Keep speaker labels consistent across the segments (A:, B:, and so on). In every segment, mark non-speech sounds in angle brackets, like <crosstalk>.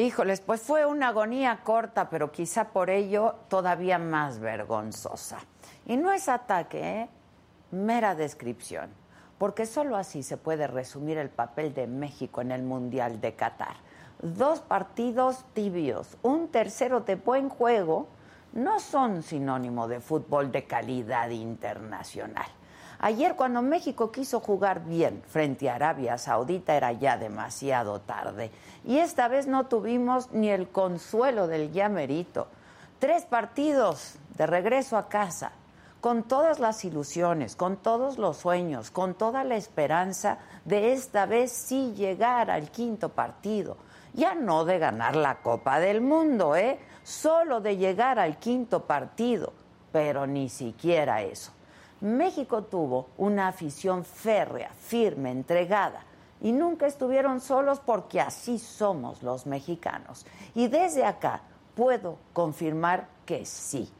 A: Híjoles, pues fue una agonía corta, pero quizá por ello todavía más vergonzosa. Y no es ataque, ¿eh? mera descripción, porque solo así se puede resumir el papel de México en el Mundial de Qatar. Dos partidos tibios, un tercero de buen juego, no son sinónimo de fútbol de calidad internacional. Ayer cuando México quiso jugar bien frente a Arabia Saudita era ya demasiado tarde y esta vez no tuvimos ni el consuelo del llamerito. Tres partidos de regreso a casa, con todas las ilusiones, con todos los sueños, con toda la esperanza de esta vez sí llegar al quinto partido. Ya no de ganar la Copa del Mundo, ¿eh? Solo de llegar al quinto partido, pero ni siquiera eso. México tuvo una afición férrea, firme, entregada, y nunca estuvieron solos porque así somos los mexicanos. Y desde acá puedo confirmar que sí,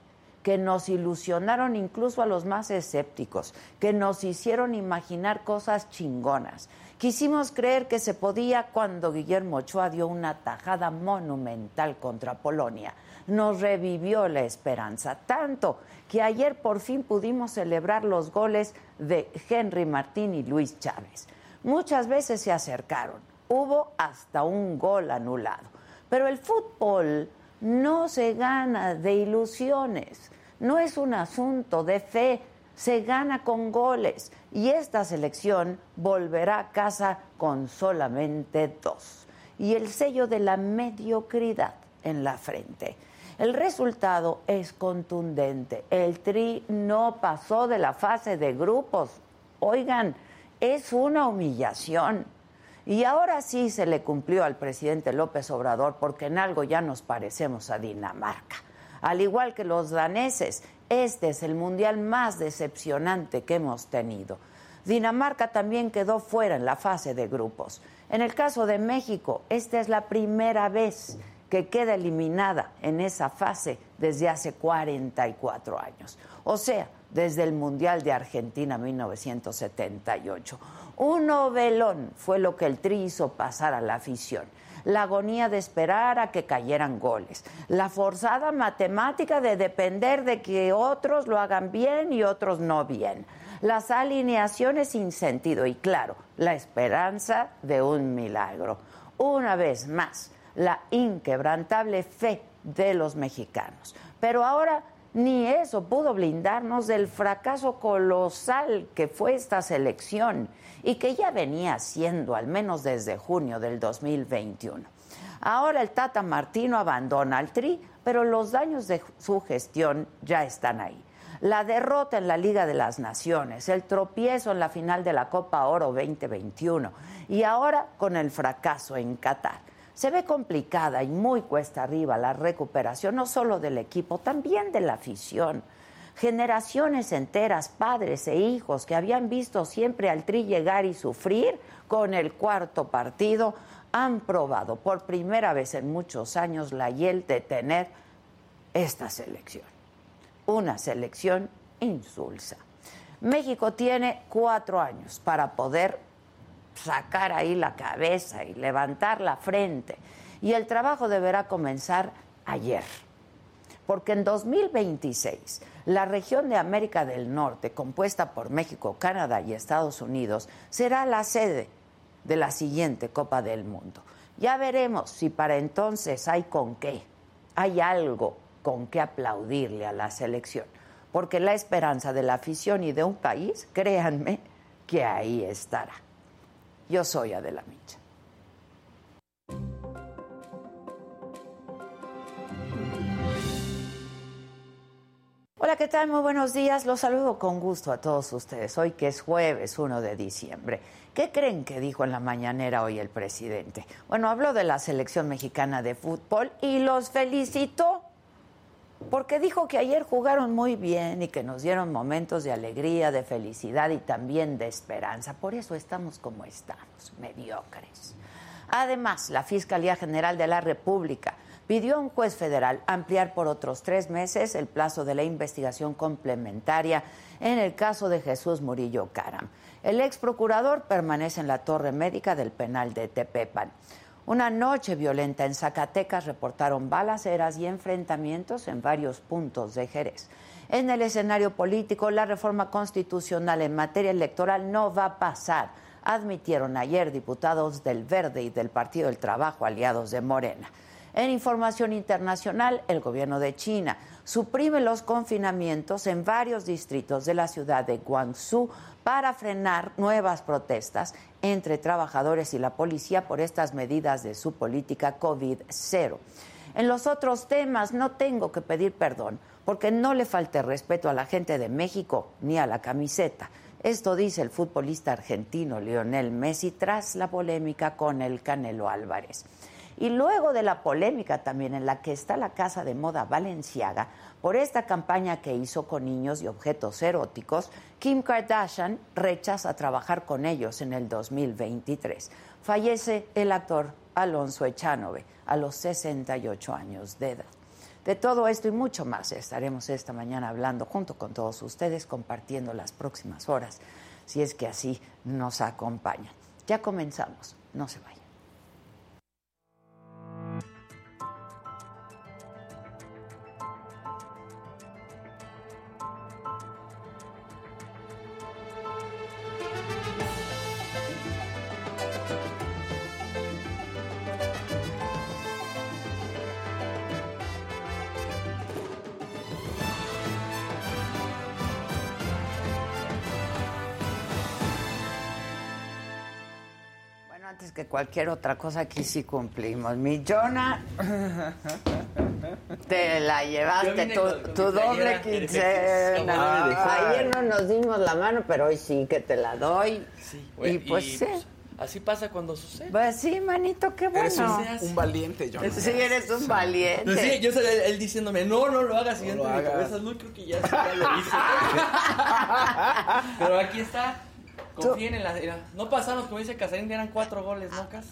A: que nos ilusionaron incluso a los más escépticos, que nos hicieron imaginar cosas chingonas. Quisimos creer que se podía cuando Guillermo Ochoa dio una tajada monumental contra Polonia. Nos revivió la esperanza, tanto que ayer por fin pudimos celebrar los goles de Henry Martín y Luis Chávez. Muchas veces se acercaron, hubo hasta un gol anulado, pero el fútbol no se gana de ilusiones, no es un asunto de fe, se gana con goles. Y esta selección volverá a casa con solamente dos. Y el sello de la mediocridad en la frente. El resultado es contundente. El Tri no pasó de la fase de grupos. Oigan, es una humillación. Y ahora sí se le cumplió al presidente López Obrador porque en algo ya nos parecemos a Dinamarca. Al igual que los daneses, este es el mundial más decepcionante que hemos tenido. Dinamarca también quedó fuera en la fase de grupos. En el caso de México, esta es la primera vez que queda eliminada en esa fase desde hace 44 años. O sea, desde el Mundial de Argentina 1978. Un novelón fue lo que el Tri hizo pasar a la afición. La agonía de esperar a que cayeran goles. La forzada matemática de depender de que otros lo hagan bien y otros no bien. Las alineaciones sin sentido y, claro, la esperanza de un milagro. Una vez más, la inquebrantable fe de los mexicanos. Pero ahora ni eso pudo blindarnos del fracaso colosal que fue esta selección y que ya venía siendo al menos desde junio del 2021. Ahora el Tata Martino abandona al Tri, pero los daños de su gestión ya están ahí. La derrota en la Liga de las Naciones, el tropiezo en la final de la Copa Oro 2021 y ahora con el fracaso en Qatar. Se ve complicada y muy cuesta arriba la recuperación, no solo del equipo, también de la afición. Generaciones enteras, padres e hijos que habían visto siempre al Tri llegar y sufrir con el cuarto partido, han probado por primera vez en muchos años la hiel de tener esta selección. Una selección insulsa. México tiene cuatro años para poder sacar ahí la cabeza y levantar la frente. Y el trabajo deberá comenzar ayer. Porque en 2026 la región de América del Norte, compuesta por México, Canadá y Estados Unidos, será la sede de la siguiente Copa del Mundo. Ya veremos si para entonces hay con qué, hay algo con qué aplaudirle a la selección. Porque la esperanza de la afición y de un país, créanme, que ahí estará. Yo soy Adela Micha. Hola, ¿qué tal? Muy buenos días. Los saludo con gusto a todos ustedes. Hoy que es jueves 1 de diciembre. ¿Qué creen que dijo en la mañanera hoy el presidente? Bueno, habló de la selección mexicana de fútbol y los felicitó porque dijo que ayer jugaron muy bien y que nos dieron momentos de alegría, de felicidad y también de esperanza. Por eso estamos como estamos, mediocres. Además, la Fiscalía General de la República pidió a un juez federal ampliar por otros tres meses el plazo de la investigación complementaria en el caso de Jesús Murillo Caram. El ex procurador permanece en la torre médica del penal de Tepepan. Una noche violenta en Zacatecas reportaron balaceras y enfrentamientos en varios puntos de Jerez. En el escenario político, la reforma constitucional en materia electoral no va a pasar, admitieron ayer diputados del Verde y del Partido del Trabajo, aliados de Morena. En información internacional, el gobierno de China suprime los confinamientos en varios distritos de la ciudad de Guangzhou para frenar nuevas protestas entre trabajadores y la policía por estas medidas de su política COVID-0. En los otros temas no tengo que pedir perdón porque no le falte respeto a la gente de México ni a la camiseta. Esto dice el futbolista argentino Lionel Messi tras la polémica con el Canelo Álvarez. Y luego de la polémica también en la que está la casa de moda Valenciaga por esta campaña que hizo con niños y objetos eróticos, Kim Kardashian rechaza trabajar con ellos en el 2023. Fallece el actor Alonso Echanove a los 68 años de edad. De todo esto y mucho más estaremos esta mañana hablando junto con todos ustedes, compartiendo las próximas horas, si es que así nos acompañan. Ya comenzamos, no se vayan. Cualquier otra cosa, aquí sí cumplimos. Mi Jonah, <laughs> te la llevaste tu, doble quincena. Ayer no nos dimos la mano, pero hoy sí que te la doy. y pues sí. Pues,
B: así pasa cuando sucede.
A: Pues sí, manito, qué bueno.
C: Eres un, valiente, Jonah.
A: Sí, eres un valiente.
B: Sí, yo sé él diciéndome, no, no lo hagas. Y no, lo cabeza, no creo que ya, ya lo hice. <laughs> pero aquí está Confíen en la. No pasamos, como dice Casarín, eran cuatro goles, ¿no, Cas?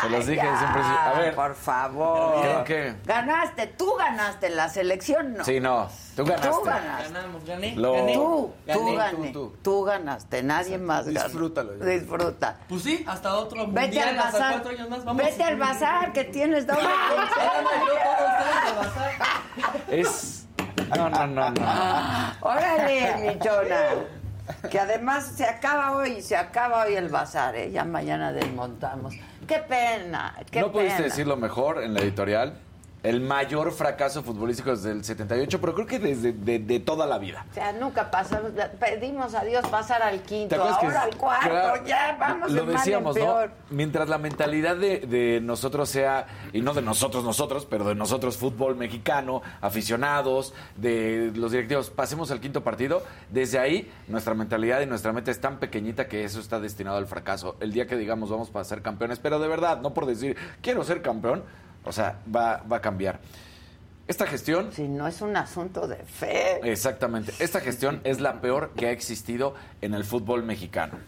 C: Se los dije siempre. A ver.
A: Por favor.
C: ¿Qué?
A: Ganaste, tú ganaste la selección, ¿no?
C: Sí, no. Tú ganaste.
A: Tú ganaste.
B: Ganamos, gané.
A: gané. Tú,
B: tú
A: gané. Tú, ganaste, nadie más
C: ganó. Disfrútalo.
A: Disfruta.
B: Pues sí, hasta otro
A: mundial, Vete al bazar. Hasta años más. Vamos. Vete al bazar, que tienes doble. <laughs>
C: es. No, no, no, no.
A: Órale, mi chona. Que además se acaba hoy, se acaba hoy el bazar, ¿eh? ya mañana desmontamos. Qué pena, qué
C: No pudiste decirlo mejor en la editorial el mayor fracaso futbolístico desde el 78, pero creo que desde de, toda la vida.
A: O sea, nunca pasamos, pedimos a Dios pasar al quinto, ahora al cuarto, ya vamos
C: Lo decíamos, ¿no? Mientras la mentalidad de, nosotros sea, y no de nosotros nosotros, pero de nosotros fútbol mexicano, aficionados, de los directivos, pasemos al quinto partido, desde ahí nuestra mentalidad y nuestra meta es tan pequeñita que eso está destinado al fracaso. El día que digamos vamos para ser campeones, pero de verdad, no por decir quiero ser campeón, o sea, va, va a cambiar. Esta gestión...
A: Si no es un asunto de fe.
C: Exactamente. Esta gestión es la peor que ha existido en el fútbol mexicano.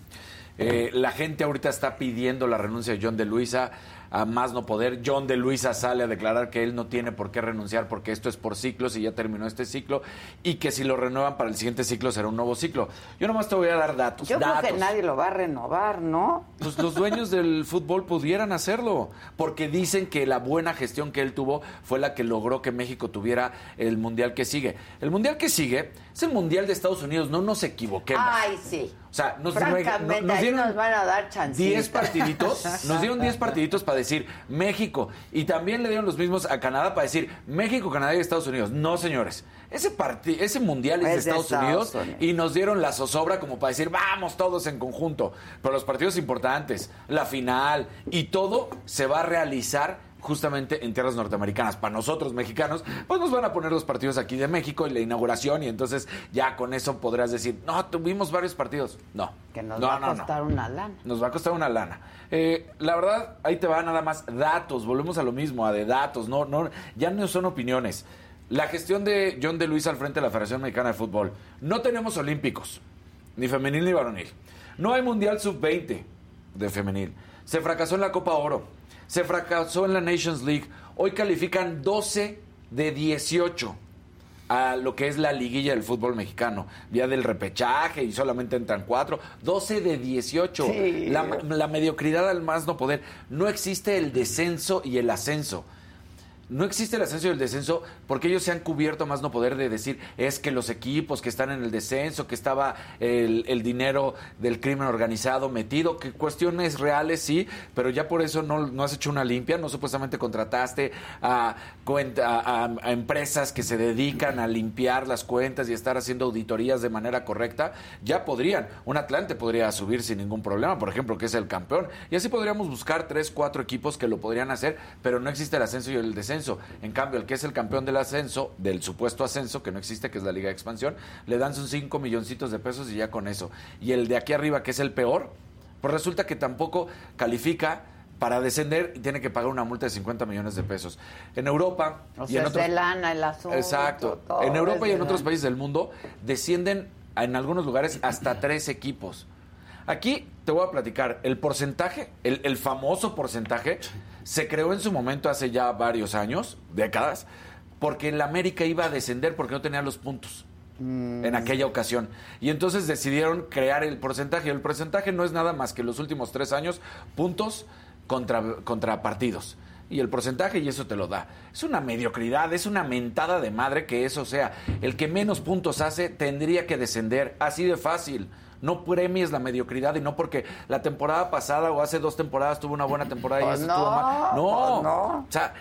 C: Eh, la gente ahorita está pidiendo la renuncia de John de Luisa a más no poder. John de Luisa sale a declarar que él no tiene por qué renunciar porque esto es por ciclos y ya terminó este ciclo y que si lo renuevan para el siguiente ciclo será un nuevo ciclo. Yo nomás te voy a dar datos.
A: Yo
C: creo
A: que nadie lo va a renovar, ¿no?
C: Pues los dueños del fútbol pudieran hacerlo porque dicen que la buena gestión que él tuvo fue la que logró que México tuviera el mundial que sigue. El mundial que sigue es el mundial de Estados Unidos, no nos equivoquemos.
A: Ay, sí.
C: O sea, nos,
A: Francamente, nos, dieron nos van a dar
C: 10 partiditos, <laughs> nos dieron 10 partiditos para decir México y también le dieron los mismos a Canadá para decir México, Canadá y Estados Unidos. No, señores. Ese ese mundial es, de, Estados, Unidos, y nos dieron la zozobra como para decir, "Vamos todos en conjunto." Pero los partidos importantes, la final y todo se va a realizar justamente en tierras norteamericanas. Para nosotros mexicanos, pues nos van a poner los partidos aquí de México y la inauguración y entonces ya con eso podrás decir, no, tuvimos varios partidos. No.
A: Que nos
C: va
A: a costar una lana.
C: Nos va a costar una lana. Eh, la verdad, ahí te va nada más datos, volvemos a lo mismo, a de datos, no, no, ya no son opiniones. La gestión de John de Luis al frente de la Federación Mexicana de Fútbol. No tenemos olímpicos, ni femenil ni varonil. No hay Mundial Sub-20 de femenil. Se fracasó en la Copa Oro se fracasó en la Nations League. Hoy califican 12 de 18. a lo que es la liguilla del fútbol mexicano, vía del repechaje y solamente entran cuatro, 12 de 18, la, la mediocridad al más no poder, no existe el descenso y el ascenso no existe el ascenso y el descenso porque ellos se han cubierto más no poder de decir es que los equipos que están en el descenso, que estaba el, dinero del crimen organizado metido, que cuestiones reales sí, pero ya por eso no, no has hecho una limpia, no supuestamente contrataste a, a, a, empresas que se dedican a limpiar las cuentas y estar haciendo auditorías de manera correcta, ya podrían, un Atlante podría subir sin ningún problema, por ejemplo, que es el campeón, y así podríamos buscar tres, cuatro equipos que lo podrían hacer, pero no existe el ascenso y el descenso en cambio, el que es el campeón del ascenso, del supuesto ascenso, que no existe, que es la Liga de Expansión, le dan sus 5 milloncitos de pesos y ya con eso. Y el de aquí arriba, que es el peor, pues resulta que tampoco califica para descender y tiene que pagar una multa de 50 millones de pesos. En Europa
A: y en otros lana el asunto.
C: Exacto. En Europa y en otros países del mundo descienden en algunos lugares hasta tres equipos. Aquí te voy a platicar el porcentaje, el, el famoso porcentaje se creó en su momento hace ya varios años, décadas, porque la América iba a descender porque no tenía los puntos en mm. aquella ocasión. Y entonces decidieron crear el porcentaje. El porcentaje no es nada más que los últimos tres años puntos contra, contra partidos. Y el porcentaje, y eso te lo da. Es una mediocridad, es una mentada de madre que eso sea. El que menos puntos hace tendría que descender. Así de fácil. No premies la mediocridad y no porque la temporada pasada o hace dos temporadas tuvo una buena temporada y
A: pues
C: esa estuvo mal. No,
A: pues no.
C: O sea,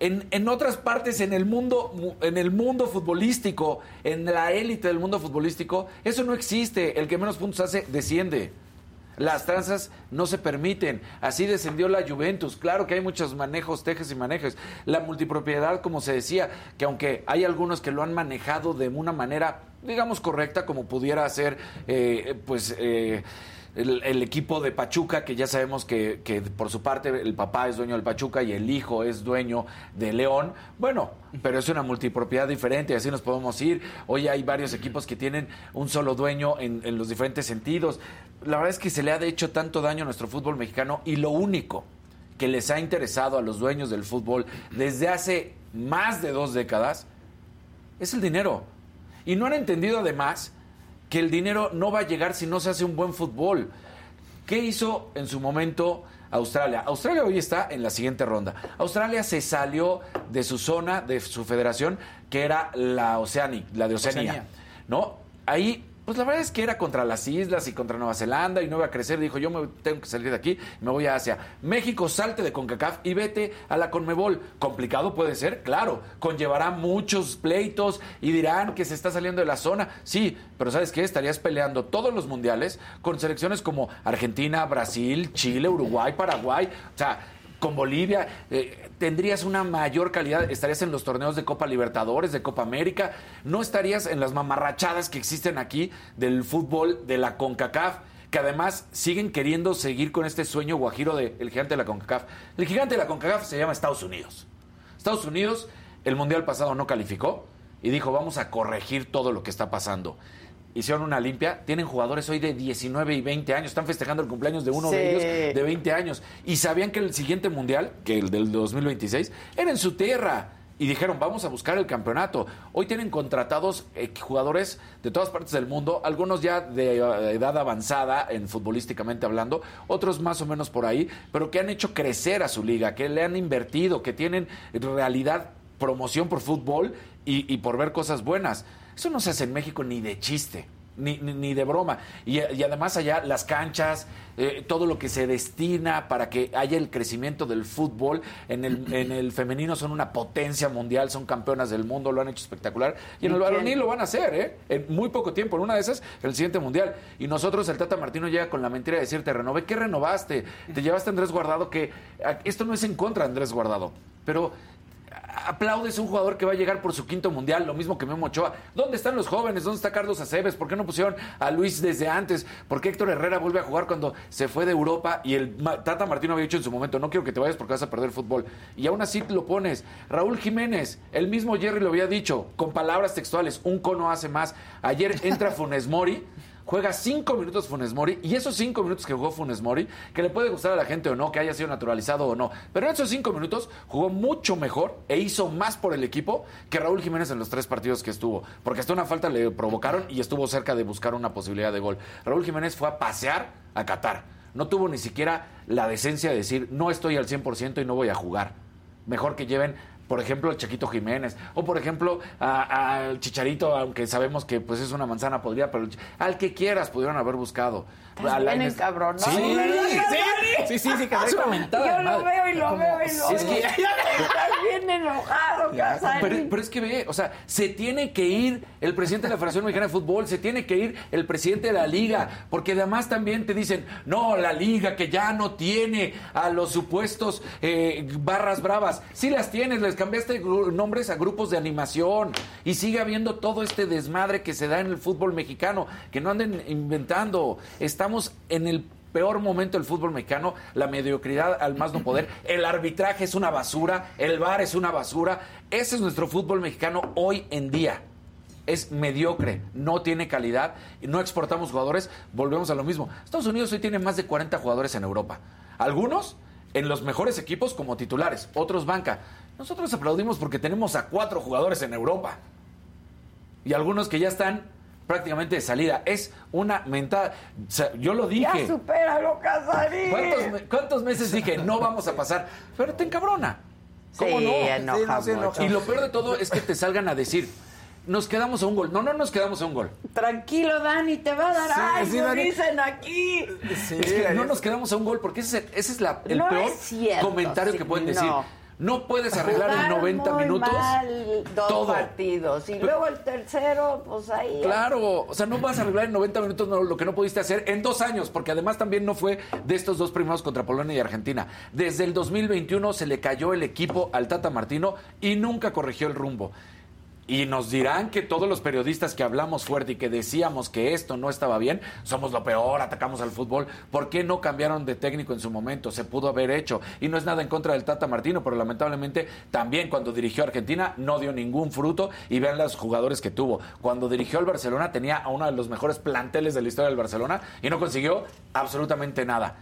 C: en, en, otras partes en el mundo en el mundo futbolístico, en la élite del mundo futbolístico, eso no existe. El que menos puntos hace desciende. Las tranzas no se permiten. Así descendió la Juventus. Claro que hay muchos manejos, tejes y manejes. La multipropiedad, como se decía, que aunque hay algunos que lo han manejado de una manera, digamos, correcta, como pudiera ser, eh, pues... Eh, el, equipo de Pachuca, que ya sabemos que, que, por su parte el papá es dueño del Pachuca y el hijo es dueño de León. Bueno, pero es una multipropiedad diferente, así nos podemos ir. Hoy hay varios equipos que tienen un solo dueño en, en los diferentes sentidos. La verdad es que se le ha hecho tanto daño a nuestro fútbol mexicano y lo único que les ha interesado a los dueños del fútbol desde hace más de dos décadas es el dinero. Y no han entendido además que el dinero no va a llegar si no se hace un buen fútbol. ¿Qué hizo en su momento Australia? Australia hoy está en la siguiente ronda. Australia se salió de su zona, de su federación, que era la Oceania, la de Oceanía. ¿No? Ahí pues la verdad es que era contra las islas y contra Nueva Zelanda y no iba a crecer. Dijo, yo me tengo que salir de aquí, me voy a. México, salte de CONCACAF y vete a la CONMEBOL. ¿Complicado puede ser? Claro. Conllevará muchos pleitos y dirán que se está saliendo de la zona. Sí, pero ¿sabes qué? Estarías peleando todos los mundiales con selecciones como Argentina, Brasil, Chile, Uruguay, Paraguay. O sea, con Bolivia, eh, tendrías una mayor calidad, estarías en los torneos de Copa Libertadores, de Copa América, no estarías en las mamarrachadas que existen aquí del fútbol de la CONCACAF que además siguen queriendo seguir con este sueño guajiro del gigante de la CONCACAF. El gigante de la CONCACAF se llama Estados Unidos. Estados Unidos, el Mundial pasado no calificó y dijo, vamos a corregir todo lo que está pasando hicieron una limpia, tienen jugadores hoy de 19 y 20 años, están festejando el cumpleaños de uno de ellos de 20 años y sabían que el siguiente mundial, que el del 2026, era en su tierra. Y dijeron, vamos a buscar el campeonato. Hoy tienen contratados eh, jugadores de todas partes del mundo, algunos ya de eh, edad avanzada, en futbolísticamente hablando, otros más o menos por ahí, pero que han hecho crecer a su liga, que le han invertido, que tienen realidad promoción por fútbol y, y por ver cosas buenas. Eso no se hace en México ni de chiste. Ni, ni, de broma. Y, además allá las canchas, eh, todo lo que se destina para que haya el crecimiento del fútbol. En el, <clears throat> en el femenino son una potencia mundial, son campeonas del mundo, lo han hecho espectacular. Y en el varonil lo van a hacer, ¿eh? En muy poco tiempo, en una de esas, el siguiente mundial. Y nosotros, el Tata Martino llega con la mentira de decirte, renové, ¿qué renovaste? Te llevaste a Andrés Guardado, que esto no es en contra de Andrés Guardado, pero aplaudes a un jugador que va a llegar por su quinto mundial, lo mismo que Memo Ochoa. ¿Dónde están los jóvenes? ¿Dónde está Carlos Aceves? ¿Por qué no pusieron a Luis desde antes? ¿Por qué Héctor Herrera vuelve a jugar cuando se fue de Europa y el Tata Martino había dicho en su momento, no quiero que te vayas porque vas a perder el fútbol? Y aún así lo pones. Raúl Jiménez, el mismo Jerry lo había dicho, con palabras textuales, un cono hace más. Ayer entra <laughs> Funes Mori juega cinco minutos Funes Mori y esos cinco minutos que jugó Funes Mori, que le puede gustar a la gente o no, que haya sido naturalizado o no, pero en esos cinco minutos jugó mucho mejor e hizo más por el equipo que Raúl Jiménez en los tres partidos que estuvo, porque hasta una falta le provocaron y estuvo cerca de buscar una posibilidad de gol. Raúl Jiménez fue a pasear a Qatar, no tuvo ni siquiera la decencia de decir no estoy al 100% y no voy a jugar. Mejor que lleven por ejemplo, el Chaquito Jiménez, o por ejemplo, al Chicharito, aunque sabemos que pues es una manzana podría, pero al que quieras pudieron haber buscado.
A: Bien cabrón,
C: Sí, sí, sí, sí, sí, que
A: Yo lo veo y lo veo y lo veo. Es que <laughs> estás bien enojado,
C: pero, pero, es que ve, o sea, se tiene que ir el presidente de la Federación Mexicana de Fútbol, se tiene que ir el presidente de la liga, porque además también te dicen, no, la liga que ya no tiene a los supuestos eh, barras bravas. Sí las tienes, les cambiaste nombres a grupos de animación y sigue habiendo todo este desmadre que se da en el fútbol mexicano, que no anden inventando. Estamos en el peor momento del fútbol mexicano, la mediocridad al más no poder, <laughs> el arbitraje es una basura, el VAR es una basura. Ese es nuestro fútbol mexicano hoy en día. Es mediocre, no tiene calidad, no exportamos jugadores, volvemos a lo mismo. Estados Unidos hoy tiene más de 40 jugadores en Europa. Algunos en los mejores equipos como titulares, otros banca. Nosotros aplaudimos porque tenemos a cuatro jugadores en Europa. Y algunos que ya están prácticamente de salida. Es una mentada. yo lo dije.
A: Ya supéralo, Casarín.
C: ¿Cuántos, ¿Cuántos, meses dije no vamos a pasar? Pero te encabrona. ¿Cómo
A: sí,
C: no?
A: Enoja
C: Y lo peor de todo es que te salgan a decir. Nos quedamos a un gol. No, no nos quedamos a un gol.
A: Tranquilo, Dani, te va a dar. ¡Ay, sí, dicen aquí!
C: es que no nos quedamos a un gol porque ese es, el, peor comentario que pueden decir. No puedes arreglar en 90 minutos
A: mal dos partidos y luego el tercero, pues ahí.
C: Claro, o sea, no vas a arreglar en 90 minutos lo que no pudiste hacer en dos años, porque además también no fue de estos dos primeros contra Polonia y Argentina. Desde el 2021 se le cayó el equipo al Tata Martino y nunca corrigió el rumbo. Y nos dirán que todos los periodistas que hablamos fuerte y que decíamos que esto no estaba bien, somos lo peor, atacamos al fútbol. ¿Por qué no cambiaron de técnico en su momento? Se pudo haber hecho. Y no es nada en contra del Tata Martino, pero lamentablemente también cuando dirigió a Argentina no dio ningún fruto. Y vean los jugadores que tuvo. Cuando dirigió al Barcelona tenía a uno de los mejores planteles de la historia del Barcelona y no consiguió absolutamente nada.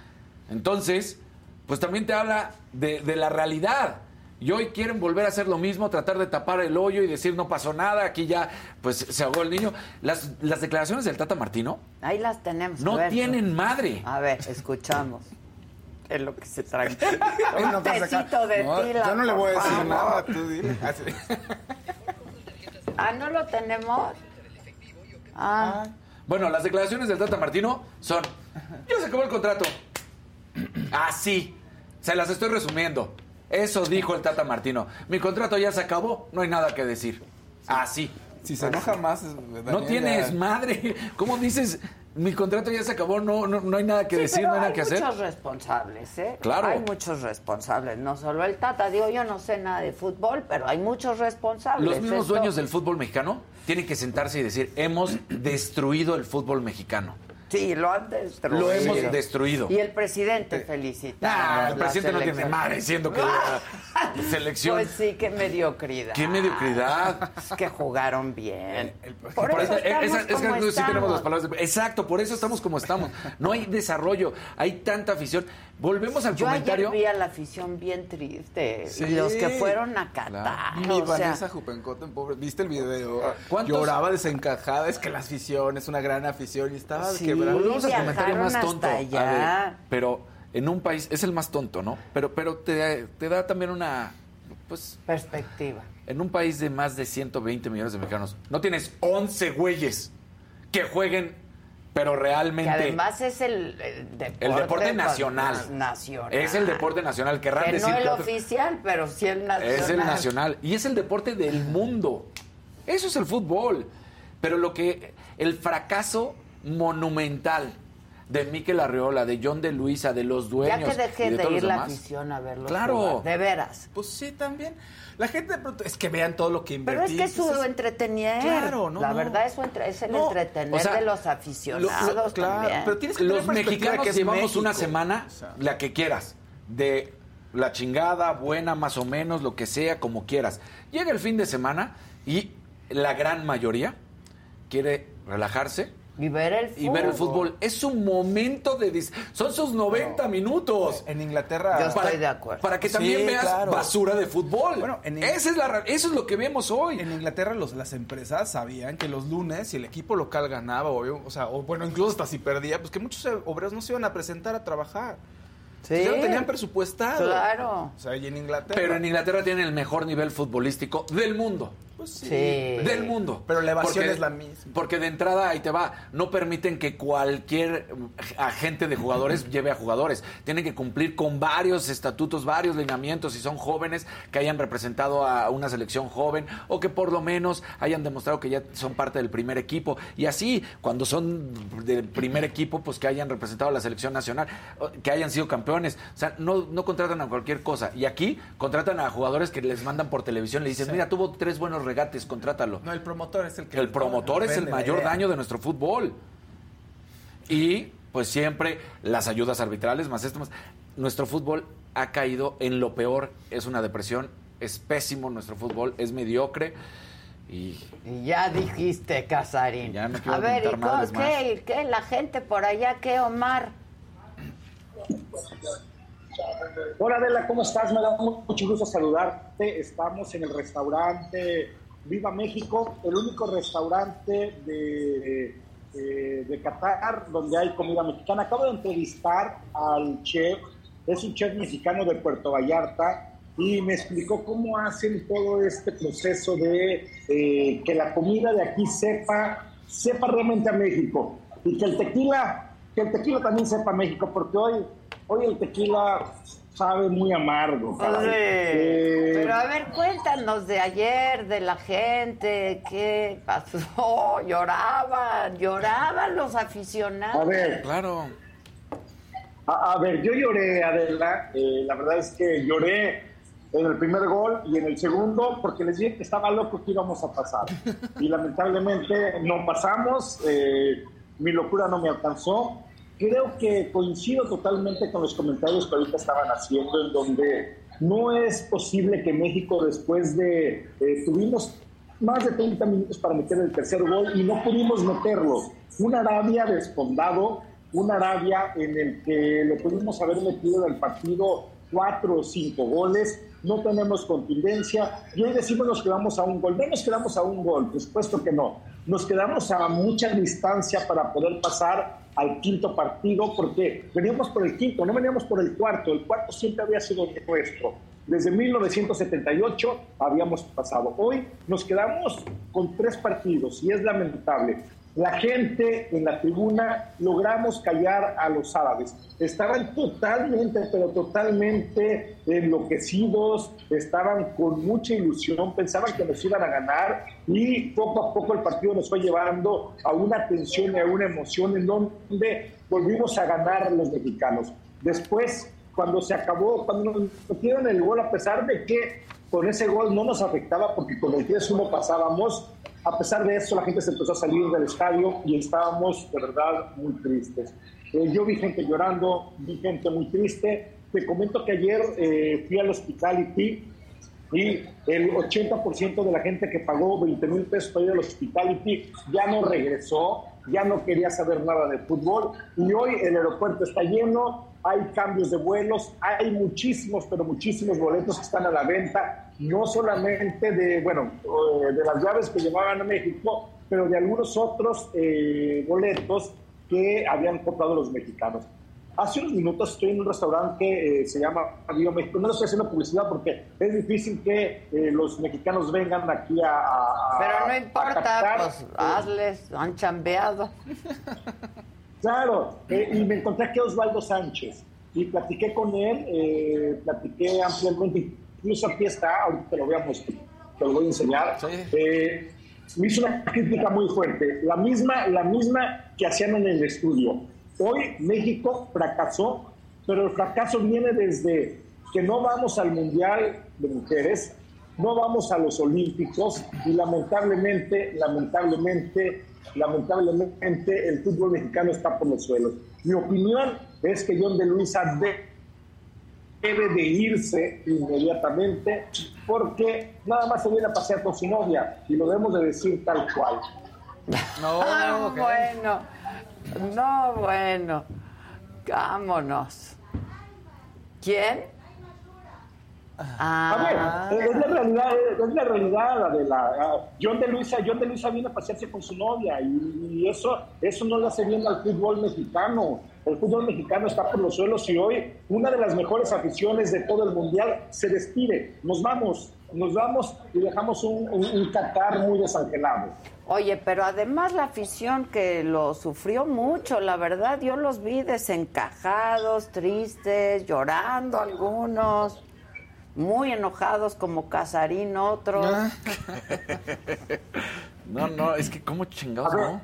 C: Entonces, pues también te habla de, de la realidad y hoy quieren volver a hacer lo mismo, tratar de tapar el hoyo y decir no pasó nada, aquí ya pues se ahogó el niño. Las, las declaraciones del Tata Martino.
A: Ahí las tenemos.
C: No tienen madre.
A: A ver, escuchamos. <laughs> Es lo que se trae. <laughs> Un tecito de tila.
D: Yo no le voy a decir nada, tú dime. <laughs>
A: ah, ¿no lo tenemos? Ah.
C: Bueno, las declaraciones del Tata Martino son, ya se acabó el contrato. <clears throat> Así. se las estoy resumiendo. Eso dijo el Tata Martino. Mi contrato ya se acabó, no hay nada que decir. Así.
D: Si se enoja más,
C: no tienes madre. ¿Cómo dices? Mi contrato ya se acabó, no, no, hay nada que decir, no hay nada que hacer.
A: Hay muchos responsables, ¿eh?
C: Claro.
A: Hay muchos responsables, no solo el Tata. Digo, yo no sé nada de fútbol, pero hay muchos responsables.
C: Los mismos dueños del fútbol mexicano tienen que sentarse y decir, hemos destruido el fútbol mexicano.
A: Sí, lo han destruido.
C: Lo hemos destruido.
A: Y el presidente felicita.
C: Ah, el presidente no tiene madre diciendo que la <laughs> selección.
A: Pues sí, qué mediocridad.
C: Qué mediocridad.
A: Es que jugaron bien.
C: por, eso, es que sí tenemos las palabras. exacto, por eso estamos como estamos. No hay desarrollo, hay tanta afición. Volvemos al
A: Yo
C: comentario.
A: Ayer vi a la afición bien triste. Sí, los que fueron a Qatar.
D: Mi Vanessa Jupencoten, pobre. ¿Viste el video? Lloraba desencajada. Es que la afición es una gran afición y estaba
A: sí,
C: Volvemos al comentario más tonto. pero en un país, es el más tonto, ¿no? Pero, pero te, te da también una. Pues,
A: Perspectiva.
C: En un país de más de 120 millones de mexicanos, no tienes 11 güeyes que jueguen pero realmente.
A: Que además es el, deporte, el
C: deporte nacional.
A: nacional.
C: Es el deporte nacional. que
A: no el oficial, pero sí el nacional.
C: Es el nacional. Y es el deporte del mundo. Eso es el fútbol. Pero lo que. El fracaso monumental de Miquel Arriola, de John de Luisa, de los dueños.
A: Ya que deje de, ir la afición a verlo.
C: Claro.
A: De veras.
D: Pues sí, también. La gente de pronto es que vean todo lo que invertimos.
A: Pero es que es su entretener. Claro, no. La verdad es, es el entretener de los aficionados. claro,
C: pero tienes que Los mexicanos llevamos una semana, la que quieras, de la chingada, buena, más o menos, lo que sea, como quieras. Llega el fin de semana y la gran mayoría quiere relajarse
A: Y ver el fútbol.
C: Y ver el fútbol. Es un momento de... Son sus 90 minutos.
D: En Inglaterra...
A: Yo estoy de acuerdo.
C: Para que también veas basura de fútbol. Bueno, Esa es la, eso es lo que vemos hoy.
D: En Inglaterra los, las empresas sabían que los lunes, si el equipo local ganaba, o, o sea, o bueno, incluso hasta si perdía, pues que muchos obreros no se iban a presentar a trabajar. Sí. Ya lo tenían presupuestado.
A: Claro.
D: O sea, y en Inglaterra.
C: Pero en Inglaterra tienen el mejor nivel futbolístico del mundo.
D: Pues sí.
C: Del mundo.
D: Pero la evasión es la misma.
C: Porque de entrada, ahí te va, no permiten que cualquier agente de jugadores lleve a jugadores. Tienen que cumplir con varios estatutos, varios lineamientos, si son jóvenes, que hayan representado a una selección joven o que por lo menos hayan demostrado que ya son parte del primer equipo. Y así, cuando son del primer equipo, pues que hayan representado a la selección nacional, que hayan sido campeones. O sea, no, no contratan a cualquier cosa. Y aquí contratan a jugadores que les mandan por televisión, le dicen, mira, tuvo tres buenos regates, contrátalo.
D: No, el promotor es el que...
C: El promotor es el mayor daño de nuestro fútbol. Y pues siempre las ayudas arbitrales, más esto, más... Nuestro fútbol ha caído en lo peor, es una depresión, es pésimo nuestro fútbol, es mediocre. Y,
A: ya dijiste, Casarín. Ya a ver, ¿qué, ¿qué, la gente por allá? ¿Qué, Omar?
E: Hola Adela, ¿cómo estás? Me da mucho gusto saludarte. Estamos en el restaurante Viva México, el único restaurante de, de, Qatar donde hay comida mexicana. Acabo de entrevistar al chef, es un chef mexicano de Puerto Vallarta y me explicó cómo hacen todo este proceso de eh, que la comida de aquí sepa, sepa realmente a México y que el tequila, que el tequila también sepa a México, porque hoy Hoy el tequila sabe muy amargo.
A: Eh, Pero a ver, cuéntanos de ayer, de la gente, qué pasó, <laughs> lloraban, lloraban los aficionados.
E: A ver,
C: claro.
E: A, ver, yo lloré, Adela, eh, la verdad es que lloré en el primer gol y en el segundo porque les dije que estaba loco que íbamos a pasar. <laughs> Y lamentablemente no pasamos, eh, mi locura no me alcanzó creo que coincido totalmente con los comentarios que ahorita estaban haciendo, en donde no es posible que México después de, eh, tuvimos más de 30 minutos para meter el tercer gol y no pudimos meterlo. Un Arabia desfondado, un Arabia en el que le pudimos haber metido el partido cuatro o cinco goles, no tenemos contundencia. Y hoy decimos nos quedamos a un gol, no nos quedamos a un gol, por supuesto que no, nos quedamos a mucha distancia para poder pasar al quinto partido porque veníamos por el quinto, no veníamos por el cuarto, el cuarto siempre había sido nuestro. Desde 1978 habíamos pasado. Hoy nos quedamos con tres partidos y es lamentable. La gente en la tribuna logramos callar a los árabes. Estaban totalmente, pero totalmente enloquecidos, estaban con mucha ilusión, pensaban que nos iban a ganar y poco a poco el partido nos fue llevando a una tensión y a una emoción en donde volvimos a ganar los mexicanos. Después, cuando se acabó, cuando nos metieron el gol, a pesar de que con ese gol no nos afectaba porque con el 3-1 pasábamos, a pesar de eso, la gente se empezó a salir del estadio y estábamos de verdad muy tristes. Eh, yo vi gente llorando, vi gente muy triste. Te comento que ayer eh, fui al Hospitality y el 80% de la gente que pagó 20 mil pesos para ir al Hospitality ya no regresó, ya no quería saber nada de fútbol y hoy el aeropuerto está lleno, hay cambios de vuelos, hay muchísimos, pero muchísimos boletos que están a la venta, no solamente de, bueno, eh, de las llaves que llevaban a México, pero de algunos otros eh, boletos que habían comprado los mexicanos. Hace unos minutos estoy en un restaurante que eh, se llama Viva México. No estoy haciendo publicidad porque es difícil que los mexicanos vengan aquí a.
A: Pero no importa, pues hazles, han chambeado.
E: Claro, y me encontré aquí a Osvaldo Sánchez y platiqué con él, eh, platiqué ampliamente, incluso aquí está, ahorita te lo voy a mostrar, te lo voy a enseñar. Eh, me hizo una crítica muy fuerte, la misma, la misma que hacían en el estudio. Hoy México fracasó, pero el fracaso viene desde que no vamos al Mundial de Mujeres, no vamos a los Olímpicos y lamentablemente, lamentablemente lamentablemente el fútbol mexicano está por los suelos. Mi opinión es que John de Luisa debe de irse inmediatamente porque nada más se viene a pasear con su novia y lo debemos de decir tal cual.
A: No, <laughs> bueno. No, bueno. Vámonos. ¿Quién?
E: Ah. A ver, es la realidad, es la realidad de la John de Luisa, John de Luisa viene a pasearse con su novia y, eso, eso no le hace bien al fútbol mexicano. El fútbol mexicano está por los suelos y hoy una de las mejores aficiones de todo el mundial se despide. Nos vamos, nos vamos y dejamos un, un, Qatar muy desangelado.
A: Oye, pero además la afición que lo sufrió mucho, la verdad, yo los vi desencajados, tristes, llorando algunos, muy enojados como Casarín otros. Ah. <laughs>
C: no, no, es que como chingados, ¿no?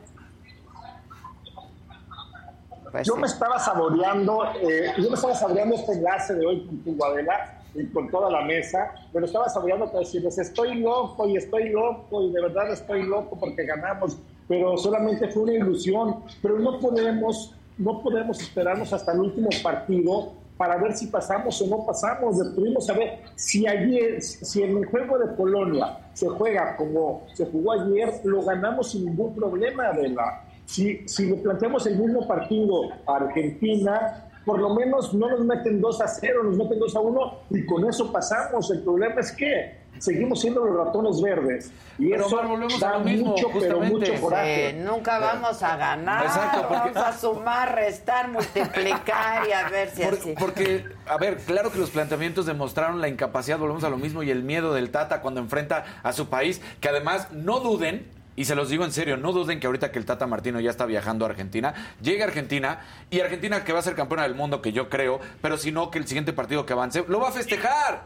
E: Pues yo me estaba saboreando, eh, yo me estaba saboreando este enlace de hoy con tu Guadela y con toda la mesa, pero estaba saboreando para decirles, estoy loco y estoy loco y de verdad estoy loco porque ganamos, pero solamente fue una ilusión, pero no podemos, no podemos esperarnos hasta el último partido para ver si pasamos o no pasamos. Debemos saber si ayer, si en el juego de Polonia se juega como se jugó ayer, lo ganamos sin ningún problema de la si, si le planteamos el mismo partido a Argentina, por lo menos no nos meten 2 a 0, nos meten 2 a 1 y con eso pasamos. El problema es que seguimos siendo los ratones verdes. Y eso da mucho, pero mucho coraje.
A: nunca vamos a ganar. Exacto, vamos a sumar, restar, multiplicar y a ver si así.
C: Porque, a ver, claro que los planteamientos demostraron la incapacidad, volvemos a lo mismo, y el miedo del Tata cuando enfrenta a su país, que además no duden y se los digo en serio, no duden que ahorita que el Tata Martino ya está viajando a Argentina, llega a Argentina y Argentina que va a ser campeona del mundo, que yo creo, pero si no, que el siguiente partido que avance, lo va a festejar.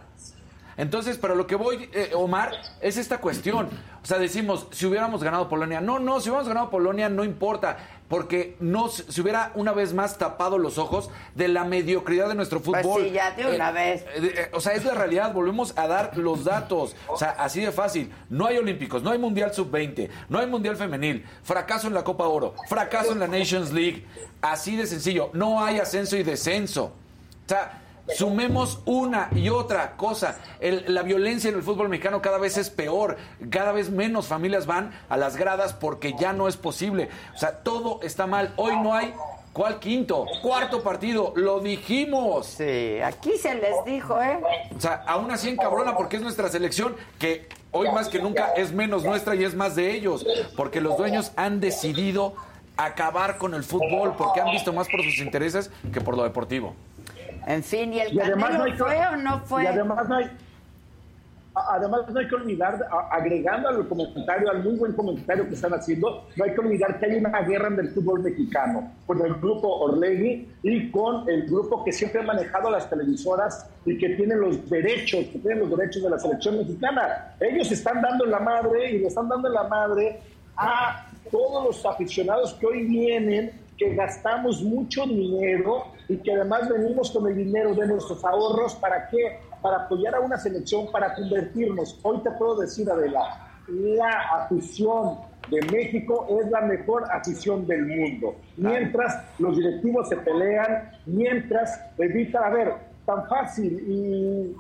C: Entonces, pero lo que voy, eh, Omar, es esta cuestión. O sea, decimos, si hubiéramos ganado Polonia. No, no, si hubiéramos ganado Polonia no importa porque no se hubiera una vez más tapado los ojos de la mediocridad de nuestro pues fútbol.
A: Pues sí, ya de una
C: eh,
A: vez.
C: Eh, eh, o sea, es la realidad, volvemos a dar los datos. O sea, así de fácil. No hay Olímpicos, no hay Mundial Sub-20, no hay Mundial Femenil, fracaso en la Copa Oro, fracaso en la Nations League. Así de sencillo, no hay ascenso y descenso. O sea, Sumemos una y otra cosa. la violencia en el fútbol mexicano cada vez es peor. Cada vez menos familias van a las gradas porque ya no es posible. O sea, todo está mal. Hoy no hay ¿Cuál quinto? Cuarto partido, lo dijimos.
A: Sí, aquí se les dijo, ¿eh?
C: O sea, aún así encabrona porque es nuestra selección que hoy más que nunca es menos nuestra y es más de ellos. Porque los dueños han decidido acabar con el fútbol porque han visto más por sus intereses que por lo deportivo.
A: En fin, ¿y el y fue o no fue?
E: Y además no hay, además no hay que olvidar, agregando al comentario, al muy buen comentario que están haciendo, no hay que olvidar que hay una guerra en el fútbol mexicano, con el grupo Orlegui y con el grupo que siempre ha manejado las televisoras y que tiene los derechos, que tienen los derechos de la selección mexicana. Ellos están dando la madre y le están dando la madre a todos los aficionados que hoy vienen que gastamos mucho dinero y que además venimos con el dinero de nuestros ahorros, ¿para qué? Para apoyar a una selección, para convertirnos. Hoy te puedo decir, Adela, la afición de México es la mejor afición del mundo. Mientras los directivos se pelean, mientras evitan, a ver, tan fácil y,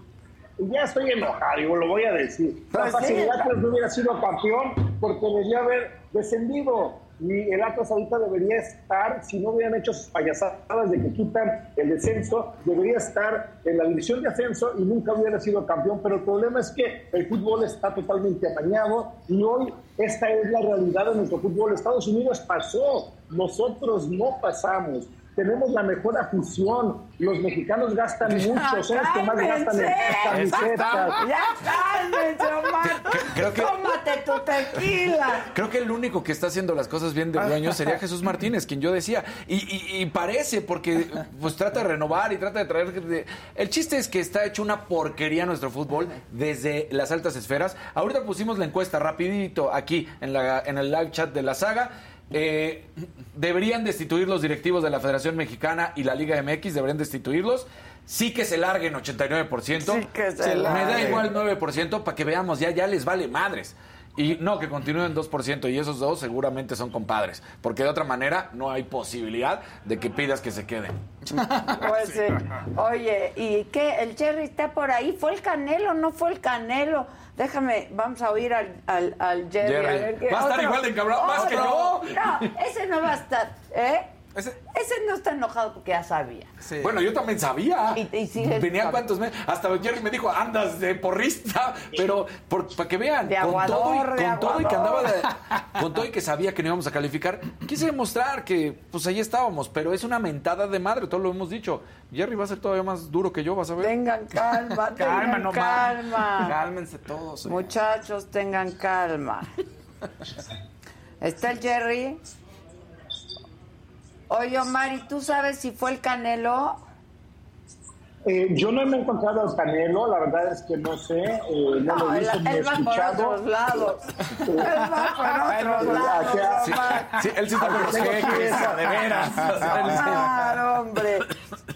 E: ya estoy enojado, y lo voy a decir. Tan pues fácil, que no hubiera sido campeón porque debería haber descendido y el Atlas ahorita debería estar, si no hubieran hecho sus payasadas de que quitan el descenso, debería estar en la división de ascenso y nunca hubiera sido campeón. Pero el problema es que el fútbol está totalmente amañado y hoy esta es la realidad de nuestro fútbol. Estados Unidos pasó, nosotros no pasamos tenemos la mejor afición. Los mexicanos gastan mucho, son los que más gastan en camisetas.
A: Ya cálmense, Omar. Creo que, Tómate tu tequila.
C: Creo que el único que está haciendo las cosas bien de dueño sería Jesús Martínez, quien yo decía. Y, parece, porque pues trata de renovar y trata de traer... El chiste es que está hecho una porquería nuestro fútbol desde las altas esferas. Ahorita pusimos la encuesta rapidito aquí en, la, en el live chat de la saga. Eh, deberían destituir los directivos de la Federación Mexicana y la Liga MX, deberían destituirlos. Sí que se larguen 89%.
A: Sí que se
C: Me da igual 9% para que veamos, ya, ya les vale madres. Y no, que continúen 2%. Y esos dos seguramente son compadres. Porque de otra manera no hay posibilidad de que pidas que se queden. <laughs>
A: Pues sí. Oye, ¿y qué? ¿El Jerry está por ahí? ¿Fue el Canelo? ¿No fue el Canelo? Déjame, vamos a oír al, al, al Jerry.
C: Jerry.
A: A ver qué-
C: Va a estar igual de encabrado, más que yo.
A: No, ese no va a estar. ¿Eh?
D: Ese-
A: Ese no está enojado porque ya sabía.
D: Sí.
C: Bueno, yo también sabía.
A: Y- y sigues-
C: Venía cuántos meses. Hasta Jerry me dijo, andas de porrista. Pero para que vean,
A: De
C: con, todo y,
A: aguador, de
C: con todo y que andaba de- <laughs> con todo y que sabía que no íbamos a calificar, quise demostrar que pues ahí estábamos. Pero es una mentada de madre, todo lo hemos dicho. Jerry va a ser todavía más duro que yo, vas a ver.
A: Tengan calma,
D: Calma, <laughs>
A: tengan
D: no
A: calma.
D: Cálmense todos.
A: Muchachos, tengan calma. <laughs> ¿Está el Jerry? Oye, Omar, ¿y tú sabes si fue el Canelo?
E: Eh, yo no me he encontrado al Canelo, la verdad es que no sé, eh, no,
A: No,
E: lo he
A: él,
E: visto ni
A: él va por otros lados. Él va por otros lados.
C: Sí, él sí está con los jeques, de veras.
A: Claro, hombre.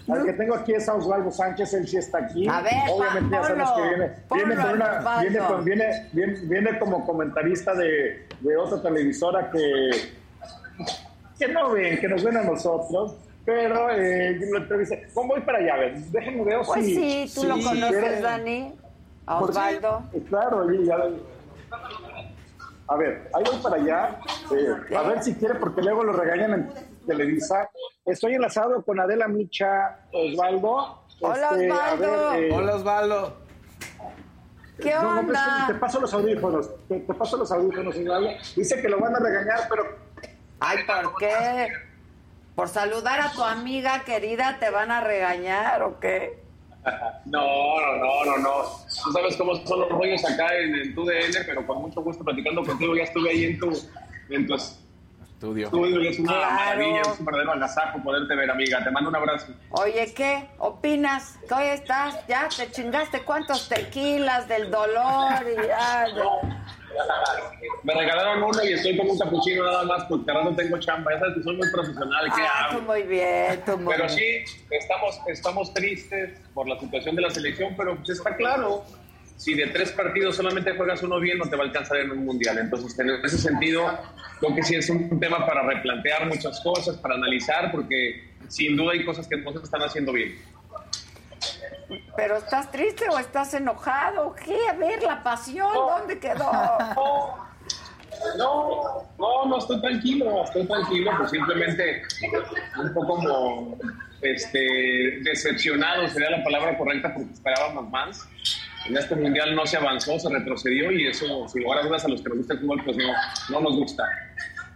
E: Al que tengo aquí es a Osvaldo Sánchez, él sí está aquí.
A: A ver,
E: Obviamente ya sabes
A: ponlo,
E: que viene, viene, con una- viene, viene, viene, viene como comentarista de, de otra televisora que, que no ven, que nos ven a nosotros. Pero eh, lo entrevisté. ¿Cómo voy para allá? A ver, déjenme ver
A: Pues
E: si...
A: sí, tú
E: si
A: lo conoces, Dani. A
E: Pues sí,
A: Osvaldo.
E: claro, y ya- A ver, ahí voy para allá. eh, a ver si quiere, porque luego lo regañan en Televisa. Estoy enlazado con Adela Micha Osvaldo.
A: Hola,
E: Este,
A: Osvaldo.
E: ver, eh,
D: Hola, Osvaldo.
A: ¿Qué
E: no, no, pues,
A: onda?
E: te paso los audífonos. Te, te paso los audífonos, Osvaldo. Dice que lo van a regañar, pero
A: Ay, ¿por qué? ¿Por saludar a tu amiga querida te van a regañar o qué? <laughs>
F: No, no, no, no, no. Tú sabes cómo son los rollos acá en, en tu DN, pero con mucho gusto platicando contigo. Ya estuve ahí en tu, en tu
C: Estudio.
F: estudio es una
A: Claro.
F: maravilla, es un verdadero agasajo poderte ver, amiga. Te mando un abrazo.
A: Oye, ¿qué opinas? ¿Cómo estás? ¿Ya te chingaste cuántos tequilas del dolor y <laughs> ya?
F: Me regalaron uno y estoy con un capuchino nada más porque ahora no tengo chamba. Ya sabes que soy muy profesional. ¿Qué
A: Ah,
F: hago?
A: tú muy bien, tú muy
F: Pero
A: bien.
F: sí, estamos, estamos tristes por la situación de la selección, pero pues está claro, si de tres partidos solamente juegas uno bien, no te va a alcanzar en un mundial. Entonces, en ese sentido, creo que sí es un tema para replantear muchas cosas, para analizar, porque sin duda hay cosas que no se están haciendo bien.
A: ¿Pero estás triste o estás enojado? ¿Qué? A ver, la pasión, ¿dónde quedó? <laughs>
F: No, no, no estoy tranquilo, estoy tranquilo, pues simplemente un poco como este, decepcionado sería la palabra correcta porque esperábamos más. En este mundial no se avanzó, se retrocedió y eso, sin lugar a dudas, a los que nos gusta el fútbol, pues no, no nos gusta.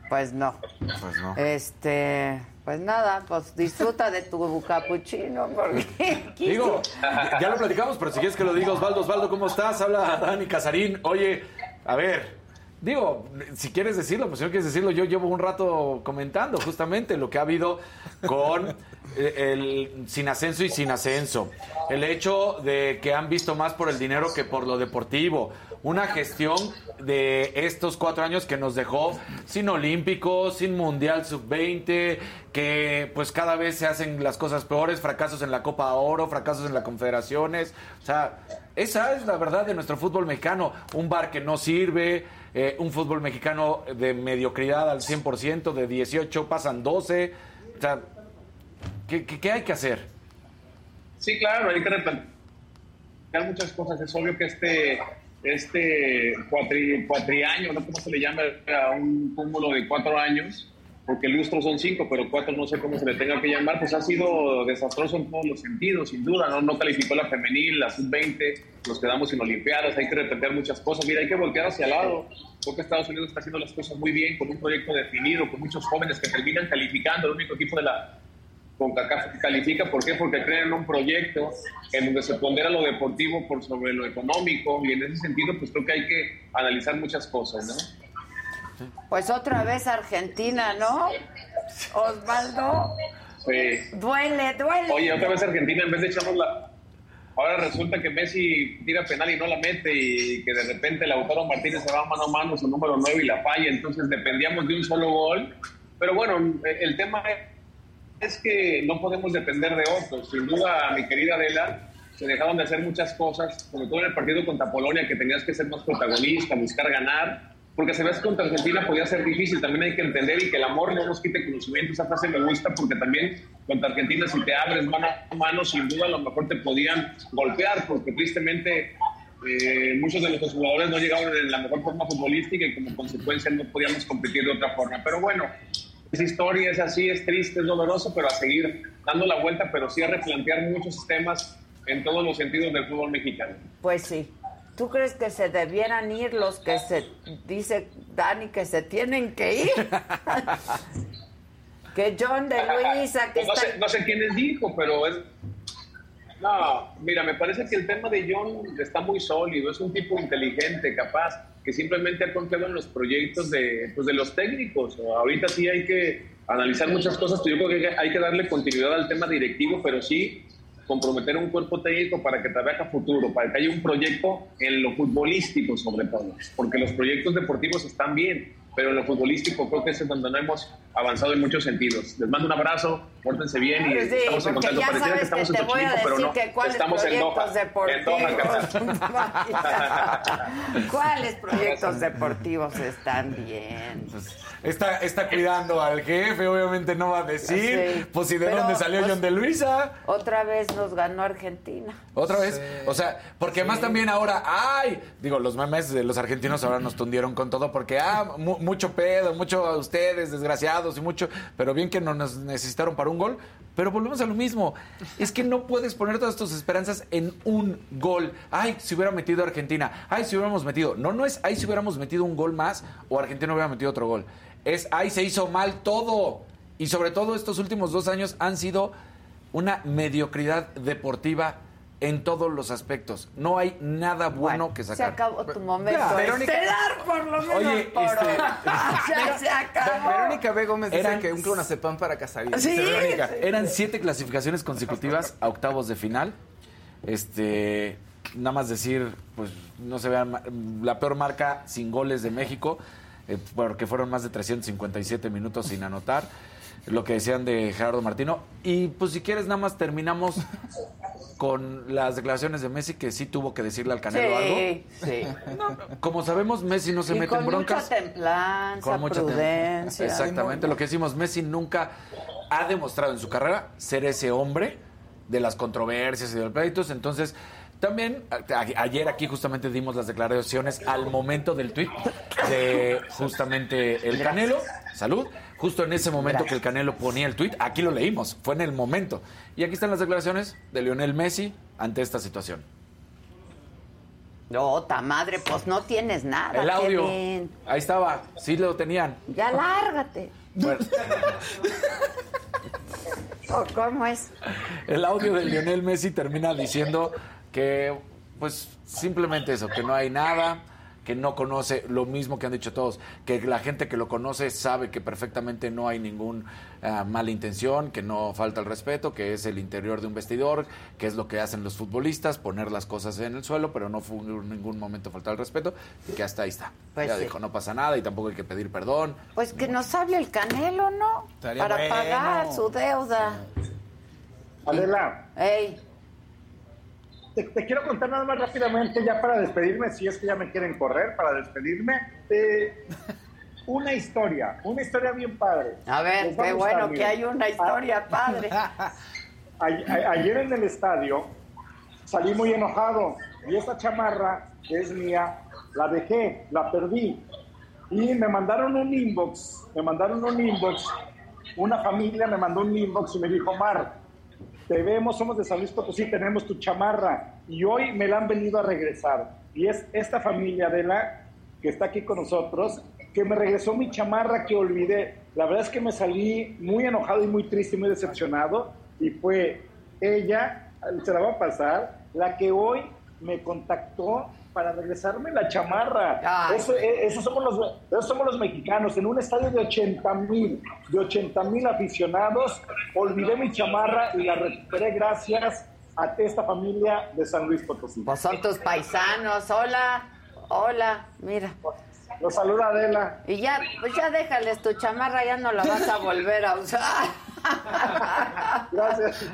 A: Pues no.
C: Pues no.
A: Este, pues nada, pues disfruta de tu capuchino porque <laughs>
C: Digo, ya lo platicamos, pero si quieres que lo diga Osvaldo, Osvaldo, ¿cómo estás? Habla Dani Casarín. Oye, a ver, digo, si quieres decirlo, pues si no quieres decirlo, yo llevo un rato comentando justamente lo que ha habido con el sin ascenso y sin ascenso. El hecho de que han visto más por el dinero que por lo deportivo. Una gestión de estos cuatro años que nos dejó sin olímpicos, sin mundial sub-20, que pues cada vez se hacen las cosas peores, fracasos en la Copa Oro, fracasos en las confederaciones. O sea, esa es la verdad de nuestro fútbol mexicano. Un bar que no sirve, eh, un fútbol mexicano de mediocridad al 100%, de 18 pasan 12. O sea, ¿qué, qué- qué hay que hacer?
F: Sí, claro, hay que replantear muchas cosas. Es obvio que este, este cuatri, cuatriaño, ¿no? ¿Cómo se le llama? A un cúmulo de cuatro años, porque lustros son cinco, pero cuatro no sé cómo se le tenga que llamar, pues ha sido desastroso en todos los sentidos, sin duda, ¿no? No calificó la femenil, la sub-20, nos quedamos sin olimpiadas, hay que replantear muchas cosas. Mira, hay que voltear hacia el lado. Creo que Estados Unidos está haciendo las cosas muy bien, con un proyecto definido, con muchos jóvenes que terminan calificando, el único equipo de la CONCACAF califica, ¿por qué? Porque crean un proyecto en donde se pondera lo deportivo por sobre lo económico y en ese sentido pues creo que hay que analizar muchas cosas, ¿no?
A: Pues otra vez Argentina, ¿no? Osvaldo,
F: Sí.
A: duele, duele.
F: Oye, otra vez Argentina, en vez de echarnos la... Ahora resulta que Messi tira penal y no la mete y que de repente Lautaro Martínez se va mano a mano su número 9 y la falla, entonces dependíamos de un solo gol. Pero bueno, el tema es que no podemos depender de otros. Sin duda, mi querida Adela, se dejaron de hacer muchas cosas, sobre todo en el partido contra Polonia, que tenías que ser más protagonista, buscar ganar. porque se ve que contra Argentina podía ser difícil, también hay que entender y que el amor no nos quite conocimiento, esa frase me gusta porque también contra Argentina si te abres mano a mano, sin duda a lo mejor te podían golpear, porque tristemente eh, muchos de nuestros jugadores no llegaban en la mejor forma futbolística y como consecuencia no podíamos competir de otra forma. Pero bueno, esa historia es así, es triste, es doloroso, pero a seguir dando la vuelta, pero sí a replantear muchos sistemas en todos los sentidos del fútbol mexicano.
A: Pues sí. ¿Tú crees que se debieran ir los que se dice Dani que se tienen que ir? <laughs> que John de Luisa, que
F: no, sé, no sé quién les dijo, pero es... No, mira, me parece que el tema de John está muy sólido, es un tipo inteligente, capaz, que simplemente ha confiado en los proyectos de, pues, de los técnicos. Ahorita sí hay que analizar muchas cosas, yo creo que hay que darle continuidad al tema directivo, pero sí comprometer un cuerpo técnico para que trabaje a futuro, para que haya un proyecto en lo futbolístico sobre todo, porque los proyectos deportivos están bien, pero en lo futbolístico creo que es donde no hemos avanzado en muchos sentidos. Les mando un abrazo, pórtense bien y
A: sí,
F: estamos en contacto.
A: Parecía que estamos que en Xochimilco, pero no. Que cuáles
F: estamos
A: proyectos
F: en
A: deportivos. En <laughs> ¿Cuáles proyectos deportivos están bien?
C: Pues, está, está cuidando al jefe, obviamente no va a decir. Sí, pues, ¿y de dónde salió pues, John de Luisa?
A: Otra vez nos ganó Argentina.
C: ¿Otra vez? Sí. O sea, porque además también ahora, ¡ay! Digo, los memes de los argentinos ahora nos tundieron con todo porque, ah, mu mucho pedo, mucho a ustedes, desgraciados y mucho, pero bien que no nos necesitaron para un gol, pero volvemos a lo mismo. Es que no puedes poner todas tus esperanzas en un gol. Ay, si hubiera metido Argentina. Ay, si hubiéramos metido. No, no es ay, si hubiéramos metido un gol más o Argentina hubiera metido otro gol. Es ay, se hizo mal todo. Y sobre todo estos últimos dos años han sido una mediocridad deportiva en todos los aspectos. No hay nada bueno,
A: bueno
C: que sacar.
A: Se acabó tu momento ya,
D: Verónica,
A: estelar, por lo menos.
D: Oye,
A: por
D: este, <laughs>
A: ya <laughs> se acabó.
D: Verónica B. Gómez
C: Eran-
D: dice que un clonazepam para Casarín.
A: Sí,
D: Dice Verónica.
C: Eran siete clasificaciones consecutivas a octavos de final. Este, nada más decir, pues no se vean ma- la peor marca sin goles de México, eh, porque fueron más de 357 minutos sin anotar. Lo que decían de Gerardo Martino. Y pues si quieres, nada más terminamos con las declaraciones de Messi, que sí tuvo que decirle al Canelo algo.
A: Sí, sí.
C: Como sabemos, Messi no se
A: y
C: mete en broncas.
A: mucha templanza,
C: Con mucha tem-
A: prudencia.
C: Exactamente, lo que decimos, Messi nunca ha demostrado en su carrera ser ese hombre de las controversias y de los pleitos, entonces también ayer aquí justamente dimos las declaraciones al momento del tuit de justamente el Canelo, salud, justo en ese momento que el Canelo ponía el tuit, aquí lo leímos, fue en el momento. Y aquí están las declaraciones de Lionel Messi ante esta situación.
A: No, ta madre, pues no tienes nada.
C: El audio,
A: Kevin.
C: ahí estaba, sí lo tenían.
A: Ya lárgate.
C: Bueno,
A: ¿O ¿Cómo es?
C: El audio de Lionel Messi termina diciendo que, pues, simplemente eso, que no hay nada, que no conoce lo mismo que han dicho todos, que la gente que lo conoce sabe que perfectamente no hay ninguna mala intención, que no falta el respeto, que es el interior de un vestidor, que es lo que hacen los futbolistas, poner las cosas en el suelo, pero no fue en ningún momento faltar el respeto, y que hasta ahí está.
A: Pues
C: ya
A: sí.
C: dijo, no pasa nada y tampoco hay que pedir perdón.
A: Pues que nos hable el Canelo, ¿no?
D: Estaría
A: Para
D: bueno.
A: pagar su deuda.
E: Adela,
A: Ey,
E: te, te quiero contar nada más rápidamente, ya para despedirme, si es que ya me quieren correr, para despedirme. eh, una historia, una historia bien padre.
A: a ver, qué bueno que hay una historia padre. <laughs>
E: A- a- ayer en el estadio salí muy enojado y esa chamarra que es mía, la dejé, la perdí. Y me mandaron un inbox, me mandaron un inbox, una familia me mandó un inbox y me dijo, Mar, te vemos, somos de San Luis Potosí, tenemos tu chamarra y hoy me la han venido a regresar. Y es esta familia de la que está aquí con nosotros, que me regresó mi chamarra que olvidé. La verdad es que me salí muy enojado y muy triste y muy decepcionado y fue ella, se la va a pasar, la que hoy me contactó para regresarme la chamarra.
A: Ay.
E: Eso, eh, eso somos los, eso somos los mexicanos. En un estadio de 80 mil, de 80 mil aficionados, olvidé mi chamarra y la recuperé gracias a esta familia de San Luis Potosí.
A: Pues son tus paisanos. Hola, hola, mira.
E: Los saluda Adela.
A: Y ya, pues ya déjales tu chamarra, ya no la vas a volver a usar. <laughs>
E: Gracias.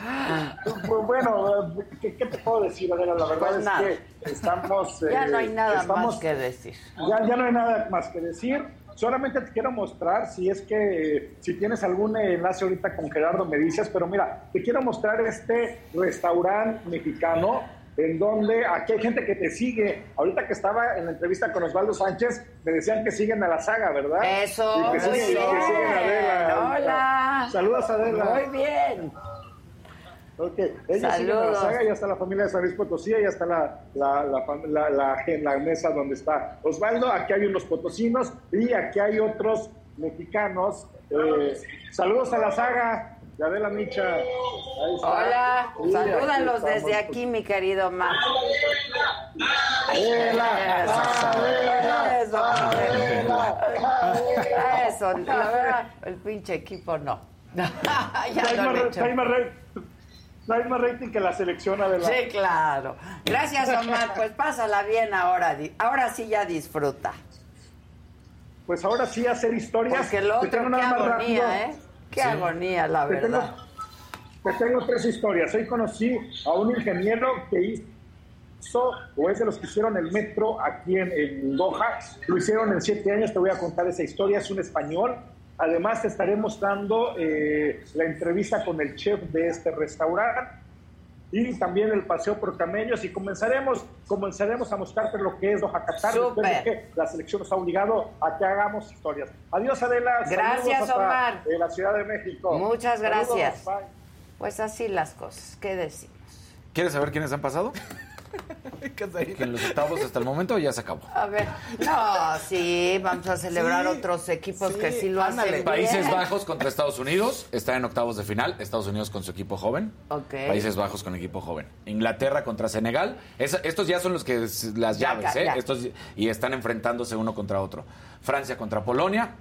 E: Pues, bueno, ¿qué, te puedo decir, Adela? La verdad
A: Pues
E: es que estamos... <laughs>
A: Ya no
E: eh,
A: hay nada
E: estamos-
A: más que decir.
E: Ya, ya no hay nada más que decir. Solamente te quiero mostrar, si es que, si tienes algún enlace ahorita con Gerardo, me dices, pero mira, te quiero mostrar este restaurante mexicano en donde aquí hay gente que te sigue. Ahorita que estaba en la entrevista con Osvaldo Sánchez, me decían que siguen a la saga, ¿verdad?
A: Eso,
E: Y que
A: muy
E: siguen, y que siguen a Adela.
A: bien. Hola.
E: Saludos, Adela.
A: Muy bien.
E: Ok, ellos siguen a la saga, ya está la familia de San Luis Potosí, ya está la, la, la, la- en la mesa donde está Osvaldo, aquí hay unos potosinos y aquí hay otros mexicanos. Eh, saludos a la saga de Adela Micha. Ahí está.
A: Hola.
E: Y
A: Salúdalos
E: aquí
A: desde aquí, mi querido Mar.
E: Adela, Adela,
A: Eso,
E: Adela.
A: Eso, la verdad, el pinche equipo no. <laughs> ya
E: Traes
A: no
E: más, traes más más rating que la selección, Adela.
A: Sí, claro. Gracias, Omar. Pues pásala bien ahora. Ahora sí ya disfruta.
E: Pues ahora sí hacer historias.
A: Porque
E: Te
A: otro,
E: más
A: agonía. ¿eh? Qué agonía, la
E: Te tengo,
A: verdad.
E: te tengo tres historias. Hoy conocí a un ingeniero que hizo, o es de los que hicieron el metro aquí en, en Doha. Lo hicieron en siete años. Te voy a contar esa historia. Es un español. Además, te estaré mostrando eh, la entrevista con el chef de este restaurante y también el paseo por camellos y comenzaremos comenzaremos a mostrarte lo que es Doha Qatar después de
A: Súper.
E: que la selección nos ha obligado a que hagamos historias. Adiós Adela. Saludos
A: Gracias,
E: hasta,
A: Omar.
E: eh, la Ciudad de México.
A: Muchas
E: Saludos,
A: gracias.
E: bye.
A: Pues así las cosas. ¿Qué decimos?
C: ¿Quieres saber quiénes han pasado? Que en los octavos hasta el momento ya se acabó.
A: A ver. No, sí, vamos a celebrar otros equipos que sí lo hacen bien.
C: Países Bajos contra Estados Unidos está en octavos de final. Estados Unidos con su equipo joven. Países Bajos con equipo joven. Inglaterra contra Senegal. Es- estos ya son los que las
A: Ya,
C: llaves,
A: ya,
C: ¿eh?
A: ya.
C: Estos y están enfrentándose uno contra otro. Francia contra Polonia.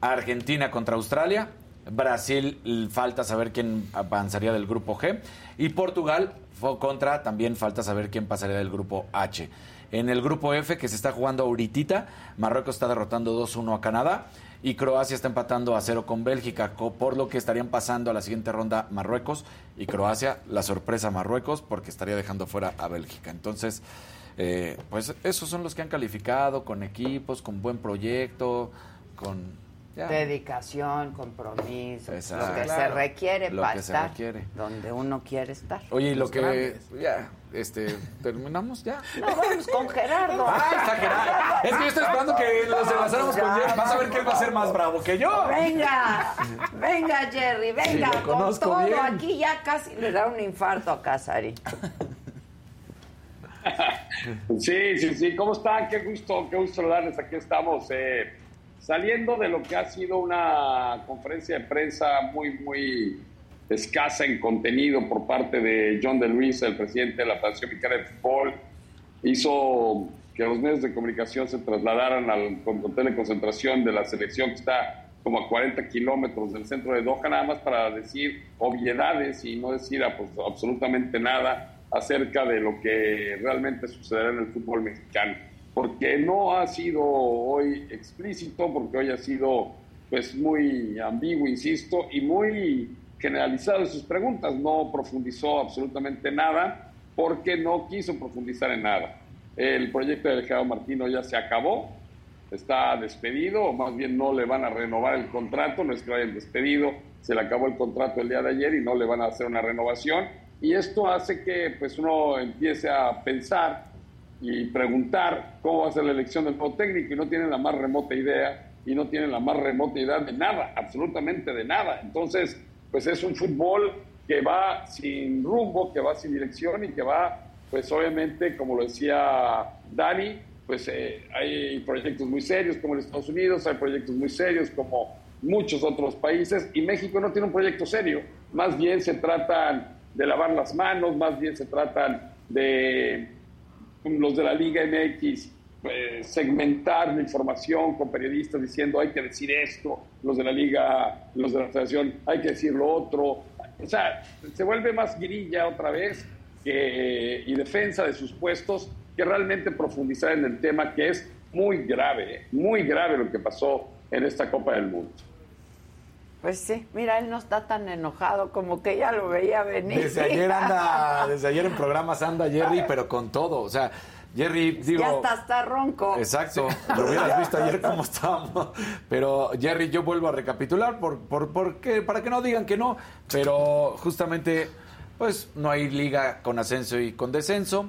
C: Argentina contra Australia. Brasil falta saber quién avanzaría del grupo G. Y Portugal contra, también falta saber quién pasaría del grupo H. En el grupo F, que se está jugando ahorita, Marruecos está derrotando 2-1 a Canadá y Croacia está empatando a 0 con Bélgica, por lo que estarían pasando a la siguiente ronda Marruecos y Croacia, la sorpresa Marruecos, porque estaría dejando fuera a Bélgica. Entonces, eh, pues esos son los que han calificado con equipos, con buen proyecto, con... ya.
A: Dedicación, compromiso,
C: Exacto.
A: lo que se requiere
C: Lo
A: para
C: que se
A: estar
C: requiere.
A: donde uno quiere estar.
C: Oye, y lo que...
D: grandes.
C: Ya, este, ¿terminamos ya?
A: No, vamos con Gerardo.
C: ¡Ah, está Gerardo! Es que yo estoy esperando que nos enlazáramos con Jerry. Vas a ver que él va a ser más bravo que yo.
A: Venga, venga Jerry, venga,
C: Sí,
A: con todo.
C: bien.
A: Aquí ya casi le da un infarto a Casari.
G: Sí, sí, sí. ¿Cómo están? Qué gusto, qué gusto saludarles. Aquí estamos eh, saliendo de lo que ha sido una conferencia de prensa muy, muy escasa en contenido por parte de John de Luis, el presidente de la Federación Mexicana de Fútbol. Hizo que los medios de comunicación se trasladaran al hotel de concentración de la selección que está como a 40 kilómetros del centro de Doha, nada más para decir obviedades y no decir pues, absolutamente nada acerca de lo que realmente sucederá en el fútbol mexicano. Porque no ha sido hoy explícito, porque hoy ha sido pues muy ambiguo, insisto, y muy generalizado en sus preguntas. No profundizó absolutamente nada porque no quiso profundizar en nada. El proyecto de Gerardo Martino ya se acabó, está despedido, o más bien no le van a renovar el contrato, no es que lo hayan despedido, se le acabó el contrato el día de ayer y no le van a hacer una renovación. Y esto hace que pues uno empiece a pensar y preguntar cómo va a ser la elección del nuevo técnico y no tienen la más remota idea y no tienen la más remota idea de nada, absolutamente de nada. Entonces, pues es un fútbol que va sin rumbo, que va sin dirección y que va, pues obviamente, como lo decía Dani, pues eh, hay proyectos muy serios como en Estados Unidos, hay proyectos muy serios como muchos otros países y México no tiene un proyecto serio, más bien se tratan de lavar las manos, más bien se tratan de los de la Liga MX eh, segmentar la información con periodistas diciendo hay que decir esto, los de la Liga, los de la Federación hay que decir lo otro. O sea, se vuelve más guirilla otra vez que- y defensa de sus puestos que realmente profundizar en el tema que es muy grave, muy grave lo que pasó en esta Copa del Mundo.
A: Pues sí, mira, él no está tan enojado como que ya lo veía venir.
C: Desde ayer <laughs> anda, desde ayer en programas anda Jerry, pero con todo, o sea, Jerry, digo...
A: Ya está, está ronco.
C: Exacto, lo hubieras <laughs> visto ayer cómo estábamos. Pero Jerry, yo vuelvo a recapitular por, por, para que no digan que no, pero justamente, pues no hay liga con ascenso y con descenso,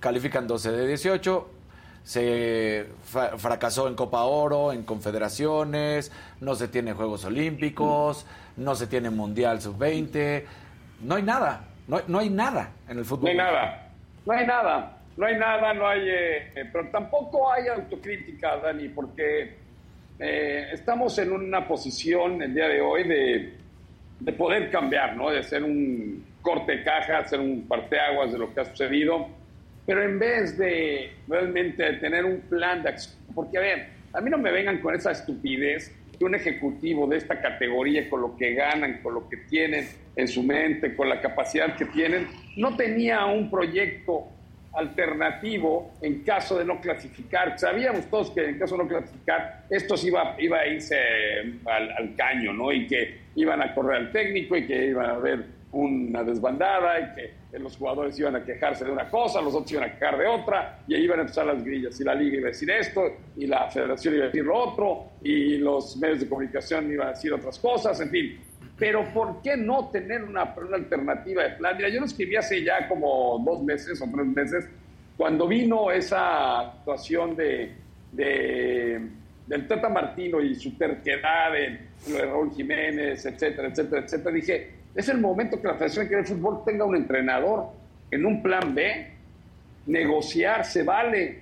C: califican 12 de 18, se fracasó en Copa Oro, en Confederaciones, no se tiene Juegos Olímpicos, no se tiene Mundial Sub-20, no hay nada, no, no, hay nada en el fútbol.
G: No hay nada, no hay nada, no hay nada, no hay, eh, eh, pero tampoco hay autocrítica, Dani, porque eh, estamos en una posición el día de hoy de, de poder cambiar, ¿no? De ser un corte de caja, hacer un parteaguas de lo que ha sucedido pero en vez de realmente tener un plan de acción, porque a ver, a mí no me vengan con esa estupidez que un ejecutivo de esta categoría, con lo que ganan, con lo que tienen en su mente, con la capacidad que tienen, no tenía un proyecto alternativo en caso de no clasificar. Sabíamos todos que en caso de no clasificar, esto iba, iba a irse al, al caño, ¿no? Y que iban a correr al técnico y que iban a haber una desbandada y que los jugadores iban a quejarse de una cosa, los otros iban a quejar de otra, y ahí iban a empezar las grillas. Y la liga iba a decir esto, y la federación iba a decir lo otro, y los medios de comunicación iban a decir otras cosas, en fin. Pero ¿por qué no tener una, una alternativa de plan? Mira, yo lo escribí hace ya como dos meses o tres meses, cuando vino esa actuación de del Tata Martino y su terquedad en lo de Raúl Jiménez, etcétera, etcétera, etcétera, dije, es el momento que la Federación de Fútbol tenga un entrenador en un plan B, negociar, se vale,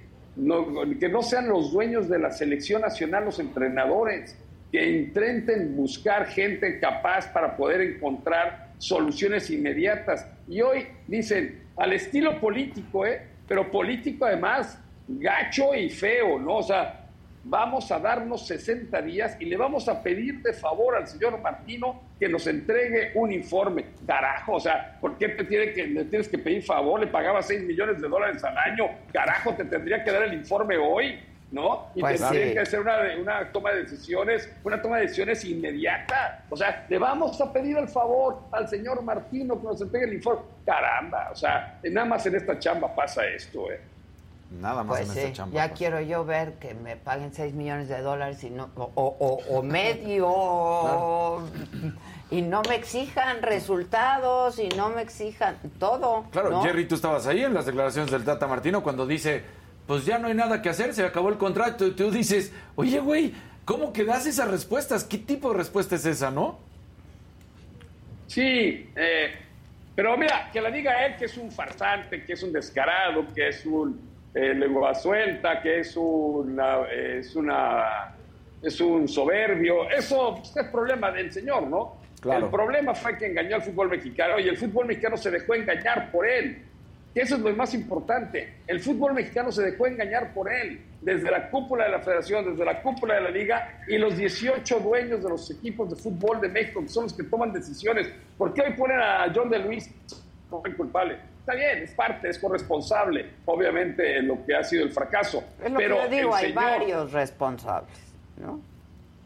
G: que no sean los dueños de la selección nacional los entrenadores, que intenten buscar gente capaz para poder encontrar soluciones inmediatas. Y hoy dicen, al estilo político, ¿eh? pero político además, gacho y feo, ¿no? O sea, vamos a darnos 60 días y le vamos a pedir de favor al señor Martino que nos entregue un informe. Carajo, o sea, ¿por qué te tiene que, le tienes que pedir favor? Le pagaba 6 millones de dólares al año. Carajo, te tendría que dar el informe hoy, ¿no? Y pues tendría que hacer una, una toma de decisiones, una toma de decisiones inmediata. O sea, le vamos a pedir el favor al señor Martino que nos entregue el informe. Caramba, o sea, nada más en esta chamba pasa esto, ¿eh?
C: Nada más
A: pues en esta chamba. Ya pues. quiero yo ver que me paguen 6 millones de dólares y no, o, <laughs> medio. Y no me exijan resultados y no me exijan todo.
C: Claro, Jerry, tú estabas ahí en las declaraciones del Tata Martino cuando dice, pues ya no hay nada que hacer, se acabó el contrato. Y tú dices, oye, güey, ¿cómo que das esas respuestas? ¿Qué tipo de respuesta es esa, no?
G: Sí, eh, pero mira, que la diga él que es un farsante, que es un descarado, que es un eh, lengua suelta, que es una, es una es un soberbio. Eso pues, es problema del señor, ¿no? El problema fue que engañó al fútbol mexicano y el fútbol mexicano se dejó engañar por él. Que eso es lo más importante. El fútbol mexicano se dejó engañar por él, desde la cúpula de la federación, desde la cúpula de la liga y los 18 dueños de los equipos de fútbol de México, que son los que toman decisiones. ¿Por qué hoy ponen a John de Luis como culpable? Está bien, es parte, es corresponsable, obviamente, en lo que ha sido el fracaso.
A: Es lo pero que yo digo, hay varios responsables, ¿no?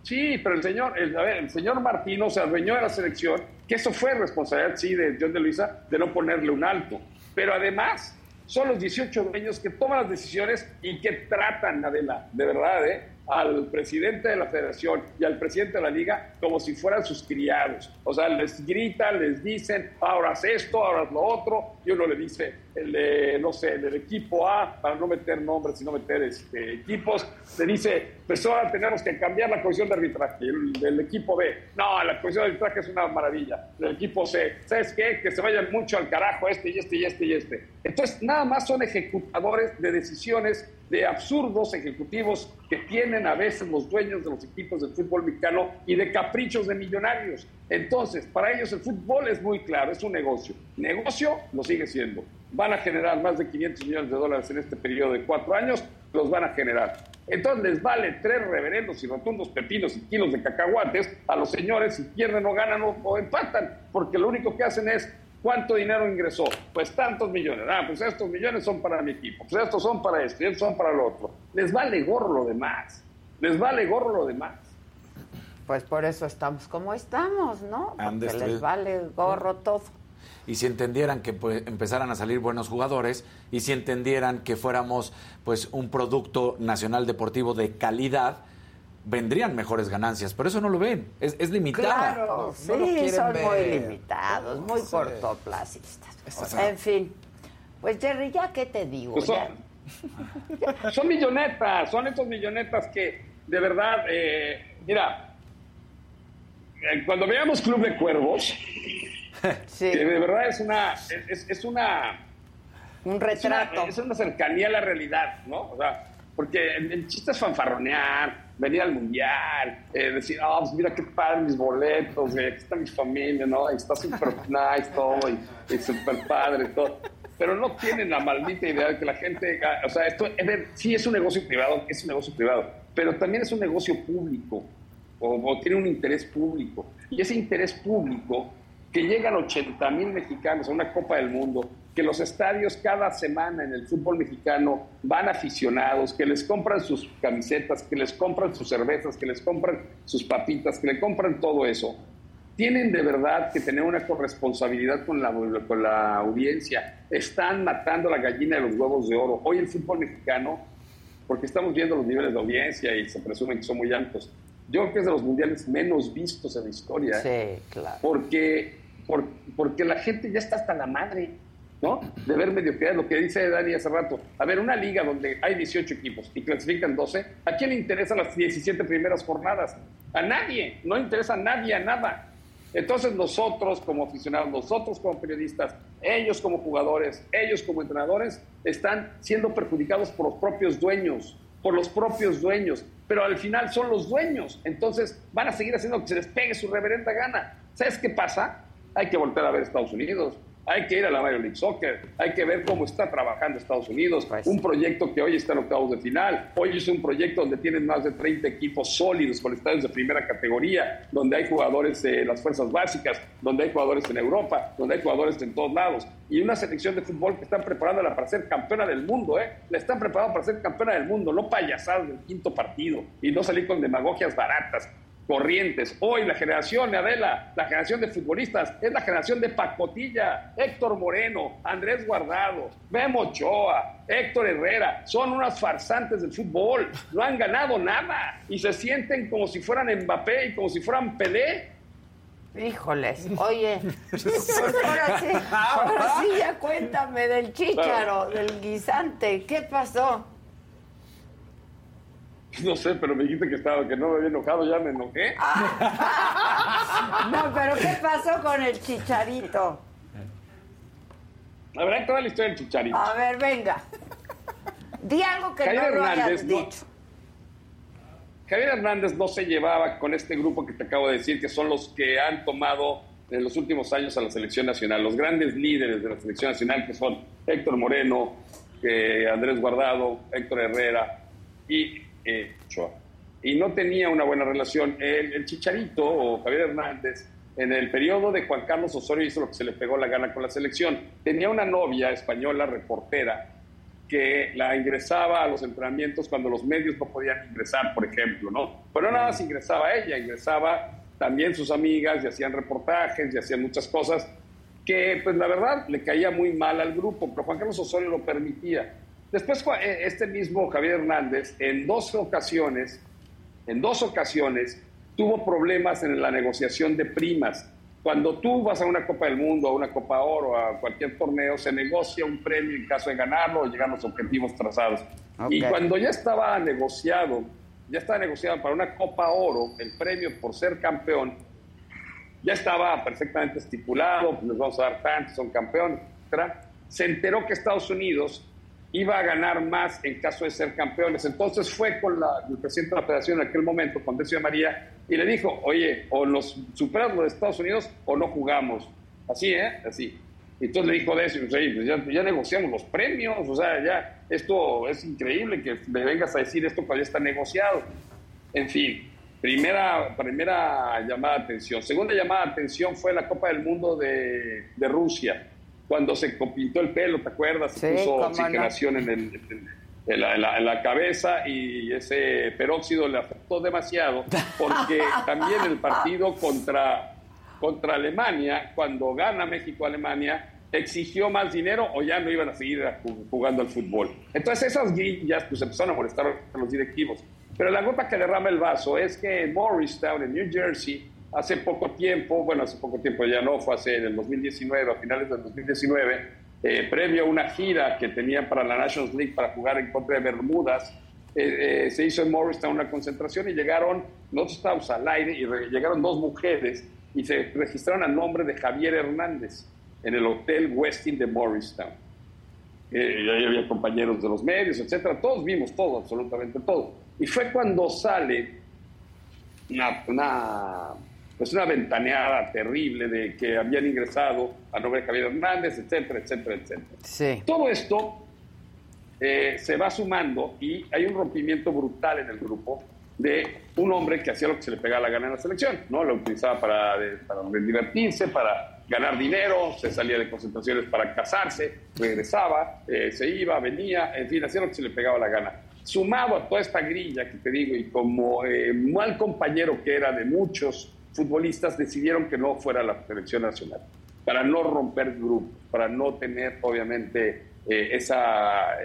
G: Sí, pero el señor, el, a ver, el señor Martino se adueñó de la selección, que eso fue responsabilidad, sí, de John de Luisa, de no ponerle un alto. Pero además, son los 18 dueños que toman las decisiones y que tratan, Adela, de verdad, ¿eh? Al presidente de la federación y al presidente de la liga como si fueran sus criados. O sea, les gritan, les dicen, ahora haz esto, ahora lo otro, y uno le dice, el no sé, el equipo A, para no meter nombres, sino meter este, equipos, le dice, pues ahora tenemos que cambiar la comisión de arbitraje. El, equipo B, no, la comisión de arbitraje es una maravilla. El equipo C, ¿sabes qué? Que se vayan mucho al carajo este y este y este y este. Entonces, nada más son ejecutadores de decisiones de absurdos ejecutivos que tienen a veces los dueños de los equipos del fútbol mexicano y de caprichos de millonarios. Entonces, para ellos el fútbol es muy claro, es un negocio. Negocio lo sigue siendo. Van a generar más de 500 millones de dólares en este periodo de cuatro años, los van a generar. Entonces les vale tres reverendos y rotundos pepinos y kilos de cacahuates a los señores si pierden o ganan o empatan, porque lo único que hacen es ¿Cuánto dinero ingresó? Pues tantos millones. Ah, pues estos millones son para mi equipo. Pues estos son para esto y estos son para lo otro. Les vale gorro lo demás. Les vale gorro lo demás.
A: Pues por eso estamos como estamos, ¿no? Porque les vale gorro todo.
C: Y si entendieran que pues, empezaran a salir buenos jugadores y si entendieran que fuéramos pues un producto nacional deportivo de calidad, vendrían mejores ganancias, pero eso no lo ven, es, es limitada.
A: Claro, sí, son muy limitados, muy cortoplacistas. En fin, pues Jerry, ¿ya qué te digo? Pues
G: son, <laughs> millonetas, son estos millonetas que de verdad, eh, mira, cuando veamos Club de Cuervos, <laughs> que de verdad es una, es, una...
A: Un retrato.
G: Es una, cercanía a la realidad, ¿no? O sea, porque el, chiste es fanfarronear, venir al mundial, eh, decir, ah, pues mira qué padre mis boletos, aquí está mi familia, ¿no? Y está súper <laughs> nice todo, y, y súper padre todo pero no tienen la maldita idea de que la gente, o sea, esto sí es un negocio privado, es un negocio privado, pero también es un negocio público, o, tiene un interés público. Y ese interés público, que llegan 80 mil mexicanos a una Copa del Mundo, que los estadios cada semana en el fútbol mexicano van aficionados, que les compran sus camisetas, que les compran sus cervezas, que les compran sus papitas, que le compran todo eso tienen de verdad que tener una corresponsabilidad con la, con la audiencia. Están matando la gallina de los huevos de oro. Hoy el fútbol mexicano, porque estamos viendo los niveles de audiencia y se presumen que son muy altos, yo creo que es de los mundiales menos vistos en la historia.
A: Sí, claro.
G: Porque, porque la gente ya está hasta la madre, ¿no? De ver mediocridad, lo que dice Dani hace rato. A ver, una liga donde hay 18 equipos y clasifican 12, ¿a quién le interesan las 17 primeras jornadas? A nadie, no interesa a nadie a nada. Entonces nosotros como aficionados, nosotros como periodistas, ellos como jugadores, ellos como entrenadores, están siendo perjudicados por los propios dueños, por los propios dueños, pero al final son los dueños, entonces van a seguir haciendo que se les pegue su reverenda gana. ¿Sabes qué pasa? Hay que volver a ver Estados Unidos, hay que ir a la Major League Soccer, hay que ver cómo está trabajando Estados Unidos, pues. Un proyecto que hoy está en octavos de final, hoy es un proyecto donde tienen más de 30 equipos sólidos con estadios de primera categoría, donde hay jugadores de las fuerzas básicas, donde hay jugadores en Europa, donde hay jugadores en todos lados, y una selección de fútbol que están preparándola para ser campeona del mundo, ¿eh? La están preparando para ser campeona del mundo, no payasadas del quinto partido, y no salir con demagogias baratas corrientes. Hoy la generación, Adela, la generación de futbolistas es la generación de Pacotilla, Héctor Moreno, Andrés Guardado, Memo Ochoa, Héctor Herrera. Son unas farsantes del fútbol. No han ganado nada y se sienten como si fueran Mbappé y como si fueran Pelé.
A: Híjoles, oye, pues ahora sí, <laughs> ahora sí ya cuéntame del chícharo, del guisante, ¿qué pasó?
G: No sé, pero me dijiste que estaba, que no me había enojado, ya me enojé. <laughs>
A: no, pero ¿qué pasó con el chicharito?
G: A ver, toda la historia del chicharito.
A: A ver, venga. Di algo que no lo hayas dicho.
G: Javier Hernández no se llevaba con este grupo que te acabo de decir, que son los que han tomado en los últimos años a la selección nacional, los grandes líderes de la selección nacional, que son Héctor Moreno, Andrés Guardado, Héctor Herrera y eh, y no tenía una buena relación. El, Chicharito o Javier Hernández, en el periodo de Juan Carlos Osorio, hizo lo que se le pegó la gana con la selección. Tenía una novia española, reportera, que la ingresaba a los entrenamientos cuando los medios no podían ingresar, por ejemplo, ¿no? Pero nada más ingresaba ella, ingresaba también sus amigas y hacían reportajes y hacían muchas cosas que, pues la verdad, le caía muy mal al grupo, pero Juan Carlos Osorio lo permitía. Después, eh, este mismo Javier Hernández, en dos ocasiones, en dos ocasiones, tuvo problemas en la negociación de primas. Cuando tú vas a una Copa del Mundo, a una Copa Oro, a cualquier torneo, se negocia un premio en caso de ganarlo o llegar a los objetivos trazados. Y cuando ya estaba negociado, ya estaba negociado para una Copa Oro, el premio por ser campeón, ya estaba perfectamente estipulado, pues les vamos a dar tanto, son campeones, etc. Se enteró que Estados Unidos iba a ganar más en caso de ser campeones. Entonces fue con el presidente de la federación en aquel momento, con Decio de María, y le dijo, oye, o nos superas los de Estados Unidos o no jugamos. Así, ¿eh? Así. Entonces le dijo Decio, pues ya, ya, negociamos los premios, o sea, ya, esto es increíble que me vengas a decir esto cuando ya está negociado. En fin, primera, primera llamada de atención. Segunda llamada de atención fue la Copa del Mundo de, de Rusia cuando se pintó el pelo, ¿te acuerdas? Se puso oxigenación en, el, en la, en la, cabeza y ese peróxido le afectó demasiado porque <laughs> también el partido contra, contra Alemania, cuando gana México-Alemania, exigió más dinero o ya no iban a seguir jugando al fútbol. Entonces esas guillas pues empezaron a molestar a los directivos. Pero la gota que derrama el vaso es que en Morristown, en New Jersey, hace poco tiempo, bueno, hace poco tiempo ya no, fue hace en el 2019, a finales del 2019, eh, previo a una gira que tenían para la Nations League para jugar en contra de Bermudas, eh, eh, se hizo en Morristown una concentración y llegaron, nosotros estábamos al aire y llegaron dos mujeres y se registraron a nombre de Javier Hernández en el Hotel Westin de Morristown. Eh, ahí había compañeros de los medios, etcétera, todos vimos todo, absolutamente todo. Y fue cuando sale una, una, pues una ventaneada terrible de que habían ingresado a nombre Javier Hernández, etcétera, etcétera, etcétera. Todo esto eh, se va sumando y hay un rompimiento brutal en el grupo de un hombre que hacía lo que se le pegaba la gana en la selección, ¿no? Lo utilizaba para, para divertirse, para ganar dinero, se salía de concentraciones para casarse, regresaba, eh, se iba, venía, en fin, hacía lo que se le pegaba la gana. Sumado a toda esta grilla que te digo, y como eh, mal compañero que era de muchos futbolistas, decidieron que no fuera la selección nacional, para no romper grupos, para no tener, obviamente, eh, esa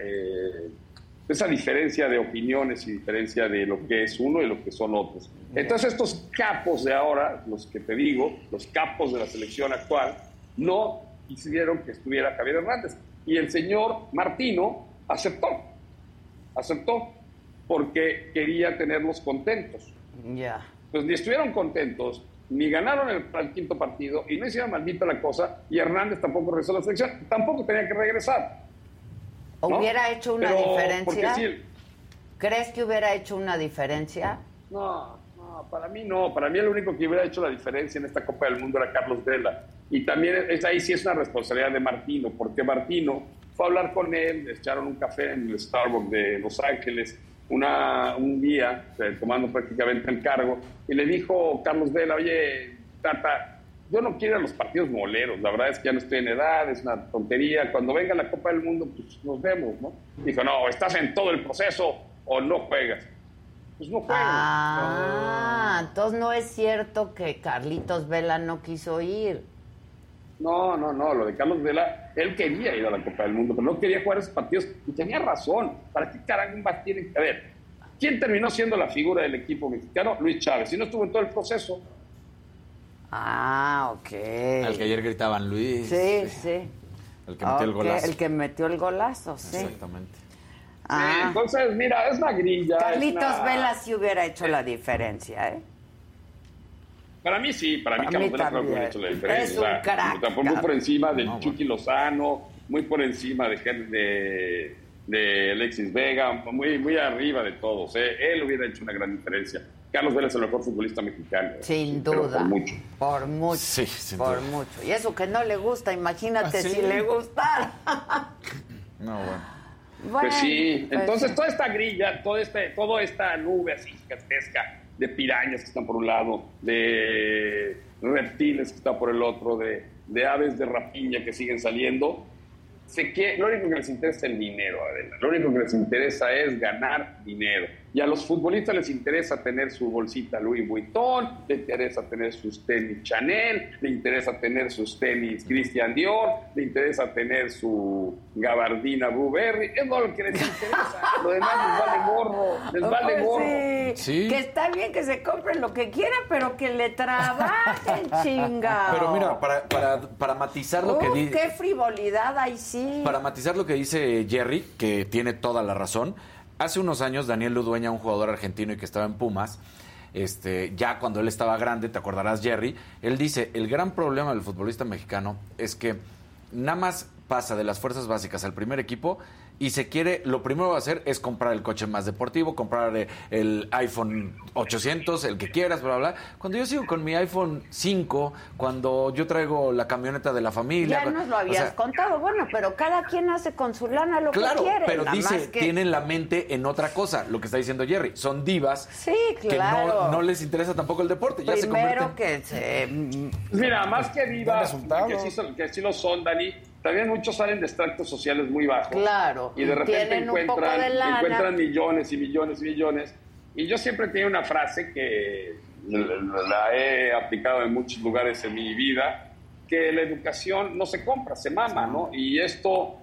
G: esa diferencia de opiniones y diferencia de lo que es uno y lo que son otros. Entonces estos capos de ahora, los que te digo, los capos de la selección actual, no quisieron que estuviera Javier Hernández. Y el señor Martino aceptó, aceptó, porque quería tenerlos contentos.
A: Ya.
G: Pues ni estuvieron contentos, ni ganaron el, quinto partido, y no hicieron maldita la cosa, y Hernández tampoco regresó a la selección, tampoco tenía que regresar.
A: ¿Hubiera hecho una diferencia? ¿Crees que hubiera hecho una diferencia?
G: No, no, para mí no. Para mí el único que hubiera hecho la diferencia en esta Copa del Mundo era Carlos Vela. Y también es, ahí sí es una responsabilidad de Martino, porque Martino fue a hablar con él, le echaron un café en el Starbucks de Los Ángeles una, un día, tomando prácticamente el cargo, y le dijo Carlos Vela, oye, Tata, yo no quiero a los partidos moleros, la verdad es que ya no estoy en edad, es una tontería. Cuando venga la Copa del Mundo, pues nos vemos, ¿no? Dijo, no, estás en todo el proceso o no juegas. Pues no juegas.
A: Ah, entonces no es cierto que Carlitos Vela no quiso ir.
G: No, no, no, lo de Carlos Vela, él quería ir a la Copa del Mundo, pero no quería jugar esos partidos y tenía razón. ¿Para qué caramba tiene A ver, ¿quién terminó siendo la figura del equipo mexicano? Luis Chávez. Si no estuvo en todo el proceso,
A: Ah, ok.
C: Al que ayer gritaban Luis.
A: Sí, sí.
C: El que metió el golazo.
A: El que metió el golazo, sí.
C: Exactamente.
G: Ah. entonces, mira, es una grilla.
A: Carlitos Vela sí hubiera hecho la diferencia, ¿eh?
G: Para mí sí, para, mí Carlos Vela hecho la diferencia.
A: Es un crack.
G: muy por encima del Chucky Lozano, muy por encima de, de, de Alexis Vega, muy, muy arriba de todos. ¿eh? Él hubiera hecho una gran diferencia. Carlos Vela es el mejor futbolista mexicano.
A: Sin duda.
G: Por mucho.
A: Por mucho.
C: Sí, sin
A: por mucho. Y eso que no le gusta, imagínate ah, si le gustara. <laughs>
C: no, bueno.
G: Pues sí, pues entonces toda esta grilla, todo este, toda esta nube así gigantesca de pirañas que están por un lado, de reptiles que están por el otro, de, de aves de rapiña que siguen saliendo, que lo único que les interesa es el dinero, Adela. Lo único que les interesa es ganar dinero. Y a los futbolistas les interesa tener su bolsita Louis Vuitton, le interesa tener sus tenis Chanel, le interesa tener sus tenis Christian Dior, le interesa tener su gabardina Burberry. Es lo que les interesa. Lo demás les vale gorro, les vale pues gorro.
A: Sí. Que está bien que se compren lo que quieran, pero que le trabajen, <laughs> chinga.
C: Pero mira, para, para, para matizar lo que dice...
A: ¡Qué frivolidad ahí sí!
C: Para matizar lo que dice Jerry, que tiene toda la razón Hace unos años, Daniel Ludueña, un jugador argentino y que estaba en Pumas, este, ya cuando él estaba grande, te acordarás, Jerry, él dice, el gran problema del futbolista mexicano es que nada más pasa de las fuerzas básicas al primer equipo y se quiere, lo primero que va a hacer es comprar el coche más deportivo, comprar eh, el iPhone 800, el que quieras, bla, bla, Cuando yo sigo con mi iPhone 5, cuando yo traigo la camioneta de la familia.
A: Ya nos lo habías contado, bueno, pero cada quien hace con su lana lo que quiere.
C: pero dice, tienen la mente en otra cosa, lo que está diciendo Jerry. Son divas
A: sí, claro.
C: que no, les interesa tampoco el deporte.
A: Primero que se...
G: Mira, más que divas, que sí, que sí lo son, Dani, también muchos salen de extractos sociales muy bajos.
A: Claro.
G: Y de repente encuentran, encuentran millones y millones y millones. Y yo siempre tengo una frase que la he aplicado en muchos lugares en mi vida, que la educación no se compra, se mama, ¿no? Y esto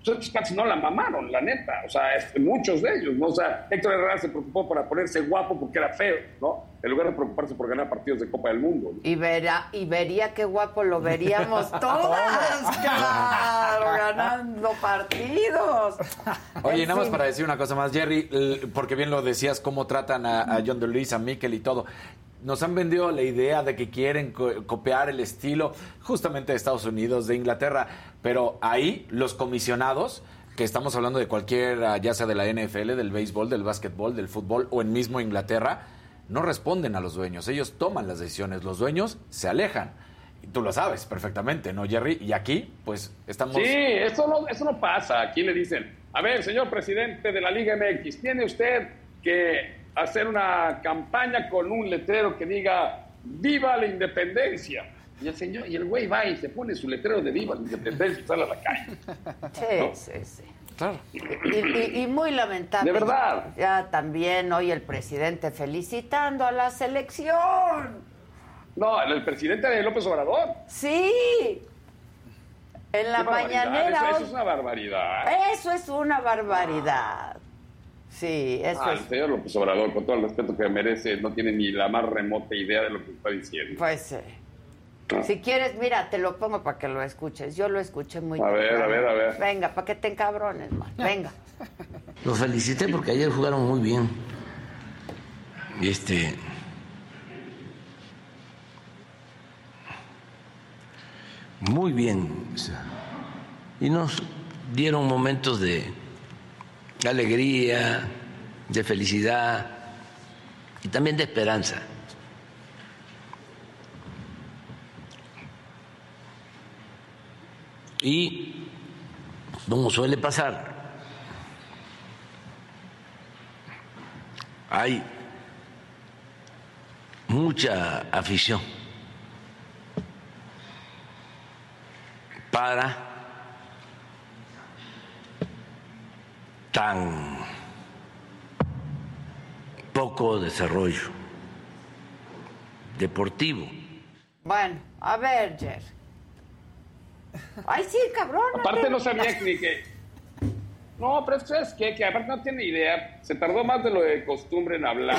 G: estos casi no la mamaron, la neta. O sea, muchos de ellos, ¿no? O sea, Héctor Herrera se preocupó para ponerse guapo porque era feo, ¿no? En lugar de preocuparse por ganar partidos de Copa del Mundo.
A: Y, verá, y vería qué guapo lo veríamos <laughs> todas, claro, ganando partidos.
C: Oye, nada más para decir una cosa más, Jerry, porque bien lo decías, cómo tratan a, a John de Luis, a Mikel y todo nos han vendido la idea de que quieren copiar el estilo justamente de Estados Unidos, de Inglaterra, pero ahí los comisionados, que estamos hablando de cualquier, ya sea de la NFL, del béisbol, del básquetbol, del fútbol o en mismo Inglaterra, no responden a los dueños, ellos toman las decisiones, los dueños se alejan. Y tú lo sabes perfectamente, ¿no, Jerry? Y aquí, pues, estamos...
G: Sí, eso no, eso no pasa. Aquí le dicen, a ver, señor presidente de la Liga MX, tiene usted que hacer una campaña con un letrero que diga ¡Viva la independencia! Y el señor, y el güey va y se pone su letrero de Viva la independencia y sale a la calle.
A: Sí, sí, sí. Claro. Y, muy lamentable.
G: De verdad.
A: Ya también hoy el presidente felicitando a la selección.
G: No, el presidente de López Obrador.
A: Sí. En la mañanera.
G: eso, es una barbaridad.
A: Eso es una barbaridad. Sí, eso ah,
G: es. El señor López Obrador, con todo el respeto que merece, no tiene ni la más remota idea de lo que está diciendo.
A: Pues sí. Ah. Si quieres, mira, te lo pongo para que lo escuches. Yo lo escuché muy
G: bien. A ver, a ver, a ver.
A: Venga, para que te encabrones, man. Venga. <laughs>
H: Los felicité porque ayer jugaron muy bien. Y este. Muy bien. Y nos dieron momentos de de alegría, de felicidad y también de esperanza. Y, como suele pasar, hay mucha afición para tan poco desarrollo deportivo.
A: Bueno, a ver, Jer. Ay, sí, cabrón.
G: Aparte no sabía ni que no, pero es que, que aparte no tiene idea, se tardó más de lo de costumbre en hablar,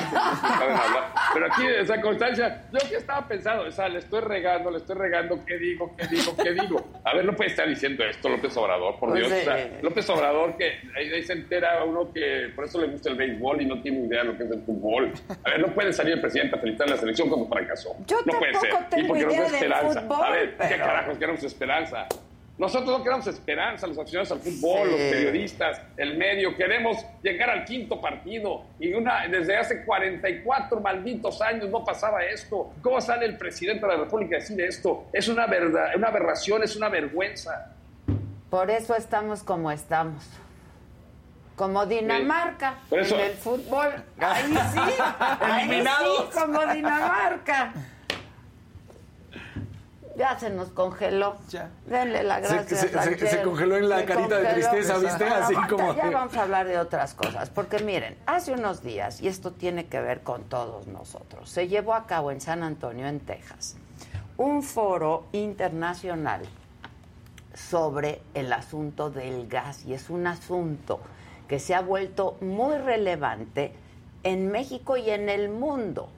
G: pero aquí, esa Constancia, yo que estaba pensando, o sea, le estoy regando, le estoy regando, ¿qué digo, qué digo, qué digo? A ver, no puede estar diciendo esto López Obrador, por Dios, o sea, López Obrador, que ahí, se entera uno que por eso le gusta el béisbol y no tiene idea de lo que es el fútbol. A ver, no puede salir el presidente a felicitar a la selección como fracasó.
A: Yo
G: no puede ser.
A: y porque no
G: es
A: esperanza.
G: a ver, ¿qué carajos queremos esperanza? Nosotros no queremos esperanza, los aficionados al fútbol, los periodistas, el medio. Queremos llegar al quinto partido. Y una, desde hace 44 malditos años no pasaba esto. ¿Cómo sale el presidente de la República a decir esto? Es una, verdad, una aberración, es una vergüenza.
A: Por eso estamos como estamos. Como Dinamarca en el fútbol. Ahí sí, <laughs> ahí sí, como Dinamarca. Ya se nos congeló. Ya. Denle la gracia.
C: Se, se, congeló en la carita de tristeza, ¿viste? Así como.
A: Ya vamos a hablar de otras cosas. Porque miren, hace unos días, y esto tiene que ver con todos nosotros, se llevó a cabo en San Antonio, en Texas, un foro internacional sobre el asunto del gas. Y es un asunto que se ha vuelto muy relevante en México y en el mundo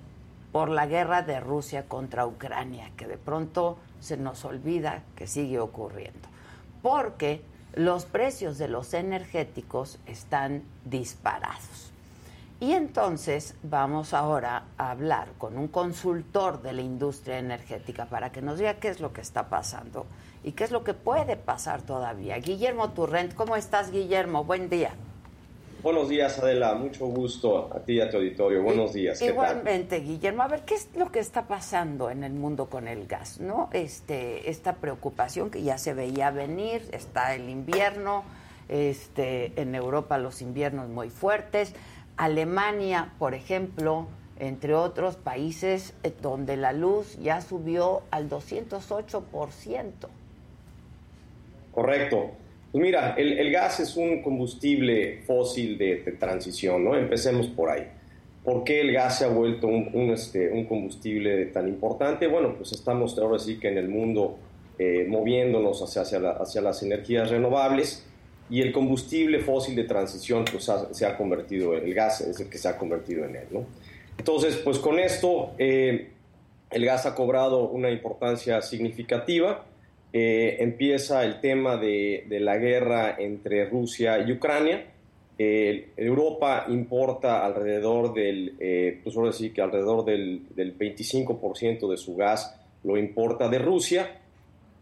A: por la guerra de Rusia contra Ucrania, que de pronto se nos olvida que sigue ocurriendo. Porque los precios de los energéticos están disparados. Y entonces vamos ahora a hablar con un consultor de la industria energética para que nos diga qué es lo que está pasando y qué es lo que puede pasar todavía. Guillermo Turrent, ¿cómo estás, Guillermo? Buen día.
I: Buenos días, Adela. Mucho gusto a ti y a tu auditorio. Buenos días.
A: Igualmente, Guillermo. A ver, ¿qué es lo que está pasando en el mundo con el gas? ¿No? Este, esta preocupación que ya se veía venir, está el invierno, este, en Europa los inviernos muy fuertes. Alemania, por ejemplo, entre otros países eh, donde la luz ya subió al 208%.
I: Correcto. Pues mira, el, gas es un combustible fósil de, transición, ¿no? Empecemos por ahí. ¿Por qué el gas se ha vuelto un, este, combustible tan importante? Bueno, pues estamos ahora sí que en el mundo eh, moviéndonos hacia, las energías renovables y el combustible fósil de transición pues se ha convertido, el gas es el que se ha convertido en él, ¿no? Entonces, pues con esto eh, el gas ha cobrado una importancia significativa. Eh, empieza el tema de, la guerra entre Rusia y Ucrania. Europa importa alrededor del, eh, pues ahora sí que alrededor del, del 25% de su gas lo importa de Rusia.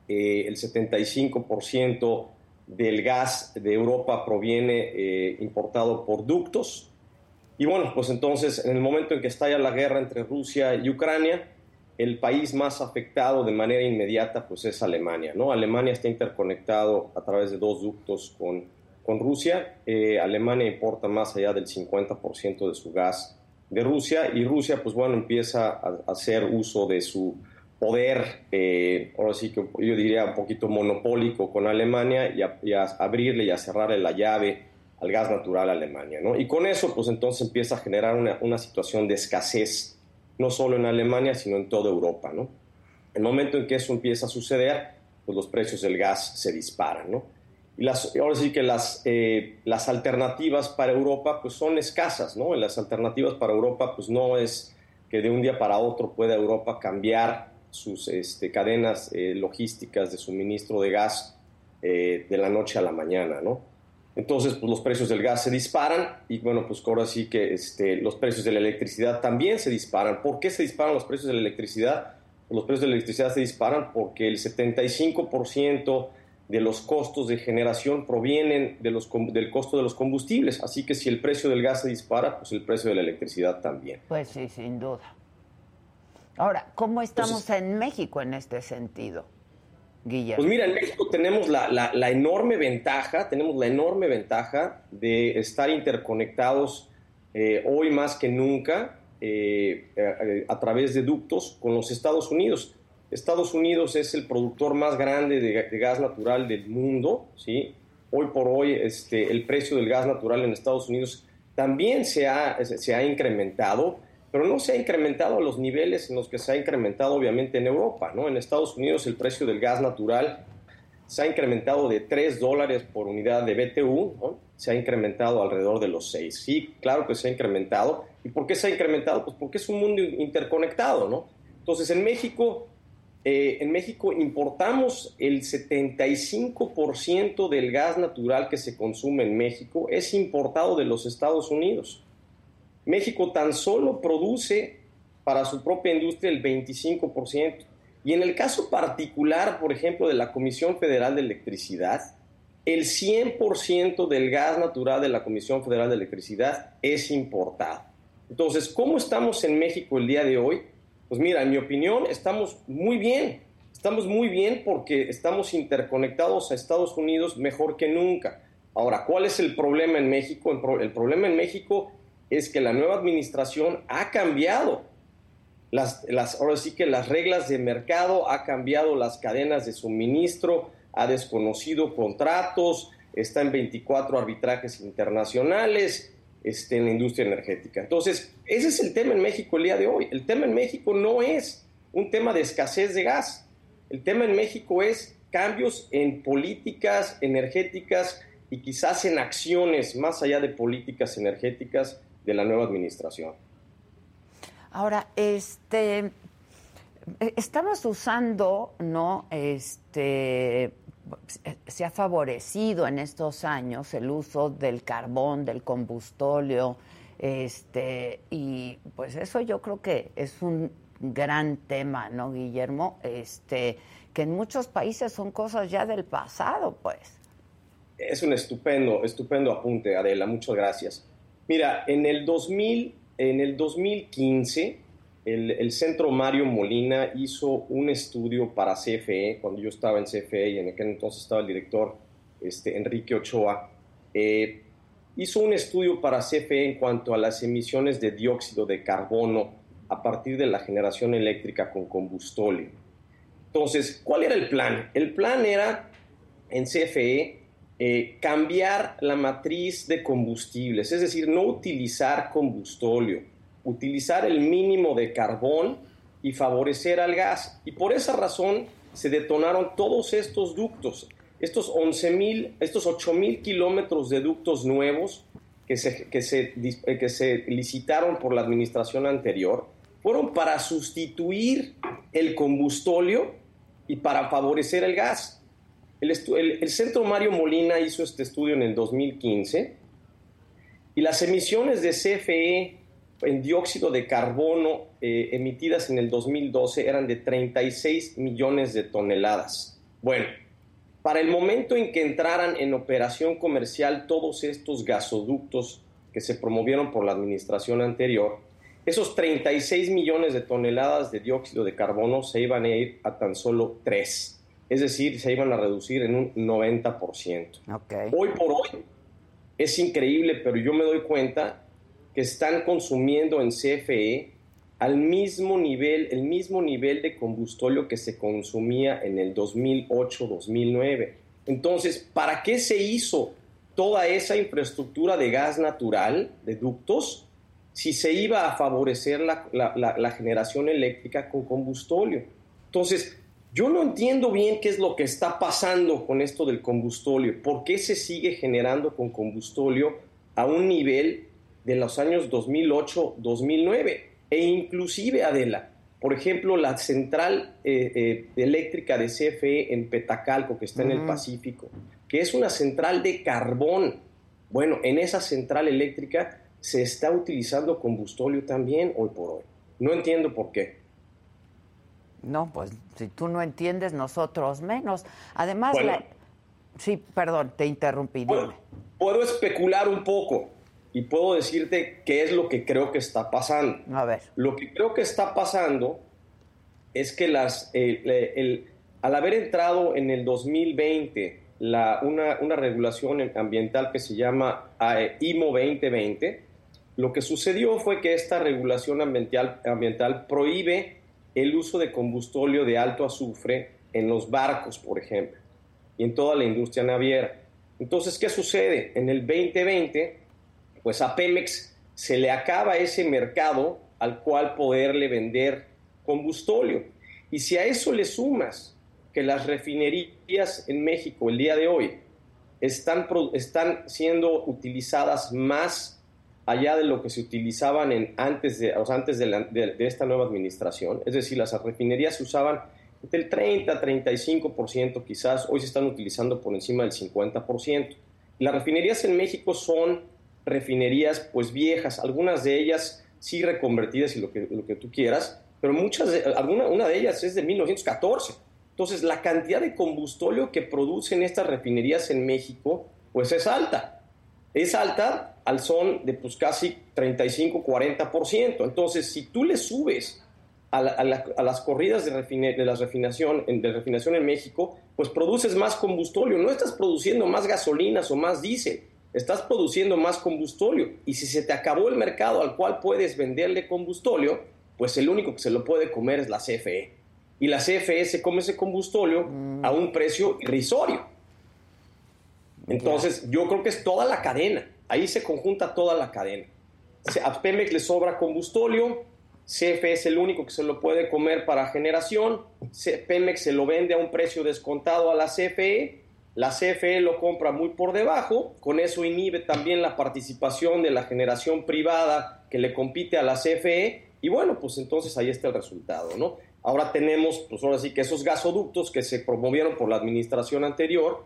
I: el 75% del gas de Europa proviene importado por ductos y bueno, pues entonces, en el momento en que estalla la guerra entre Rusia y Ucrania, el país más afectado de manera inmediata pues es Alemania, ¿no? Alemania está interconectado a través de dos ductos con, con Rusia. Eh, Alemania importa más allá del 50% de su gas de Rusia y Rusia pues bueno empieza a, hacer uso de su poder, eh, ahora sí que yo diría un poquito monopólico con Alemania y a, y a abrirle y a cerrarle la llave al gas natural a Alemania. ¿no? Y con eso, pues entonces empieza a generar una, una, situación de escasez, no solo en Alemania, sino en toda Europa. ¿no? El momento en que eso empieza a suceder, pues los precios del gas se disparan. ¿no? Y las, ahora sí que las, eh, las alternativas para Europa pues son escasas. ¿no? las alternativas para Europa pues no es que de un día para otro pueda Europa cambiar sus este, cadenas eh, logísticas de suministro de gas eh, de la noche a la mañana, ¿no? Entonces, pues los precios del gas se disparan y bueno, pues ahora sí que este, los precios de la electricidad también se disparan. ¿Por qué se disparan los precios de la electricidad? Pues, los precios de la electricidad se disparan porque el 75% de los costos de generación provienen de los, del costo de los combustibles. Así que si el precio del gas se dispara, pues el precio de la electricidad también.
A: Pues sí, sin duda. Ahora, ¿cómo estamos en México en este sentido?
I: Pues mira, en México tenemos la, enorme ventaja, tenemos la enorme ventaja de estar interconectados eh, hoy más que nunca eh, a, través de ductos con los Estados Unidos. Estados Unidos es el productor más grande de, gas natural del mundo, ¿sí? Hoy por hoy este, el precio del gas natural en Estados Unidos también se ha, se ha incrementado pero no se ha incrementado a los niveles en los que se ha incrementado obviamente en Europa. ¿no? En Estados Unidos el precio del gas natural se ha incrementado de 3 dólares por unidad de BTU, ¿no? se ha incrementado alrededor de los 6. Sí, claro que se ha incrementado. ¿Y por qué se ha incrementado? Pues porque es un mundo interconectado. ¿no? Entonces en México, eh, en México importamos el 75% del gas natural que se consume en México, es importado de los Estados Unidos. México tan solo produce para su propia industria el 25%. Y en el caso particular, por ejemplo, de la Comisión Federal de Electricidad, el 100% del gas natural de la Comisión Federal de Electricidad es importado. Entonces, ¿cómo estamos en México el día de hoy? Pues mira, en mi opinión, estamos muy bien. Estamos muy bien porque estamos interconectados a Estados Unidos mejor que nunca. Ahora, ¿cuál es el problema en México? El, problema en México es que la nueva administración ha cambiado las, ahora sí que las reglas de mercado, ha cambiado las cadenas de suministro, ha desconocido contratos, está en 24 arbitrajes internacionales este, en la industria energética. Entonces, ese es el tema en México el día de hoy. El tema en México no es un tema de escasez de gas. El tema en México es cambios en políticas energéticas y quizás en acciones más allá de políticas energéticas de la nueva administración.
A: Ahora, este estamos usando, ¿no? Este se ha favorecido en estos años el uso del carbón, del combustóleo, este, y pues eso yo creo que es un gran tema, ¿no, Guillermo? Este, que en muchos países son cosas ya del pasado, pues.
I: Es un estupendo, estupendo apunte, Adela, muchas gracias. Mira, en el, 2000, en el 2015, el, Centro Mario Molina hizo un estudio para CFE, cuando yo estaba en CFE y en aquel entonces estaba el director este, Enrique Ochoa, eh, hizo un estudio para CFE en cuanto a las emisiones de dióxido de carbono a partir de la generación eléctrica con combustóleo. Entonces, ¿cuál era el plan? El plan era en CFE eh, cambiar la matriz de combustibles, es decir, no utilizar combustóleo, utilizar el mínimo de carbón y favorecer al gas. Y por esa razón se detonaron todos estos ductos, estos 11 mil, estos 8 mil kilómetros de ductos nuevos que se, que, se, eh, que se licitaron por la administración anterior, fueron para sustituir el combustóleo y para favorecer el gas. El, Centro Mario Molina hizo este estudio en el 2015 y las emisiones de CFE en dióxido de carbono eh, emitidas en el 2012 eran de 36 millones de toneladas. Bueno, para el momento en que entraran en operación comercial todos estos gasoductos que se promovieron por la administración anterior, esos 36 millones de toneladas de dióxido de carbono se iban a ir a tan solo 3 es decir, se iban a reducir en un 90%. Hoy por hoy es increíble, pero yo me doy cuenta que están consumiendo en CFE al mismo nivel, el mismo nivel de combustóleo que se consumía en el 2008-2009. Entonces, ¿para qué se hizo toda esa infraestructura de gas natural, de ductos, si se iba a favorecer la, la generación eléctrica con combustóleo? Entonces, yo no entiendo bien qué es lo que está pasando con esto del combustóleo. ¿Por qué se sigue generando con combustóleo a un nivel de los años 2008-2009? E inclusive, Adela, por ejemplo, la central eh, eh, eléctrica de CFE en Petacalco, que está en el Pacífico, que es una central de carbón. Bueno, en esa central eléctrica se está utilizando combustóleo también hoy por hoy. No entiendo por qué.
A: No, pues si tú no entiendes, nosotros menos. Además, sí, perdón, te interrumpí.
I: Puedo, puedo, especular un poco y puedo decirte qué es lo que creo que está pasando.
A: A ver.
I: Lo que creo que está pasando es que las, al haber entrado en el 2020 la, una, una regulación ambiental que se llama eh, IMO 2020, lo que sucedió fue que esta regulación ambiental, ambiental prohíbe el uso de combustóleo de alto azufre en los barcos, por ejemplo, y en toda la industria naviera. Entonces, ¿qué sucede? En el 2020, pues a Pemex se le acaba ese mercado al cual poderle vender combustóleo. Y si a eso le sumas que las refinerías en México el día de hoy están, están siendo utilizadas más allá de lo que se utilizaban en, antes, de, antes de, esta nueva administración. Es decir, las refinerías se usaban del 30, 35% quizás, hoy se están utilizando por encima del 50%. Las refinerías en México son refinerías pues viejas, algunas de ellas sí reconvertidas y lo que, lo que tú quieras, pero muchas alguna, una de ellas es de 1914. Entonces, la cantidad de combustóleo que producen estas refinerías en México pues es alta. Es alta al son de pues casi 35-40%. Entonces, si tú le subes a, las corridas de, de, las refinación, de refinación en México, pues produces más combustóleo. No estás produciendo más gasolinas o más diésel, estás produciendo más combustóleo. Y si se te acabó el mercado al cual puedes venderle combustóleo, pues el único que se lo puede comer es la CFE. Y la CFE se come ese combustóleo a un precio irrisorio. Entonces, yo creo que es toda la cadena. Ahí se conjunta toda la cadena. A Pemex le sobra combustóleo, CFE es el único que se lo puede comer para generación, Pemex se lo vende a un precio descontado a la CFE, la CFE lo compra muy por debajo, con eso inhibe también la participación de la generación privada que le compite a la CFE, y bueno, pues entonces ahí está el resultado, ¿no? Ahora tenemos, pues ahora sí que esos gasoductos que se promovieron por la administración anterior,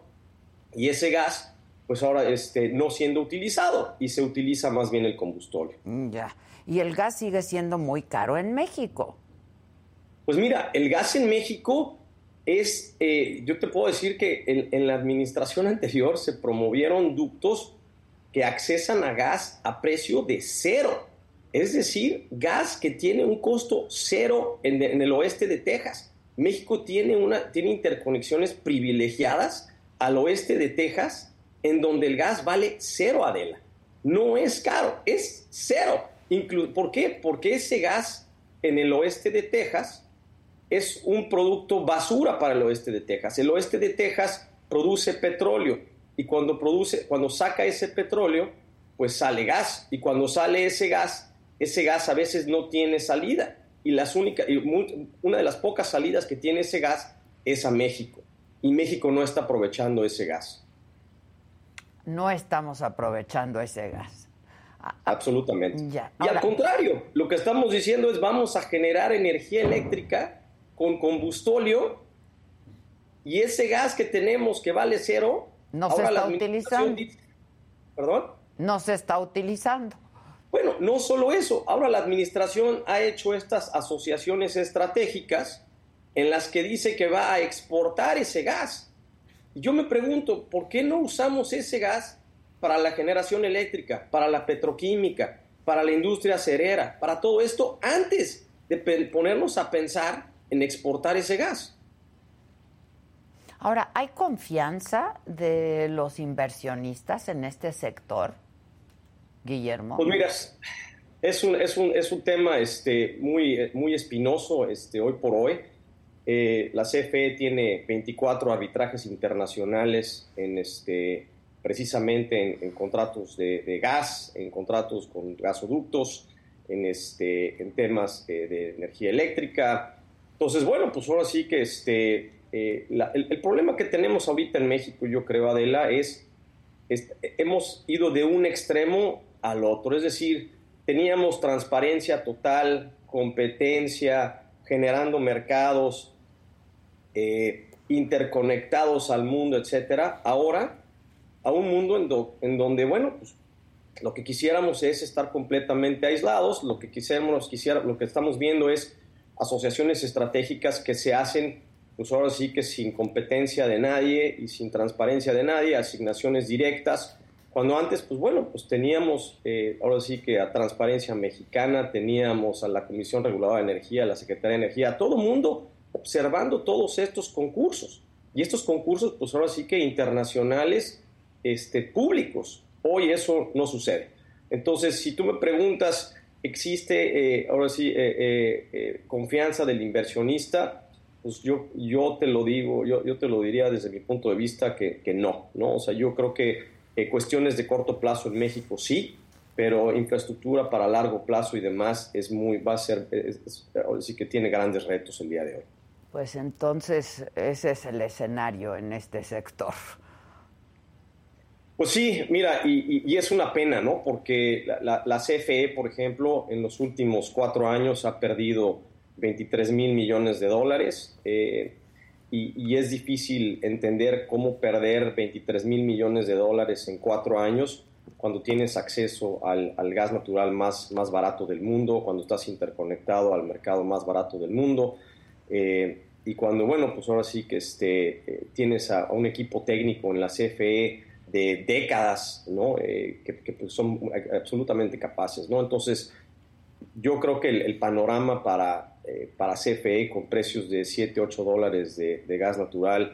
I: y ese gas pues ahora este, no siendo utilizado y se utiliza más bien el combustible.
A: Mm, ya. Y el gas sigue siendo muy caro en México.
I: Pues mira, el gas en México es, eh, yo te puedo decir que en, en, la administración <laughs> anterior se promovieron ductos que accesan a gas a precio de cero. Es decir, gas que tiene un costo cero en, en el oeste de Texas. México tiene, una, tiene interconexiones privilegiadas al oeste de Texas en donde el gas vale cero, Adela. No es caro, es cero. ¿Por qué? Porque ese gas en el oeste de Texas es un producto basura para el oeste de Texas. El oeste de Texas produce petróleo y cuando produce, cuando saca ese petróleo, pues sale gas y cuando sale ese gas, ese gas a veces no tiene salida y las únicas, una de las pocas salidas que tiene ese gas es a México y México no está aprovechando ese gas.
A: No estamos aprovechando ese gas.
I: Absolutamente. Y al contrario, lo que estamos diciendo es vamos a generar energía eléctrica con combustóleo y ese gas que tenemos que vale cero.
A: No se está utilizando.
I: ¿Perdón?
A: No se está utilizando.
I: Bueno, no solo eso. Ahora la administración ha hecho estas asociaciones estratégicas en las que dice que va a exportar ese gas. Yo me pregunto, ¿por qué no usamos ese gas para la generación eléctrica, para la petroquímica, para la industria cerera, para todo esto antes de ponernos a pensar en exportar ese gas.
A: Ahora, ¿hay confianza de los inversionistas en este sector, Guillermo?
I: Pues mira, es un, es un, es un tema este, muy, muy espinoso este, hoy por hoy. Eh, la CFE tiene 24 arbitrajes internacionales en, este, precisamente en, contratos de, gas, en contratos con gasoductos, en, este, en temas de energía eléctrica. Entonces, bueno, pues ahora sí que este, eh, el, problema que tenemos ahorita en México, yo creo, Adela, es, es, hemos ido de un extremo al otro. Es decir, teníamos transparencia total, competencia, generando mercados eh, interconectados al mundo, etcétera. Ahora a un mundo en, donde, bueno, pues lo que quisiéramos es estar completamente aislados, lo que quisiéramos, lo que estamos viendo es asociaciones estratégicas que se hacen, pues ahora sí que sin competencia de nadie y sin transparencia de nadie, asignaciones directas, cuando antes, pues bueno, pues teníamos, eh, ahora sí que a Transparencia Mexicana, teníamos a la Comisión Reguladora de Energía, a la Secretaría de Energía, a todo mundo observando todos estos concursos. Y estos concursos, pues ahora sí que internacionales, este, públicos. Hoy eso no sucede. Entonces, si tú me preguntas, ¿existe eh, ahora sí eh, eh, confianza del inversionista? Pues yo, yo te lo digo, yo, yo te lo diría desde mi punto de vista que, que no, ¿no? O sea, yo creo que cuestiones de corto plazo en México sí, pero infraestructura para largo plazo y demás es muy, va a ser, ahora sí que tiene grandes retos el día de hoy.
A: Pues entonces ese es el escenario en este sector.
I: Pues sí, mira, y, es una pena, ¿no? Porque la, CFE, por ejemplo, en los últimos cuatro años ha perdido 23 mil millones de dólares eh, y, es difícil entender cómo perder 23 mil millones de dólares en cuatro años cuando tienes acceso al, gas natural más, más barato del mundo, cuando estás interconectado al mercado más barato del mundo. Eh, y cuando, bueno, pues ahora sí que este, eh, tienes a, un equipo técnico en la CFE de décadas, ¿no? Eh, que, pues, son absolutamente capaces, ¿no? Entonces, yo creo que el, panorama para, eh, para CFE con precios de 7, 8 dólares de, gas natural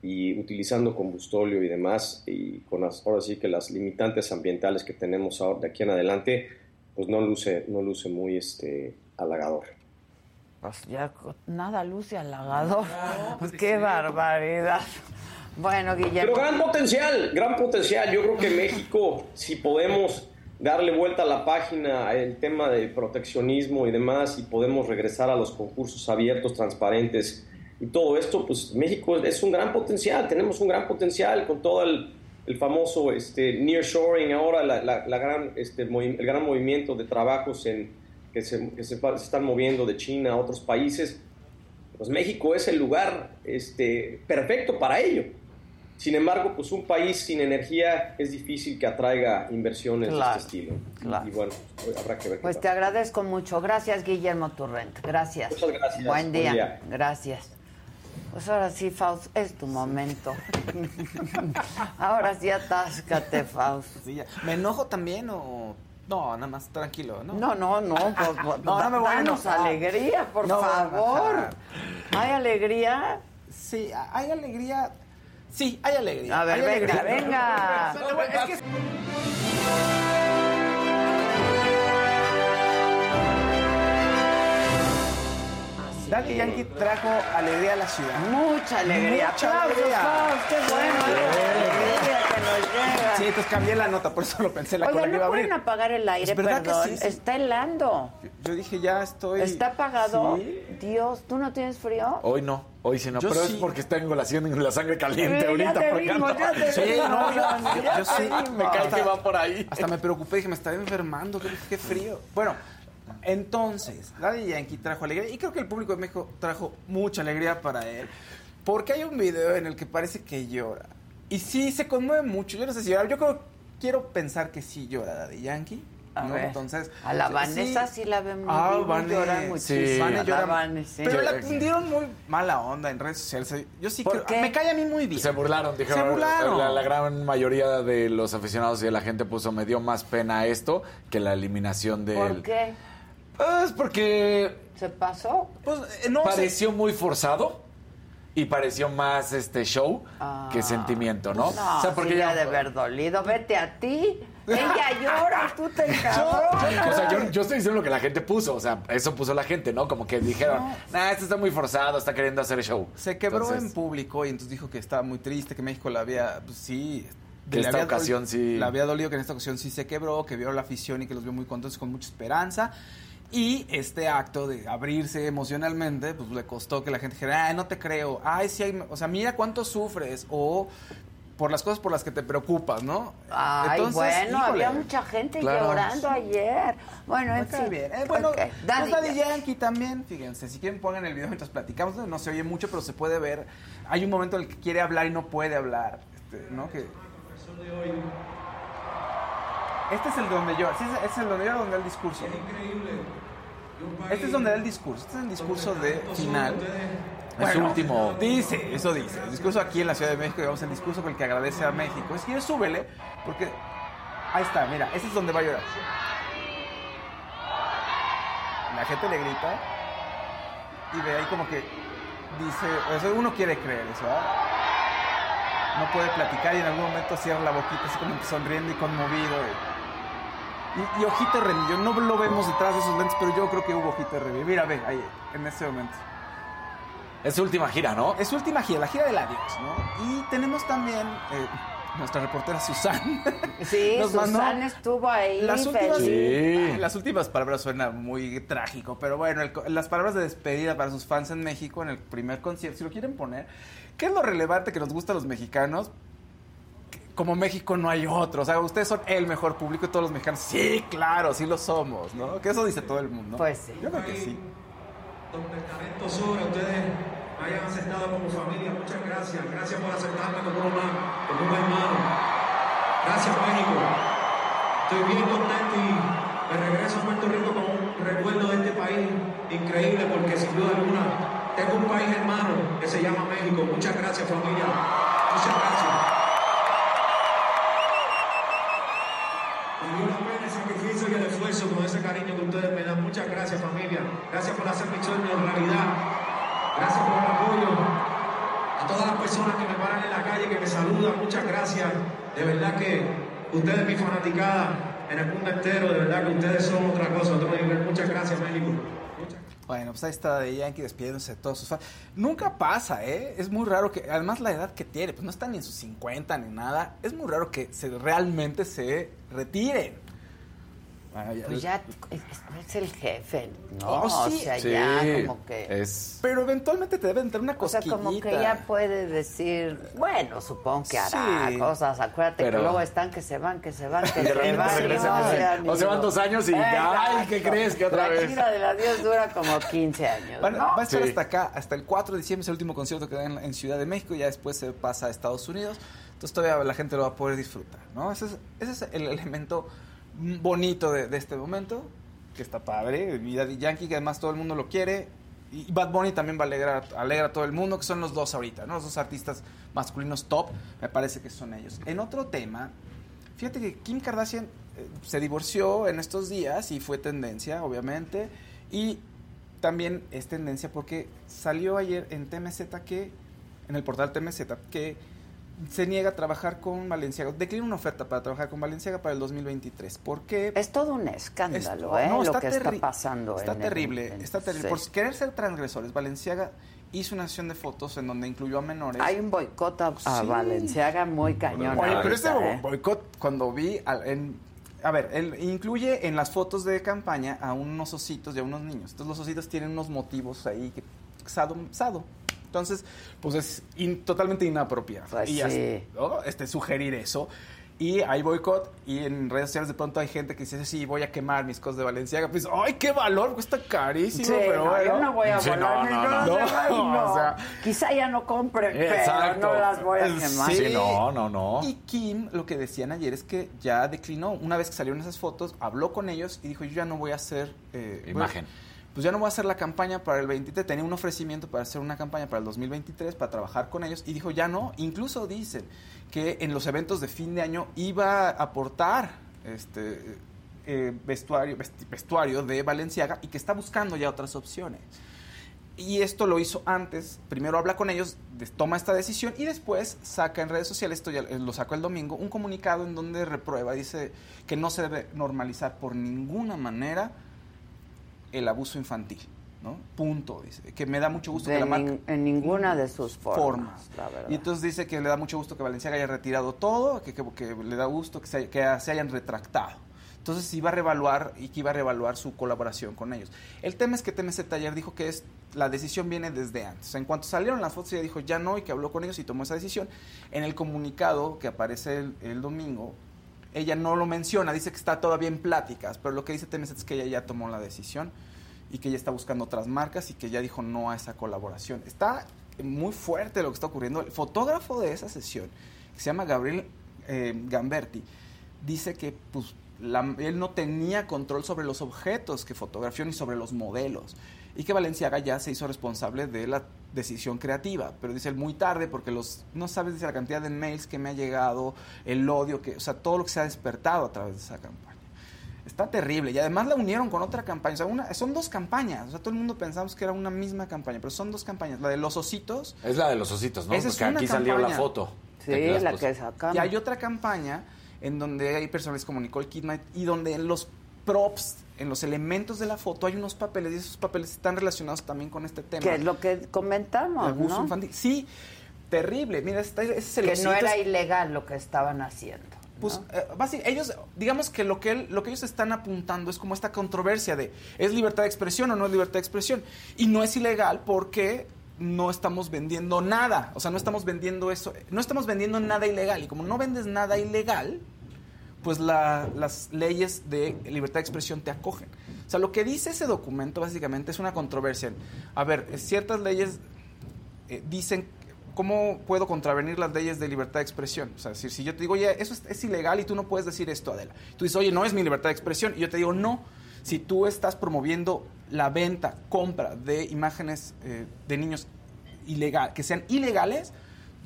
I: y utilizando combustóleo y demás, y con las, ahora sí que las limitantes ambientales que tenemos ahora, de aquí en adelante, pues no luce, no luce muy este, halagador.
A: Pues ya nada luce halagador. Pues qué barbaridad. Bueno, Guillermo.
I: Pero gran potencial, gran potencial. Yo creo que México, si podemos darle vuelta a la página el tema del proteccionismo y demás, y podemos regresar a los concursos abiertos, transparentes y todo esto, pues México es un gran potencial. Tenemos un gran potencial con todo el, famoso este, nearshoring ahora, la, gran, este, el gran movimiento de trabajos en, que, se, que se están moviendo de China a otros países. Pues México es el lugar este, perfecto para ello. Sin embargo, pues un país sin energía es difícil que atraiga inversiones de este estilo. Y bueno, habrá que ver.
A: Pues te agradezco mucho. Gracias, Guillermo Turrent. Gracias.
I: Muchas gracias.
A: Buen día. Gracias. Pues ahora sí, Faust, es tu momento. <laughs> ahora sí, atáscate, Faust.
D: ¿Me enojo también o.? No, nada más tranquilo, ¿no?
A: No, no, no. Pues, no, no me voy Danos alegría, por favor. ¿Hay alegría?
D: Sí, hay alegría Sí, hay alegría.
A: A ver, venga, venga.
D: Daddy Yankee trajo alegría a la ciudad.
A: Mucha alegría.
D: Mucha
A: Aplausos,
D: alegría.
A: Faust, qué bueno.
D: Sí, entonces cambié la nota, por eso lo pensé la
A: Oiga,
D: cola que iba
A: ¿no
D: a abrir.
A: pueden apagar el aire,
D: Es verdad que
A: perdón?
D: sí, sí.
A: Está helando.
D: Yo dije, ya estoy...
A: ¿Está apagado?
D: Sí.
A: Dios, ¿tú no tienes frío?
C: Hoy no, hoy sí no,
D: Yo
C: pero
D: sí.
C: es porque tengo la, la sangre caliente
A: Sí, ya
C: ahorita.
A: te
C: porque
A: vimos,
C: ando-
A: ya te
D: Sí,
A: vimos.
D: no, yo, yo sí.
C: Me cae que va por ahí.
D: Hasta me preocupé, dije, me estaré enfermando, qué, qué frío. Bueno, entonces, Daddy Yankee trajo alegría y creo que el público de México trajo mucha alegría para él. Porque hay un video en el que parece que llora. Y sí, se conmueve mucho. Yo no sé si llora. Yo creo, quiero pensar que sí llora Daddy Yankee.
A: A
D: ¿no?
A: ver.
D: Entonces,
A: A la
D: sí,
A: Vanessa sí la ven muy
D: Ah, Vane,
A: llora
C: sí,
A: muchísimo.
D: Vane
A: La
D: llora-
A: Vane, sí.
D: Pero la tundieron muy mala onda en redes sociales. Yo sí
A: ¿Por
D: creo.
A: qué?
D: Me cae a mí muy bien.
C: Se burlaron, dijeron.
D: Se burlaron.
C: La, la gran mayoría de los aficionados y de la gente puso, me dio más pena esto que la eliminación del...
A: ¿Por qué?
C: Pues porque
A: ¿Se pasó?
D: Pues, eh, no sé.
C: pareció muy forzado y pareció más este show
A: Ah.
C: que sentimiento, ¿no?
A: No,
C: o sea, porque
A: sí
C: ya...
A: ya de haber dolido. Vete a ti. Ella llora, tú te <laughs> encabronas.
C: O sea, yo, yo estoy diciendo lo que la gente puso, o sea, eso puso la gente, ¿no? Como que dijeron, nah, esto está muy forzado, está queriendo hacer show.
D: Se quebró
C: Entonces,
D: en público y entonces dijo que estaba muy triste, que México la había, pues sí.
C: Que
D: le
C: esta
D: había
C: ocasión sí-
D: Le había dolido que en esta ocasión sí se quebró, que vio la afición y que los vio muy contentos con mucha esperanza. Y este acto de abrirse emocionalmente, pues le costó que la gente dijera, ay, no te creo, ay, sí hay, o sea, mira cuánto sufres, o por las cosas por las que te preocupas, ¿no?
A: Ay,
D: Entonces,
A: bueno,
D: híjole,
A: había mucha gente
C: Claro.
A: llorando ayer. Bueno, en fin.
D: bien. Eh, bueno,
A: Ok,
D: pues
A: Daddy
D: Daddy,
A: Yankee.
D: También, fíjense, si quieren pongan el video mientras platicamos, no, se oye mucho, pero se puede ver. Hay un momento en el que quiere hablar y no puede hablar, este, ¿no? Que... Este es el donde yo, sí, este es el donde yo donde da el discurso. Este es donde da el discurso, este es el discurso de final.
C: Es su último.
D: Dice, eso dice. El discurso aquí en la Ciudad de México, digamos, el discurso con el que agradece a México. Es que súbele, porque ahí está, mira, ese es donde va a llorar. La gente le grita y ve ahí como que dice, o sea, uno quiere creer eso, ¿verdad? No puede platicar y en algún momento cierra la boquita así como sonriendo y conmovido. Y, y ojito de revivió. No lo vemos detrás de esos lentes, pero yo creo que hubo ojito de revivió. Mira, ve, ahí, en ese momento.
C: Es su última gira, ¿no?
D: Es su última gira, la gira del adiós, ¿no? Y tenemos también eh, nuestra reportera Susan.
A: Sí, <laughs>
D: Nos mandó
A: Susana estuvo ahí.
D: Las últimas.
C: Sí.
D: las últimas palabras suena muy trágico, pero bueno, el las palabras de despedida para sus fans en México en el primer concierto, si lo quieren poner, ¿qué es lo relevante que nos gusta a los mexicanos? Como México no hay otro, o sea, ustedes son el mejor público y todos los mexicanos, sí, claro, sí lo somos, ¿no? Que eso dice todo el mundo.
A: Pues sí.
D: Yo creo que sí.
J: donde el talento sobre ustedes me hayan aceptado como familia. Muchas gracias. Gracias por aceptarme como un hermano. Como un hermano. Gracias, México. Estoy bien contento y me regreso a Puerto Rico con un recuerdo de este país increíble porque sin duda alguna tengo un país hermano que se llama México. Muchas gracias, familia. Muchas gracias. Con ese cariño que ustedes me dan. Muchas gracias familia. Gracias por hacer mi sueño realidad. Gracias por el apoyo. A todas las personas que me paran en la calle, que me saludan, muchas gracias. De verdad que ustedes, mi fanaticada, en el mundo entero, de verdad que ustedes son otra cosa, otro nivel. Muchas gracias, México.
D: Bueno, pues ahí está de Yankee despidiéndose de todos sus fans. Nunca pasa, ¿eh? Es muy raro que, además la edad que tiene, pues no está ni en sus 50 ni nada. Es muy raro que se, realmente se retiren. Bueno, ya-
A: Pues ya es, el jefe, ¿no?
D: Oh, sí.
A: o sea,
C: Sí,
A: ya como que...
C: es...
D: Pero eventualmente te debe entrar una
A: O sea,
D: cosquillita.
A: como que ya puede decir, bueno, supongo que hará
D: Sí.
A: cosas. Acuérdate
C: Pero-
A: que luego están que se van, que se van, que <laughs>
C: Y
A: se van. y
C: regresan,
A: no, ya
C: O se van dos años y, ay, ¿qué crees que otra
A: La
C: vez?
A: gira del adiós dura como 15 años,
D: Van-
A: ¿no?
D: va a estar
C: Sí.
D: hasta acá, hasta el 4 de diciembre, es el último concierto que da en, en Ciudad de México, ya después se pasa a Estados Unidos, entonces todavía la gente lo va a poder disfrutar, ¿no? Ese es, ese es el elemento bonito de, este momento, que está padre, mi Daddy Yankee, que además todo el mundo lo quiere, y Bad Bunny también va a alegrar, alegra a todo el mundo, que son los dos ahorita, ¿no? Los dos artistas masculinos top, me parece que son ellos. En otro tema, fíjate que Kim Kardashian eh, se divorció en estos días y fue tendencia, obviamente, y también es tendencia porque salió ayer en TMZ que, en el portal TMZ, que se niega a trabajar con Valenciaga. Declina una oferta para trabajar con Valenciaga para el 2023. ¿Por qué?
A: Es todo un escándalo, ¿eh? lo que está pasando.
D: Está terrible, está terrible. Por querer ser transgresores, Valenciaga hizo una sesión de fotos en donde incluyó a menores.
A: Hay un boicot a, Valenciaga muy cañón.
D: Oye, pero ese ¿eh? boicot, cuando vi, en, a ver, él incluye en las fotos de campaña a unos ositos y a unos niños. Entonces los ositos tienen unos motivos ahí que sado, sado. Entonces, pues es totalmente inapropiado.
A: Pues
D: y así, este, sugerir eso. Y hay boicot y en redes sociales de pronto hay gente que dice, sí, voy a quemar mis cosas de Valenciaga. Pues, ¡ay, qué valor! Cuesta carísimo, pero
A: no, yo no voy a volar no, no, <laughs> O sea, Quizá ya no compre, pero no las voy a quemar.
C: Sí, no, no, no.
D: Y Kim, lo que decían ayer es que ya declinó. Una vez que salieron esas fotos, habló con ellos y dijo, yo ya no voy a hacer...
C: Eh, Imagen
D: pues ya no voy a hacer la campaña para el 23, tenía un ofrecimiento para hacer una campaña para el 2023, para trabajar con ellos, y dijo, ya no, incluso dicen que en los eventos de fin de año iba a aportar este eh, vestuario, vestuario de Valenciaga y que está buscando ya otras opciones. Y esto lo hizo antes, primero habla con ellos, toma esta decisión y después saca en redes sociales, esto ya lo sacó el domingo, un comunicado en donde reprueba, dice que no se debe normalizar por ninguna manera el abuso infantil. ¿no? Punto, dice. Que me da mucho gusto que la marca...
A: En ninguna de sus formas,
D: Y entonces dice que le da mucho gusto que Valenciaga haya retirado todo, que, que, le da gusto que se, que se hayan retractado. Entonces iba a revaluar y que iba a revaluar su colaboración con ellos. El tema es que TMZ Taller dijo que es la decisión viene desde antes. en cuanto salieron las fotos, ella dijo ya no y que habló con ellos y tomó esa decisión. En el comunicado que aparece el, el domingo, ella no lo menciona, dice que está todavía en pláticas, pero lo que dice TMZ es que ella ya tomó la decisión y que ella está buscando otras marcas y que ya dijo no a esa colaboración. Está muy fuerte lo que está ocurriendo. El fotógrafo de esa sesión, que se llama Gabriel eh, Gamberti, dice que pues, él no tenía control sobre los objetos que fotografió ni sobre los modelos y que Valenciaga ya se hizo responsable de la decisión creativa, pero dice él muy tarde porque los no sabes dice la cantidad de mails que me ha llegado, el odio que, o sea, todo lo que se ha despertado a través de esa campaña. Está terrible. Y además la unieron con otra campaña. O sea, una, son dos campañas. O sea, todo el mundo pensamos que era una misma campaña, pero son dos campañas. La de los ositos.
C: Es la de los ositos, ¿no? Porque aquí salió la foto.
A: Sí, la que sacamos.
D: Y hay otra campaña en donde hay personas como Nicole Kidman y donde en los props, en los elementos de la foto hay unos papeles y esos papeles están relacionados también con este tema.
A: Que es lo que comentamos, ¿no?
D: infantil. Sí, terrible. Mira, ese es
A: el Que no era ilegal lo que estaban haciendo.
D: Pues eh, ellos, digamos que lo que, lo que ellos están apuntando es como esta controversia de ¿es libertad de expresión o no es libertad de expresión? Y no es ilegal porque no estamos vendiendo nada, o sea, no estamos vendiendo eso, no estamos vendiendo nada ilegal y como no vendes nada ilegal, pues las leyes de libertad de expresión te acogen. O sea, lo que dice ese documento básicamente es una controversia. A ver, ciertas leyes eh, dicen ¿cómo puedo contravenir las leyes de libertad de expresión? O sea, si, si yo te digo, oye, eso es, ilegal y tú no puedes decir esto, Adela. Tú dices, oye, no es mi libertad de expresión. Y yo te digo, no. Si tú estás promoviendo la venta, compra de imágenes eh, de niños ilegal, que sean ilegales,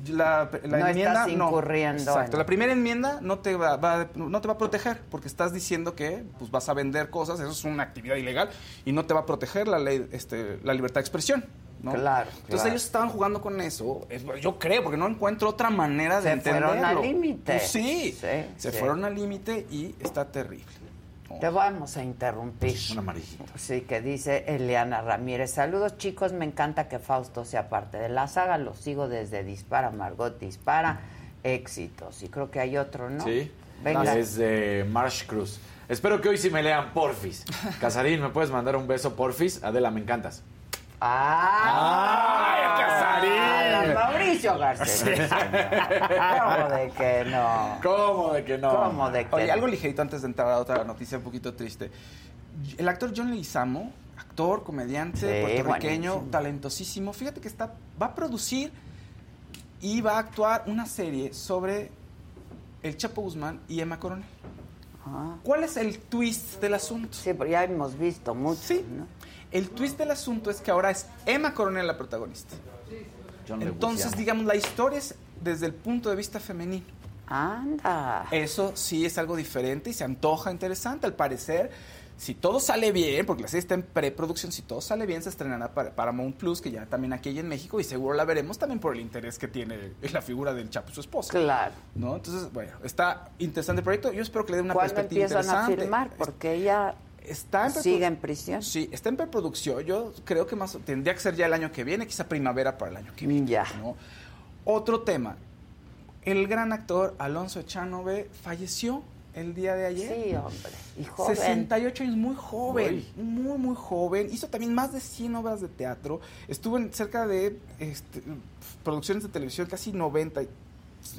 D: la, la
A: no
D: enmienda
A: estás incurriendo
D: no. Exacto. La primera enmienda no te va, no te va a proteger porque estás diciendo que pues, vas a vender cosas, eso es una actividad ilegal y no te va a proteger la ley, este, la libertad de expresión.
A: Claro.
D: Entonces ellos estaban jugando con eso. Yo creo, porque no encuentro otra manera de entenderlo.
A: Se fueron al límite.
D: Pues sí, se fueron al límite y está terrible.
A: Te vamos a interrumpir. Sí, que dice Eliana Ramírez. Saludos, chicos. Me encanta que Fausto sea parte de la saga. Lo sigo desde Dispara, Margot Dispara. Éxitos. Y creo que hay otro, ¿no?
C: Sí. Venga. Es de Marsh Cruz. Espero que hoy sí me lean Porfis. <laughs> Casarín, ¿me puedes mandar un beso, Porfis? Adela, me encantas.
A: ¡Ah!
C: ¡Ay,
A: Casarín! Mauricio García. ¿Cómo de que no?
C: ¿Cómo de que no?
A: ¿Cómo de que
D: Oye, algo ligerito antes de entrar a otra noticia un poquito triste. El actor John Leguizamo, actor, comediante, puertorriqueño, talentosísimo, fíjate que está, va a producir y va a actuar una serie sobre el Chapo Guzmán y Emma Coronel. Ah. ¿Cuál es el twist del asunto?
A: Sí, pero ya hemos visto mucho.
D: Sí. ¿no? El twist del asunto es que ahora es Emma Coronel la protagonista. Entonces, digamos, la historia es desde el punto de vista femenino.
A: Anda.
D: Eso sí es algo diferente y se antoja interesante. Al parecer, si todo sale bien, porque la serie está en preproducción, si todo sale bien, se estrenará para Paramount Plus, que ya también aquí hay en México, y seguro la veremos también por el interés que tiene <laughs> la figura del Chapo, su esposa.
A: Claro.
D: ¿no? Entonces, bueno, está interesante el proyecto. Yo espero que le dé una
A: ¿Cuándo
D: perspectiva
A: empiezan
D: interesante.
A: a filmar? Porque ella
D: Está en
A: sigue en prisión.
D: Sí, está en preproducción. Yo creo que más tendría que ser ya el año que viene, quizá primavera para el año que viene.
A: Ya.
D: ¿no? Otro tema. El gran actor Alonso Echanove falleció el día de ayer.
A: Sí, hombre. Y joven.
D: 68 años, muy joven, muy, muy joven. Hizo también más de 100 obras de teatro. Estuvo en cerca de este, producciones de televisión, casi 90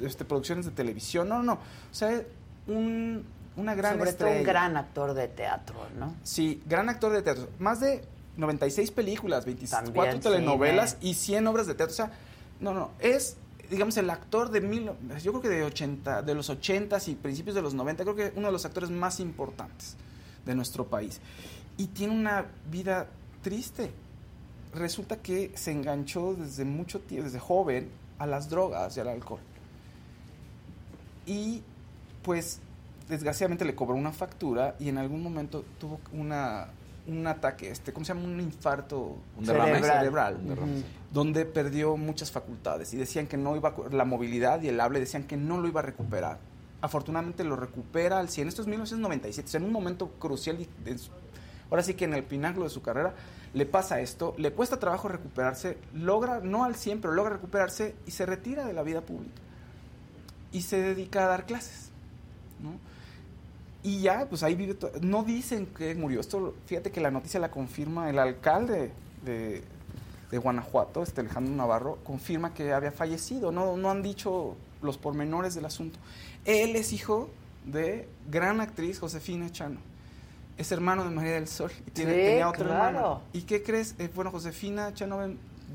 D: este, producciones de televisión. No, no, no. O sea, un, una gran
A: Sobre todo un gran actor de teatro, ¿no?
D: Sí, gran actor de teatro. Más de 96 películas, 24
A: También
D: telenovelas y 100 obras de teatro. O sea, no, no, es, digamos, el actor de mil, yo creo que de 80, de los 80 y principios de los 90, creo que uno de los actores más importantes de nuestro país. Y tiene una vida triste. Resulta que se enganchó desde mucho tiempo, desde joven, a las drogas y al alcohol. Y pues desgraciadamente le cobró una factura y en algún momento tuvo una, un ataque, este, ¿cómo se llama? Un infarto
C: Un derrame.
D: cerebral, donde perdió muchas facultades y decían que no iba, a- la movilidad y el habla decían que no lo iba a recuperar. Afortunadamente lo recupera al 100. Esto es 1997, o sea, en un momento crucial, y de su- ahora sí que en el pináculo de su carrera, le pasa esto, le cuesta trabajo recuperarse, logra, no al 100, pero logra recuperarse y se retira de la vida pública. Y se dedica a dar clases, ¿no? Y ya, pues ahí vive. No dicen que murió. Esto, fíjate que la noticia la confirma el alcalde de, de Guanajuato, este Alejandro Navarro, confirma que había fallecido. No, no han dicho los pormenores del asunto. Él es hijo de gran actriz Josefina Chano. Es hermano de María del Sol y tiene,
A: Sí,
D: tenía otra
A: claro.
D: hermana. ¿Y qué crees? Eh, bueno, Josefina Chano,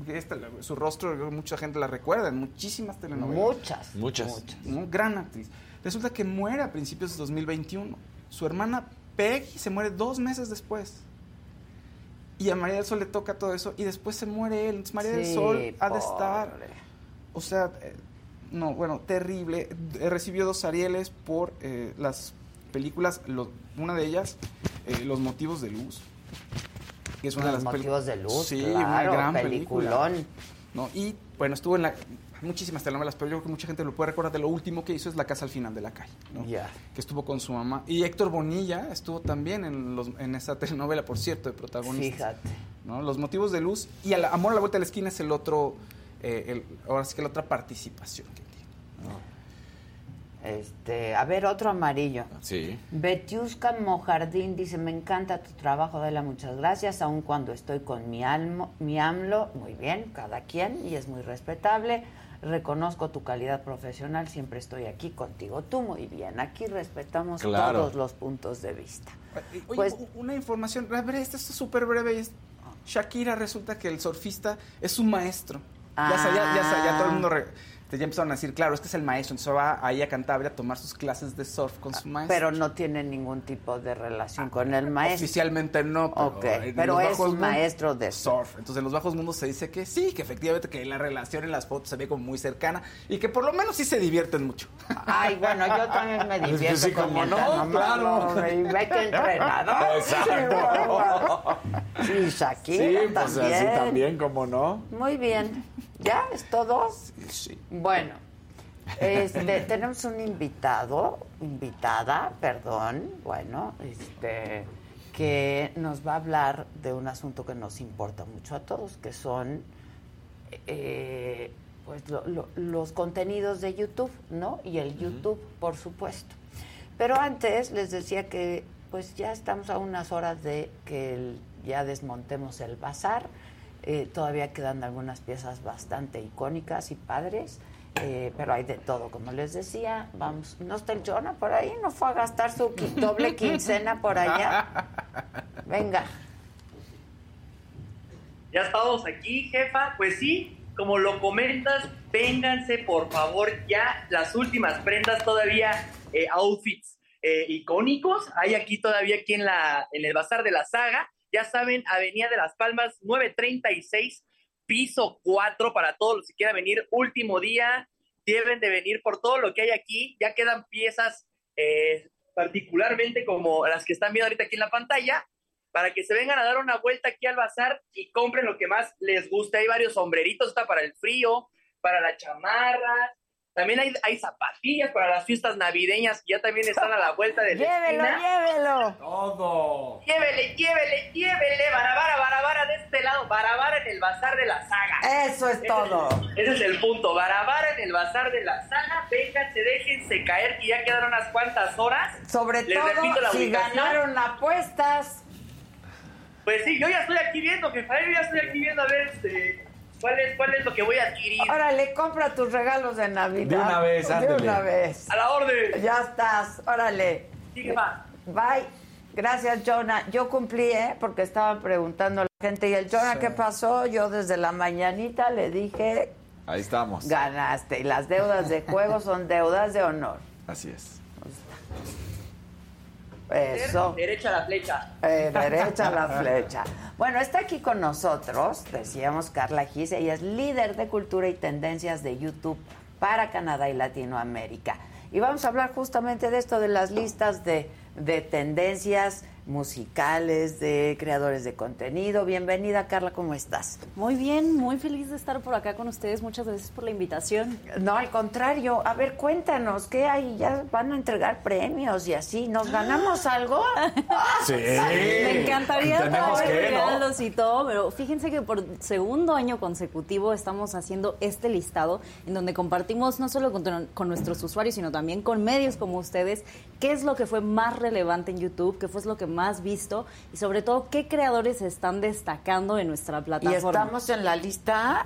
D: esta, su rostro, mucha gente la recuerda en muchísimas telenovelas.
A: Muchas.
C: Muchas.
D: ¿no? Gran actriz. Resulta que muere a principios de 2021. Su hermana Peggy se muere dos meses después. Y a María del Sol le toca todo eso y después se muere él. Entonces María del
A: Sí,
D: Sol ha de estar...
A: pobre.
D: O sea, eh, no, bueno, terrible. Eh, Recibió dos Arieles por eh, las películas, lo- una de ellas, eh, Los motivos de luz. Que es una
A: Los
D: de las
A: motivos de luz,
D: Sí,
A: claro,
D: una gran
A: peliculón.
D: película. ¿no? Y bueno, estuvo en la, muchísimas telenovelas, pero yo creo que mucha gente lo puede recordar de lo último que hizo es La casa al final de la calle, ¿no?
A: Ya.
D: que estuvo con su mamá. Y Héctor Bonilla estuvo también en, los, en esa telenovela, por cierto, de protagonista.
A: Fíjate.
D: ¿no? Los motivos de luz y el Amor a la vuelta de la esquina es el otro, eh, el- ahora sí que la otra participación que tiene. ¿no?
A: Este, a ver, otro amarillo.
C: Sí.
A: Betiuska Mojardín dice, me encanta tu trabajo, Adela, muchas gracias, aun cuando estoy con mi, almo, mi AMLO, muy bien, cada quien, y es muy respetable, reconozco tu calidad profesional, siempre estoy aquí contigo, tú muy bien, aquí respetamos
C: Claro.
A: todos los puntos de vista.
D: Oye,
A: Pues-
D: una información, a ver, esta es súper breve. y es- Shakira resulta que el surfista es su maestro. Ya, sa- ya, ya, ya todo el mundo re- te- ya empezaron a decir, claro, es que es el maestro, entonces va ahí a Cantabria a tomar sus clases de surf con su maestro.
A: Pero no tiene ningún tipo de relación con el maestro.
D: Oficialmente no, pero,
A: es un maestro de
D: surf. Entonces en los bajos mundos se dice que sí, que efectivamente que la relación en las fotos se ve como muy cercana y que por lo menos sí se divierten mucho.
A: Ay, bueno, yo también me <laughs> divierto
C: sí,
A: con
C: cómo
A: mi
C: no,
A: entrenador,
C: claro.
A: Y ve que entrenador. <laughs>
C: Exacto.
A: Sí, Shakira
C: Sí, pues
A: también.
C: así también, como no.
A: Muy bien. ¿Ya? ¿Es todo?
D: Sí.
A: Bueno, este, <laughs> tenemos un invitado, invitada, perdón, bueno, este, que nos va a hablar de un asunto que nos importa mucho a todos, que son eh, pues lo- lo- los contenidos de YouTube, ¿no? Y el YouTube, por supuesto. Pero antes les decía que pues ya estamos a unas horas de que el- ya desmontemos el bazar. Eh, todavía quedan algunas piezas bastante icónicas y padres, eh, pero hay de todo, como les decía. Vamos, ¿no está el Jonah por ahí? ¿No fue a gastar su doble quincena por allá? <laughs> Venga.
K: Ya estamos aquí, jefa. Pues sí, como lo comentas, vénganse por favor ya. Las últimas prendas todavía, eh, outfits eh, icónicos. Hay aquí todavía aquí en, la, en el Bazar de la Saga. Ya saben, Avenida de las Palmas 936, piso 4 para todos los que quieran venir. Último día, deben de venir por todo lo que hay aquí. Ya quedan piezas eh, particularmente como las que están viendo ahorita aquí en la pantalla, para que se vengan a dar una vuelta aquí al bazar y compren lo que más les guste. Hay varios sombreritos, está para el frío, para la chamarra, también hay, hay zapatillas para las fiestas navideñas que ya también están a la vuelta de la
A: Llévelo,
K: esquina.
A: llévelo.
B: Todo.
K: Llévele, llévele, llévele, barabara, barabara de este lado, barabara en el bazar de la saga.
A: Eso es
K: Ese
A: todo.
K: Ese es el punto, barabara en el bazar de la saga, vénganse, déjense caer que ya quedaron unas cuantas horas.
A: Sobre
K: Les
A: todo
K: repito la
A: si
K: ubicación.
A: ganaron apuestas.
K: Pues sí, yo ya estoy aquí viendo, que yo ya estoy aquí viendo a ver este, cuál, es, cuál es lo que voy a adquirir.
A: Órale, compra tus regalos de Navidad.
C: De una vez,
A: De
C: ándele.
A: una vez.
K: A la orden.
A: Ya estás, órale.
K: Sí, jefa.
A: Bye. Gracias, Jonah. Yo cumplí, ¿eh? Porque estaban preguntando a la gente. ¿Y el Jonah qué pasó? Yo desde la mañanita le dije,
C: Ahí estamos.
A: ganaste. Y las deudas de juego son deudas de honor.
C: Así es.
A: Eso.
K: Derecha a la flecha.
A: Eh, derecha la flecha. Bueno, está aquí con nosotros, decíamos Carla Gis, ella es líder de cultura y tendencias de YouTube para Canadá y Latinoamérica. Y vamos a hablar justamente de esto, de las listas de, de tendencias musicales, de creadores de contenido. Bienvenida, Carla, ¿cómo estás?
L: Muy bien, muy feliz de estar por acá con ustedes. Muchas gracias por la invitación.
A: No, al contrario. A ver, cuéntanos, ¿qué hay? Ya van a entregar premios y así. ¿Nos ganamos algo?
C: Sí. <laughs>
L: Me encantaría traer regalos y todo, pero fíjense que por segundo año consecutivo estamos haciendo este listado en donde compartimos no solo con, con nuestros usuarios, sino también con medios como ustedes, qué es lo que fue más relevante en YouTube, qué fue lo que más visto y sobre todo qué creadores están destacando en nuestra
A: ¿Y
L: plataforma.
A: estamos en la lista?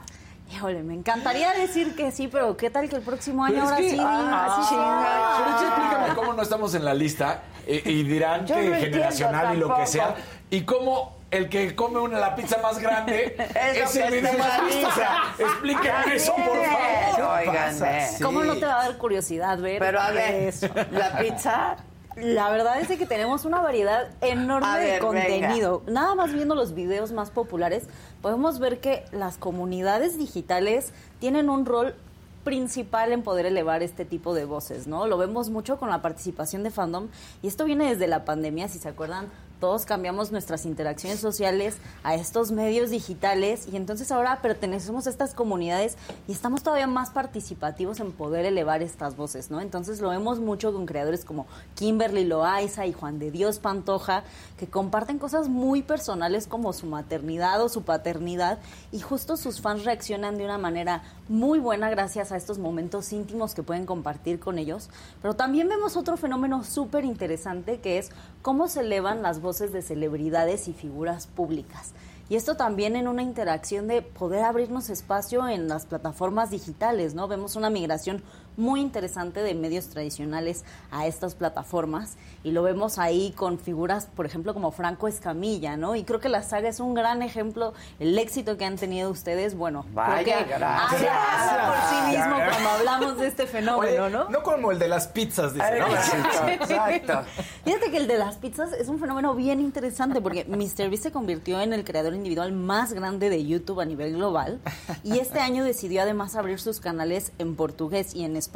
L: Híjole, me encantaría decir que sí, pero ¿qué tal que el próximo año
C: Pero es
L: ahora
C: que-
L: sí?
C: ah,
L: así sea?
C: Pero sí, explícame cómo no estamos en la lista eh, y dirán
A: Yo
C: que
A: no
C: generacional y lo que sea. Y cómo el que come una la pizza más grande <laughs>
A: Es
C: el
A: que
C: video más visto. O sea, explíquenme eso, por favor.
A: óiganme.
L: ¿Cómo no te va a dar curiosidad ver?
A: Pero a ver,
L: eso?
A: la pizza
L: La verdad es que tenemos una variedad enorme de contenido. Nada más viendo los videos más populares, podemos ver que las comunidades digitales tienen un rol principal en poder elevar este tipo de voces, ¿no? Lo vemos mucho con la participación de fandom y esto viene desde la pandemia, si se acuerdan, todos cambiamos nuestras interacciones sociales a estos medios digitales y entonces ahora pertenecemos a estas comunidades y estamos todavía más participativos en poder elevar estas voces, ¿no? Entonces lo vemos mucho con creadores como Kimberly Loaiza y Juan de Dios Pantoja, que comparten cosas muy personales como su maternidad o su paternidad y justo sus fans reaccionan de una manera muy buena gracias a estos momentos íntimos que pueden compartir con ellos. Pero también vemos otro fenómeno súper interesante que es cómo se elevan las voces de celebridades y figuras públicas. Y esto también en una interacción de poder abrirnos espacio en las plataformas digitales, ¿no? Vemos una migración muy interesante de medios tradicionales a estas plataformas y lo vemos ahí con figuras, por ejemplo, como Franco Escamilla, ¿no? Y creo que la saga es un gran ejemplo, el éxito que han tenido ustedes, bueno,
A: Vaya,
L: creo que
A: gracias.
L: por sí mismo
D: Gracias.
L: cuando hablamos de este fenómeno,
D: Oye,
L: ¿no?
D: no como el de las pizzas, dice, ¿no?
A: Exacto.
L: Fíjate que el de las pizzas es un fenómeno bien interesante porque MrBeast se convirtió en el creador individual más grande de YouTube a nivel global y este año decidió además abrir sus canales en portugués y en español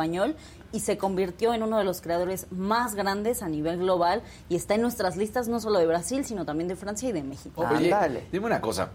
L: y se convirtió en uno de los creadores más grandes a nivel global y está en nuestras listas no solo de Brasil, sino también de Francia y de México.
C: Oye,
A: Ándale.
C: dime una cosa.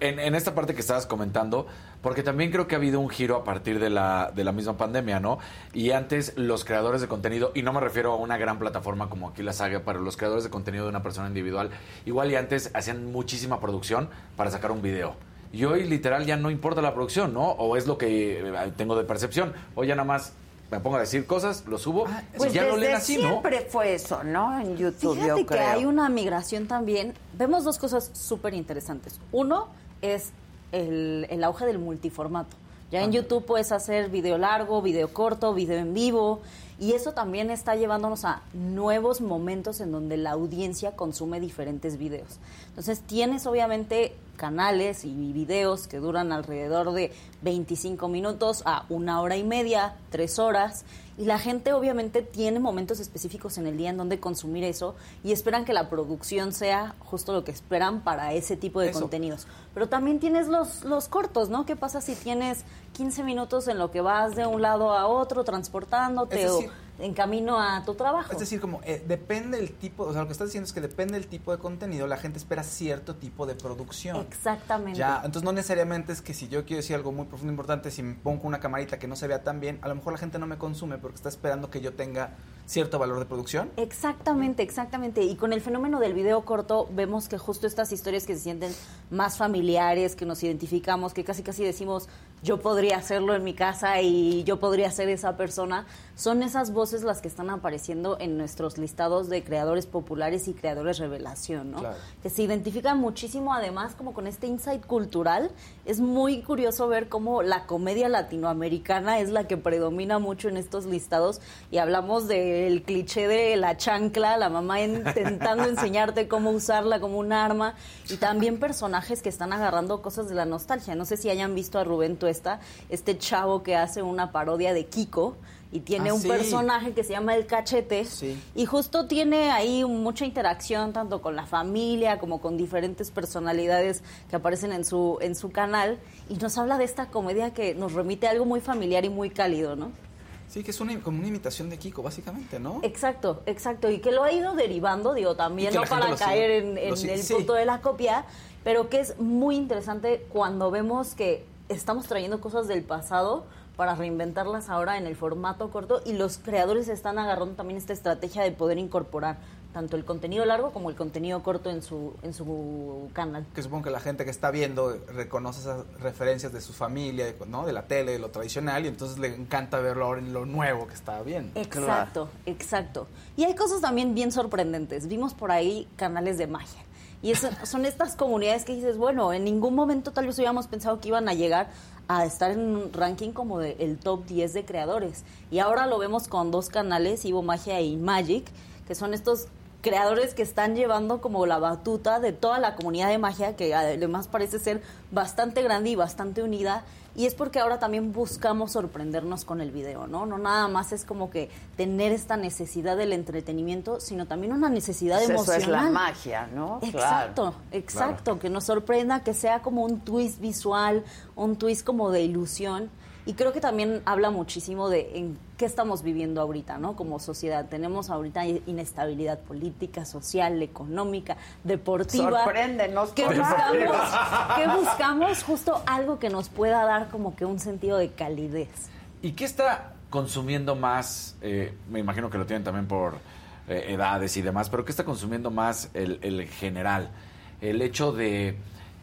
C: En, en esta parte que estabas comentando, porque también creo que ha habido un giro a partir de la, de la misma pandemia, ¿no? Y antes los creadores de contenido, y no me refiero a una gran plataforma como aquí la saga, pero los creadores de contenido de una persona individual, igual y antes hacían muchísima producción para sacar un video. Y hoy literal ya no importa la producción, ¿no? O es lo que eh, tengo de percepción. Hoy ya nada más me pongo a decir cosas, lo subo,
A: Pues
C: y ya
A: desde
C: leen así, ¿no?
A: siempre fue eso, ¿no? En YouTube,
L: Fíjate
A: yo
L: que
A: creo.
L: hay una migración también. Vemos dos cosas súper interesantes. Uno es el, el auge del multiformato. Ya en YouTube puedes hacer video largo, video corto, video en vivo. Y eso también está llevándonos a nuevos momentos en donde la audiencia consume diferentes videos. Entonces tienes obviamente canales y videos que duran alrededor de 25 minutos a una hora y media, tres horas. Y la gente obviamente tiene momentos específicos en el día en donde consumir eso y esperan que la producción sea justo lo que esperan para ese tipo de
D: Eso.
L: contenidos. Pero también tienes los, los cortos, ¿no? ¿Qué pasa si tienes 15 minutos en lo que vas de un lado a otro transportándote
D: Es
L: o
D: decir-
L: en camino a tu trabajo.
D: Es decir, como eh, depende el tipo, o sea, lo que estás diciendo es que depende del tipo de contenido, la gente espera cierto tipo de producción.
L: Exactamente.
D: Ya, entonces no necesariamente es que si yo quiero decir algo muy profundo, importante, si me pongo una camarita que no se vea tan bien, a lo mejor la gente no me consume porque está esperando que yo tenga cierto valor de producción.
L: Exactamente, exactamente. Y con el fenómeno del video corto vemos que justo estas historias que se sienten más familiares, que nos identificamos, que casi casi decimos, yo podría hacerlo en mi casa y yo podría ser esa persona, son esas voces las que están apareciendo en nuestros listados de creadores populares y creadores revelación, ¿no? Que se identifican muchísimo además como con este insight cultural. Es muy curioso ver cómo la comedia latinoamericana es la que predomina mucho en estos listados y hablamos del cliché de la chancla, la mamá intentando <laughs> enseñarte cómo usarla como un arma y también personajes que están agarrando cosas de la nostalgia. No sé si hayan visto a Rubén Tuesta, este chavo que hace una parodia de Kiko y tiene
D: Ah,
L: un
D: sí.
L: personaje que se llama el cachete
D: Sí.
L: y justo tiene ahí mucha interacción tanto con la familia como con diferentes personalidades que aparecen en su en su canal y nos habla de esta comedia que nos remite a algo muy familiar y muy cálido, ¿no?
D: Sí, que es una, como una imitación de Kiko, básicamente, ¿no?
L: Exacto, exacto. Y que lo ha ido derivando, digo, también no para caer en, en el
D: sí.
L: punto de la copia, pero que es muy interesante cuando vemos que estamos trayendo cosas del pasado para reinventarlas ahora en el formato corto y los creadores están agarrando también esta estrategia de poder incorporar tanto el contenido largo como el contenido corto en su en su canal.
D: Que supongo que la gente que está viendo reconoce esas referencias de su familia, ¿no? De la tele, de lo tradicional, y entonces le encanta verlo ahora en lo nuevo que está bien.
L: Exacto, exacto. Y hay cosas también bien sorprendentes. Vimos por ahí canales de magia. Y eso- <laughs> son estas comunidades que dices, bueno, en ningún momento tal vez hubiéramos pensado que iban a llegar a estar en un ranking como de el top 10 de creadores. Y ahora lo vemos con dos canales, Ivo Magia y Magic, que son estos creadores que están llevando como la batuta de toda la comunidad de magia, que además parece ser bastante grande y bastante unida. Y es porque ahora también buscamos sorprendernos con el video, ¿no? No nada más es como que tener esta necesidad del entretenimiento, sino también una necesidad
A: Pues eso
L: emocional.
A: es la magia, ¿no?
L: Exacto, exacto, que nos sorprenda, que sea como un twist visual, un twist como de ilusión. Y creo que también habla muchísimo de en qué estamos viviendo ahorita, ¿no? Como sociedad. Tenemos ahorita inestabilidad política, social, económica, deportiva.
A: Sorpréndenos,
L: ¿Qué buscamos? <laughs> ¿Qué buscamos? Justo algo que nos pueda dar como que un sentido de calidez.
C: ¿Y qué está consumiendo más? eh, me imagino que lo tienen también por eh, edades y demás, pero ¿qué está consumiendo más el, el general? El hecho de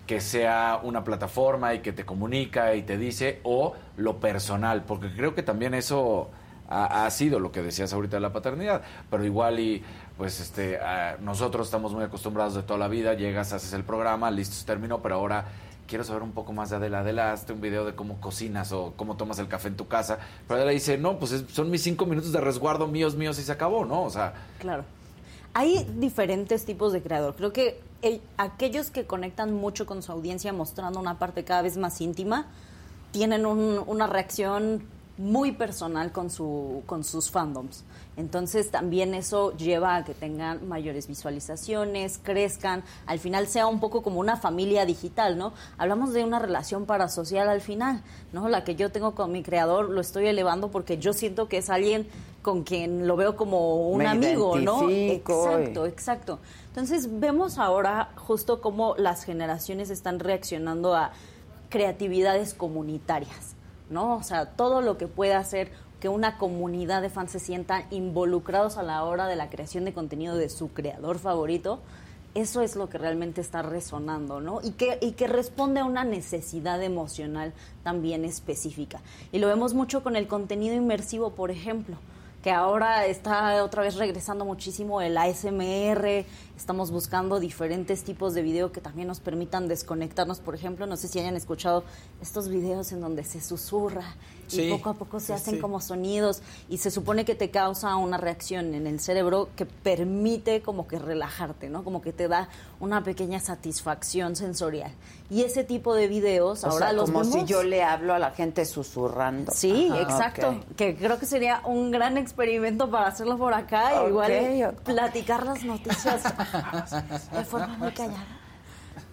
C: que sea una plataforma y que te comunica y te dice, o lo personal, porque creo que también eso ha, sido lo que decías ahorita de la paternidad, pero igual y pues este nosotros estamos muy acostumbrados de toda la vida, llegas, haces el programa, listo, se terminó, pero ahora quiero saber un poco más de Adela. Adela, un video de cómo cocinas o cómo tomas el café en tu casa. Pero Adela dice, no, pues es- son mis cinco minutos de resguardo míos, míos y se acabó, ¿no? O sea,
L: Claro. Hay diferentes tipos de creador. Creo que el- aquellos que conectan mucho con su audiencia mostrando una parte cada vez más íntima tienen un- una reacción muy personal con, su, con sus fandoms. Entonces también eso lleva a que tengan mayores visualizaciones, crezcan, al final sea un poco como una familia digital, ¿no? Hablamos de una relación parasocial al final, ¿no? La que yo tengo con mi creador lo estoy elevando porque yo siento que es alguien con quien lo veo como un
A: Me
L: amigo, ¿no?
A: y-
L: Exacto, exacto. Entonces vemos ahora justo cómo las generaciones están reaccionando a creatividades comunitarias, ¿no? O sea, todo lo que puede hacer que una comunidad de fans se sientan involucrados a la hora de la creación de contenido de su creador favorito, eso es lo que realmente está resonando, ¿no? Y que, y que responde a una necesidad emocional también específica. Y lo vemos mucho con el contenido inmersivo, por ejemplo que ahora está otra vez regresando muchísimo el ASMR, estamos buscando diferentes tipos de video que también nos permitan desconectarnos, por ejemplo, no sé si hayan escuchado estos videos en donde se susurra y
D: Sí,
L: poco a poco se
D: sí,
L: hacen
D: sí.
L: como sonidos y se supone que te causa una reacción en el cerebro que permite como que relajarte, ¿no? Como que te da una pequeña satisfacción sensorial. Y ese tipo de videos
A: O
L: ahora
A: sea,
L: los
A: como si yo le hablo a la gente susurrando.
L: Sí,
A: Ajá,
L: exacto. Que creo que sería un gran experimento para hacerlo por acá.
A: Ok,
L: igual platicar las noticias de forma muy callada.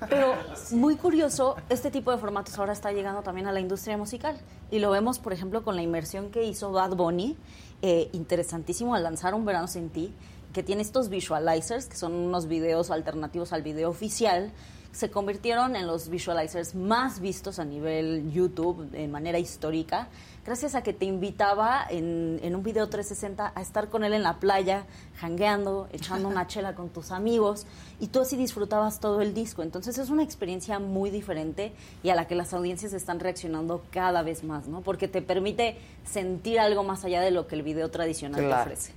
L: Pero muy curioso, este tipo de formatos ahora está llegando también a la industria musical. Y lo vemos, por ejemplo, con la inversión que hizo Bad Bunny, eh, interesantísimo al lanzar Un Verano Sin Ti, que tiene estos visualizers, que son unos videos alternativos al video oficial, se convirtieron en los visualizers más vistos a nivel YouTube de manera histórica, gracias a que te invitaba en, en un video 360 a estar con él en la playa, jangueando, echando una <laughs> chela con tus amigos, y tú así disfrutabas todo el disco. Entonces es una experiencia muy diferente y a la que las audiencias están reaccionando cada vez más, ¿no? Porque te permite sentir algo más allá de lo que el video tradicional te ofrece.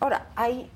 A: Ahora, hay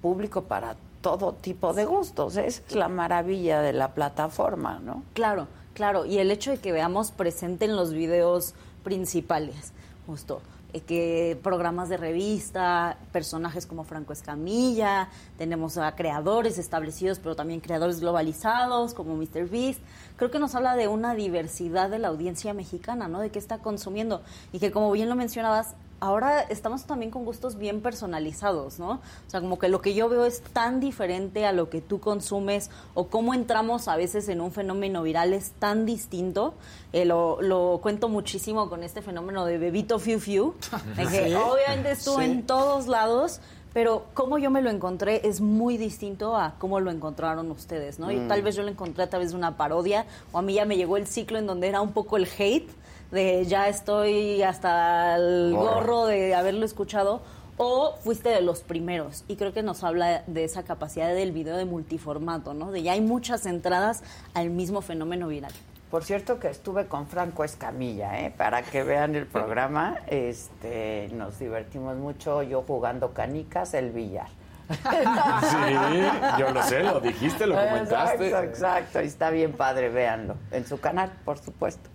A: público para todo tipo de gustos. Es la maravilla de la plataforma, ¿no?
L: Claro, claro. Y el hecho de que veamos presente en los videos principales, justo, eh, que programas de revista, personajes como Franco Escamilla, tenemos a creadores establecidos, pero también creadores globalizados como Mr. Beast. Creo que nos habla de una diversidad de la audiencia mexicana, ¿no? De qué está consumiendo. Y que como bien lo mencionabas, ahora estamos también con gustos bien personalizados, ¿no? O sea, como que lo que yo veo es tan diferente a lo que tú consumes o cómo entramos a veces en un fenómeno viral es tan distinto. Eh, lo, lo cuento muchísimo con este fenómeno de Bebito Fiu Fiu, <laughs> de que
M: Sí.
L: obviamente estuvo
M: Sí.
L: en todos lados. Pero cómo yo me lo encontré es muy distinto a cómo lo encontraron ustedes, ¿no? Y
M: Mm.
L: tal vez yo lo encontré a través de una parodia, o a mí ya me llegó el ciclo en donde era un poco el hate, de ya estoy hasta el
M: Gorro.
L: de haberlo escuchado, o fuiste de los primeros. Y creo que nos habla de esa capacidad del video de multiformato, ¿no? De ya hay muchas entradas al mismo fenómeno viral.
A: Por cierto que estuve con Franco Escamilla, ¿eh? para que vean el programa. Este, nos divertimos mucho, yo jugando canicas, el billar.
C: Sí, yo lo sé, lo dijiste, lo comentaste.
A: Exacto, exacto. Y está bien padre, véanlo. En su canal, por supuesto.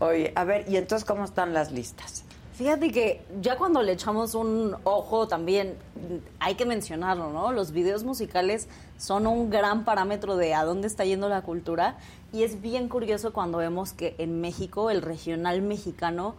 A: Oye, a ver, ¿y entonces cómo están las listas?
L: Fíjate que ya cuando le echamos un ojo también hay que mencionarlo, ¿no? Los videos musicales son un gran parámetro de a dónde está yendo la cultura y es bien curioso cuando vemos que en México el regional mexicano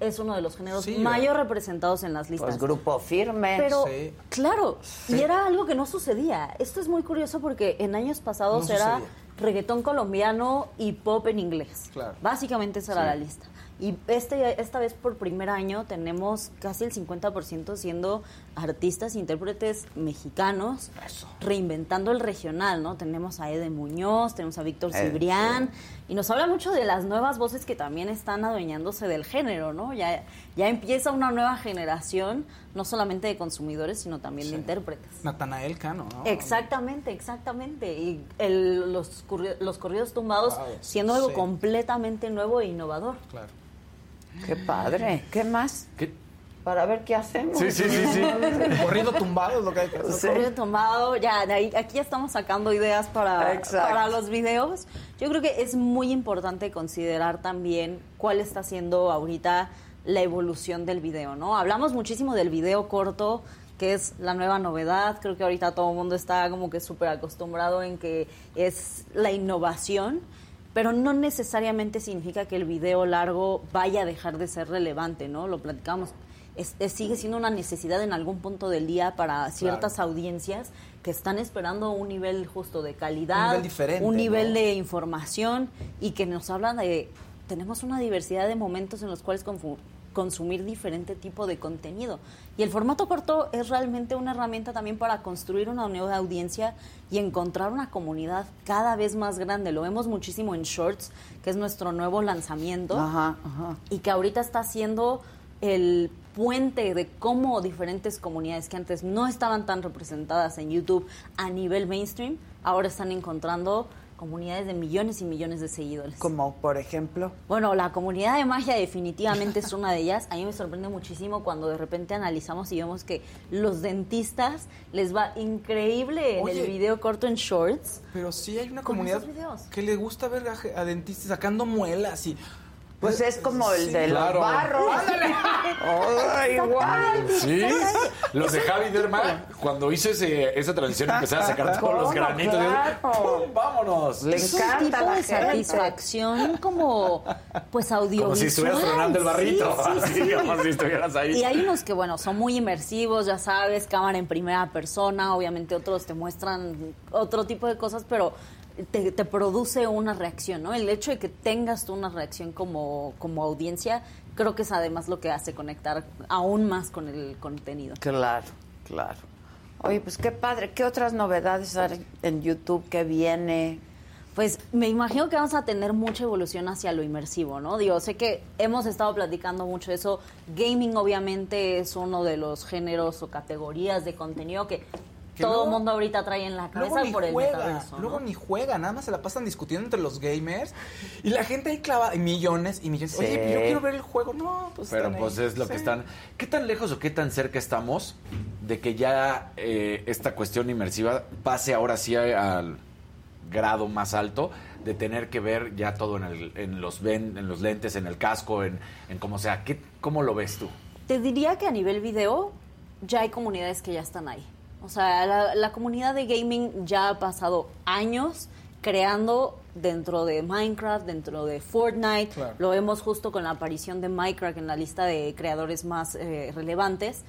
L: es uno de los géneros
A: Sí,
L: mayor representados en las listas.
A: Pues grupo firme.
L: Pero,
A: Sí.
L: claro,
A: Sí.
L: y era algo que no sucedía. Esto es muy curioso porque en años pasados
D: No
L: era
D: sucedía.
L: reggaetón colombiano y pop en inglés.
D: Claro.
L: Básicamente esa era la lista. Y este, esta vez por primer año tenemos casi el 50% siendo artistas, intérpretes mexicanos, reinventando el regional, ¿no? Tenemos a Ede Muñoz, tenemos a Víctor
M: Eh,
L: Cibrián, y nos habla mucho de las nuevas voces que también están adueñándose del género, ¿no? Ya, ya empieza una nueva generación, no solamente de consumidores, sino también de intérpretes.
D: Natanael Cano, ¿no?
L: Exactamente, exactamente. Y el- los, los corridos tumbados
D: Wow,
L: siendo algo
D: sí.
L: completamente nuevo e innovador.
D: Claro.
A: Qué padre. ¿Qué más? Para ver qué hacemos.
D: Sí, sí, sí, sí. <laughs> Corrido tumbado es lo que hay que hacer.
L: Corrido tumbado, ya, de ahí, aquí ya estamos sacando ideas para,
A: Exacto.
L: para los videos. Yo creo que es muy importante considerar también cuál está siendo ahorita la evolución del video, ¿no? Hablamos muchísimo del video corto, que es la nueva novedad. Creo que ahorita todo el mundo está como que súper acostumbrado en que es la innovación, pero no necesariamente significa que el video largo vaya a dejar de ser relevante, ¿no? Lo platicamos. Es- es- sigue siendo una necesidad en algún punto del día para ciertas audiencias que están esperando un nivel justo de calidad,
D: Un nivel diferente,
L: un nivel
D: ¿no?
L: de información y que nos hablan de tenemos una diversidad de momentos en los cuales consumir diferente tipo de contenido. Y el formato corto es realmente una herramienta también para construir una nueva audiencia y encontrar una comunidad cada vez más grande. Lo vemos muchísimo en Shorts, que es nuestro nuevo lanzamiento
A: Ajá, ajá.
L: y que ahorita está siendo el puente de cómo diferentes comunidades que antes no estaban tan representadas en YouTube a nivel mainstream, ahora están encontrando comunidades de millones y millones de seguidores.
A: Como por ejemplo.
L: Bueno, la comunidad de magia definitivamente es una de ellas. A mí me sorprende muchísimo cuando de repente analizamos y vemos que los dentistas les va increíble en
D: Oye.
L: el video corto en shorts.
D: Pero sí hay una comunidad que le gusta ver a, a dentistas sacando muelas y...
A: Pues es como el
D: Sí,
A: de
D: claro.
A: los barros. ¡Oh, igual!
C: Sí, los de Javi Derma, cuando hizo ese, esa transición, empezaron a sacar todos los <laughs> granitos.
A: Claro.
C: ¡pum! ¡Vámonos!
A: Le
L: es un
A: encanta
L: tipo
A: la
L: de
A: gente.
L: satisfacción como pues audiovisual.
C: Como si estuvieras tronando el barrito,
L: Sí, sí,
C: así, <laughs>
L: sí.
C: como si estuvieras ahí.
L: Y hay unos que, bueno, son muy inmersivos, ya sabes, cámara en primera persona, obviamente otros te muestran otro tipo de cosas, pero te, te produce una reacción, ¿no? El hecho de que tengas tú una reacción como, como audiencia, creo que es además lo que hace conectar aún más con el contenido.
A: Claro, claro. Oye, pues qué padre. ¿Qué otras novedades hay en YouTube que viene?
L: Pues me imagino que vamos a tener mucha evolución hacia lo inmersivo, ¿no? Digo, sé que hemos estado platicando mucho de eso. Gaming obviamente es uno de los géneros o categorías de contenido que,
D: Que
L: todo el mundo ahorita trae en la
D: Luego
L: cabeza
D: ni
L: por el
D: juega,
L: metaverso, ¿no?
D: luego ni juega, nada más se la pasan discutiendo entre los gamers y la gente ahí clava y millones y millones.
C: Sí.
D: Oye, yo quiero ver el juego, no, pues
C: Pero pues
D: ahí.
C: es lo
D: Sí.
C: que están. ¿Qué tan lejos o qué tan cerca estamos de que ya eh, esta cuestión inmersiva pase ahora sí al grado más alto de tener que ver ya todo en, el- en los ven, en los lentes, en el casco, en, en como sea? ¿Qué, ¿Cómo lo ves tú?
L: Te diría que a nivel video ya hay comunidades que ya están ahí. O sea, la, la comunidad de gaming ya ha pasado años creando dentro de Minecraft, dentro de Fortnite.
M: Claro.
L: Lo vemos justo con la aparición de Minecraft en la lista de creadores más eh, relevantes,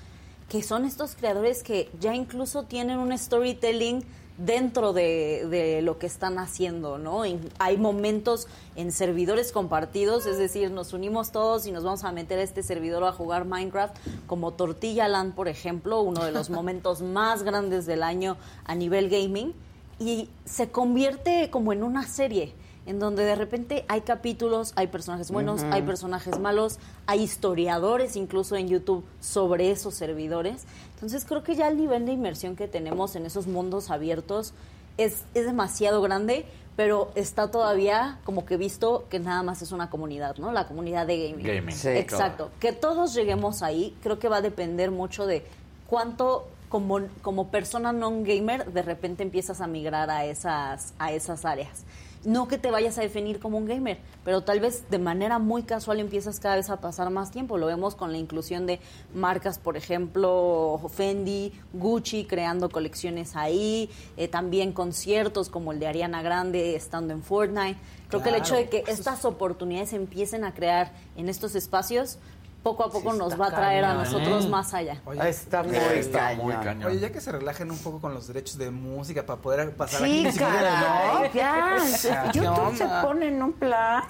L: que son estos creadores que ya incluso tienen un storytelling dentro de, de lo que están haciendo, ¿no? En- hay momentos en servidores compartidos, es decir, nos unimos todos y nos vamos a meter a este servidor a jugar Minecraft, como Tortilla Land, por ejemplo, uno de los <laughs> momentos más grandes del año a nivel gaming, y se convierte como en una serie en donde de repente hay capítulos, hay personajes buenos,
M: Ujú.
L: hay personajes malos, hay historiadores incluso en YouTube sobre esos servidores. Entonces creo que ya el nivel de inmersión que tenemos en esos mundos abiertos es, es demasiado grande, pero está todavía como que visto que nada más es una comunidad, ¿no? La comunidad de gaming.
C: Gaming. Sí,
L: Exacto. Que todos lleguemos ahí, creo que va a depender mucho de cuánto como, como persona non gamer de repente empiezas a migrar a esas, a esas áreas. No que te vayas a definir como un gamer, pero tal vez de manera muy casual empiezas cada vez a pasar más tiempo. Lo vemos con la inclusión de marcas, por ejemplo, Fendi, Gucci, creando colecciones ahí, eh, también conciertos como el de Ariana Grande estando en Fortnite. Creo que el hecho de que estas oportunidades empiecen a crear en estos espacios, poco a poco nos va a traer a nosotros
D: ¿eh?
L: más allá.
D: Oye,
A: Está muy
C: Está muy
A: cañón.
D: Oye, ya que se relajen un poco con los derechos de música para poder pasar
A: Sí,
D: aquí.
A: caray, <laughs>
D: ¿no?
A: ya.
D: O sea, ¿qué
A: YouTube se pone en un plan.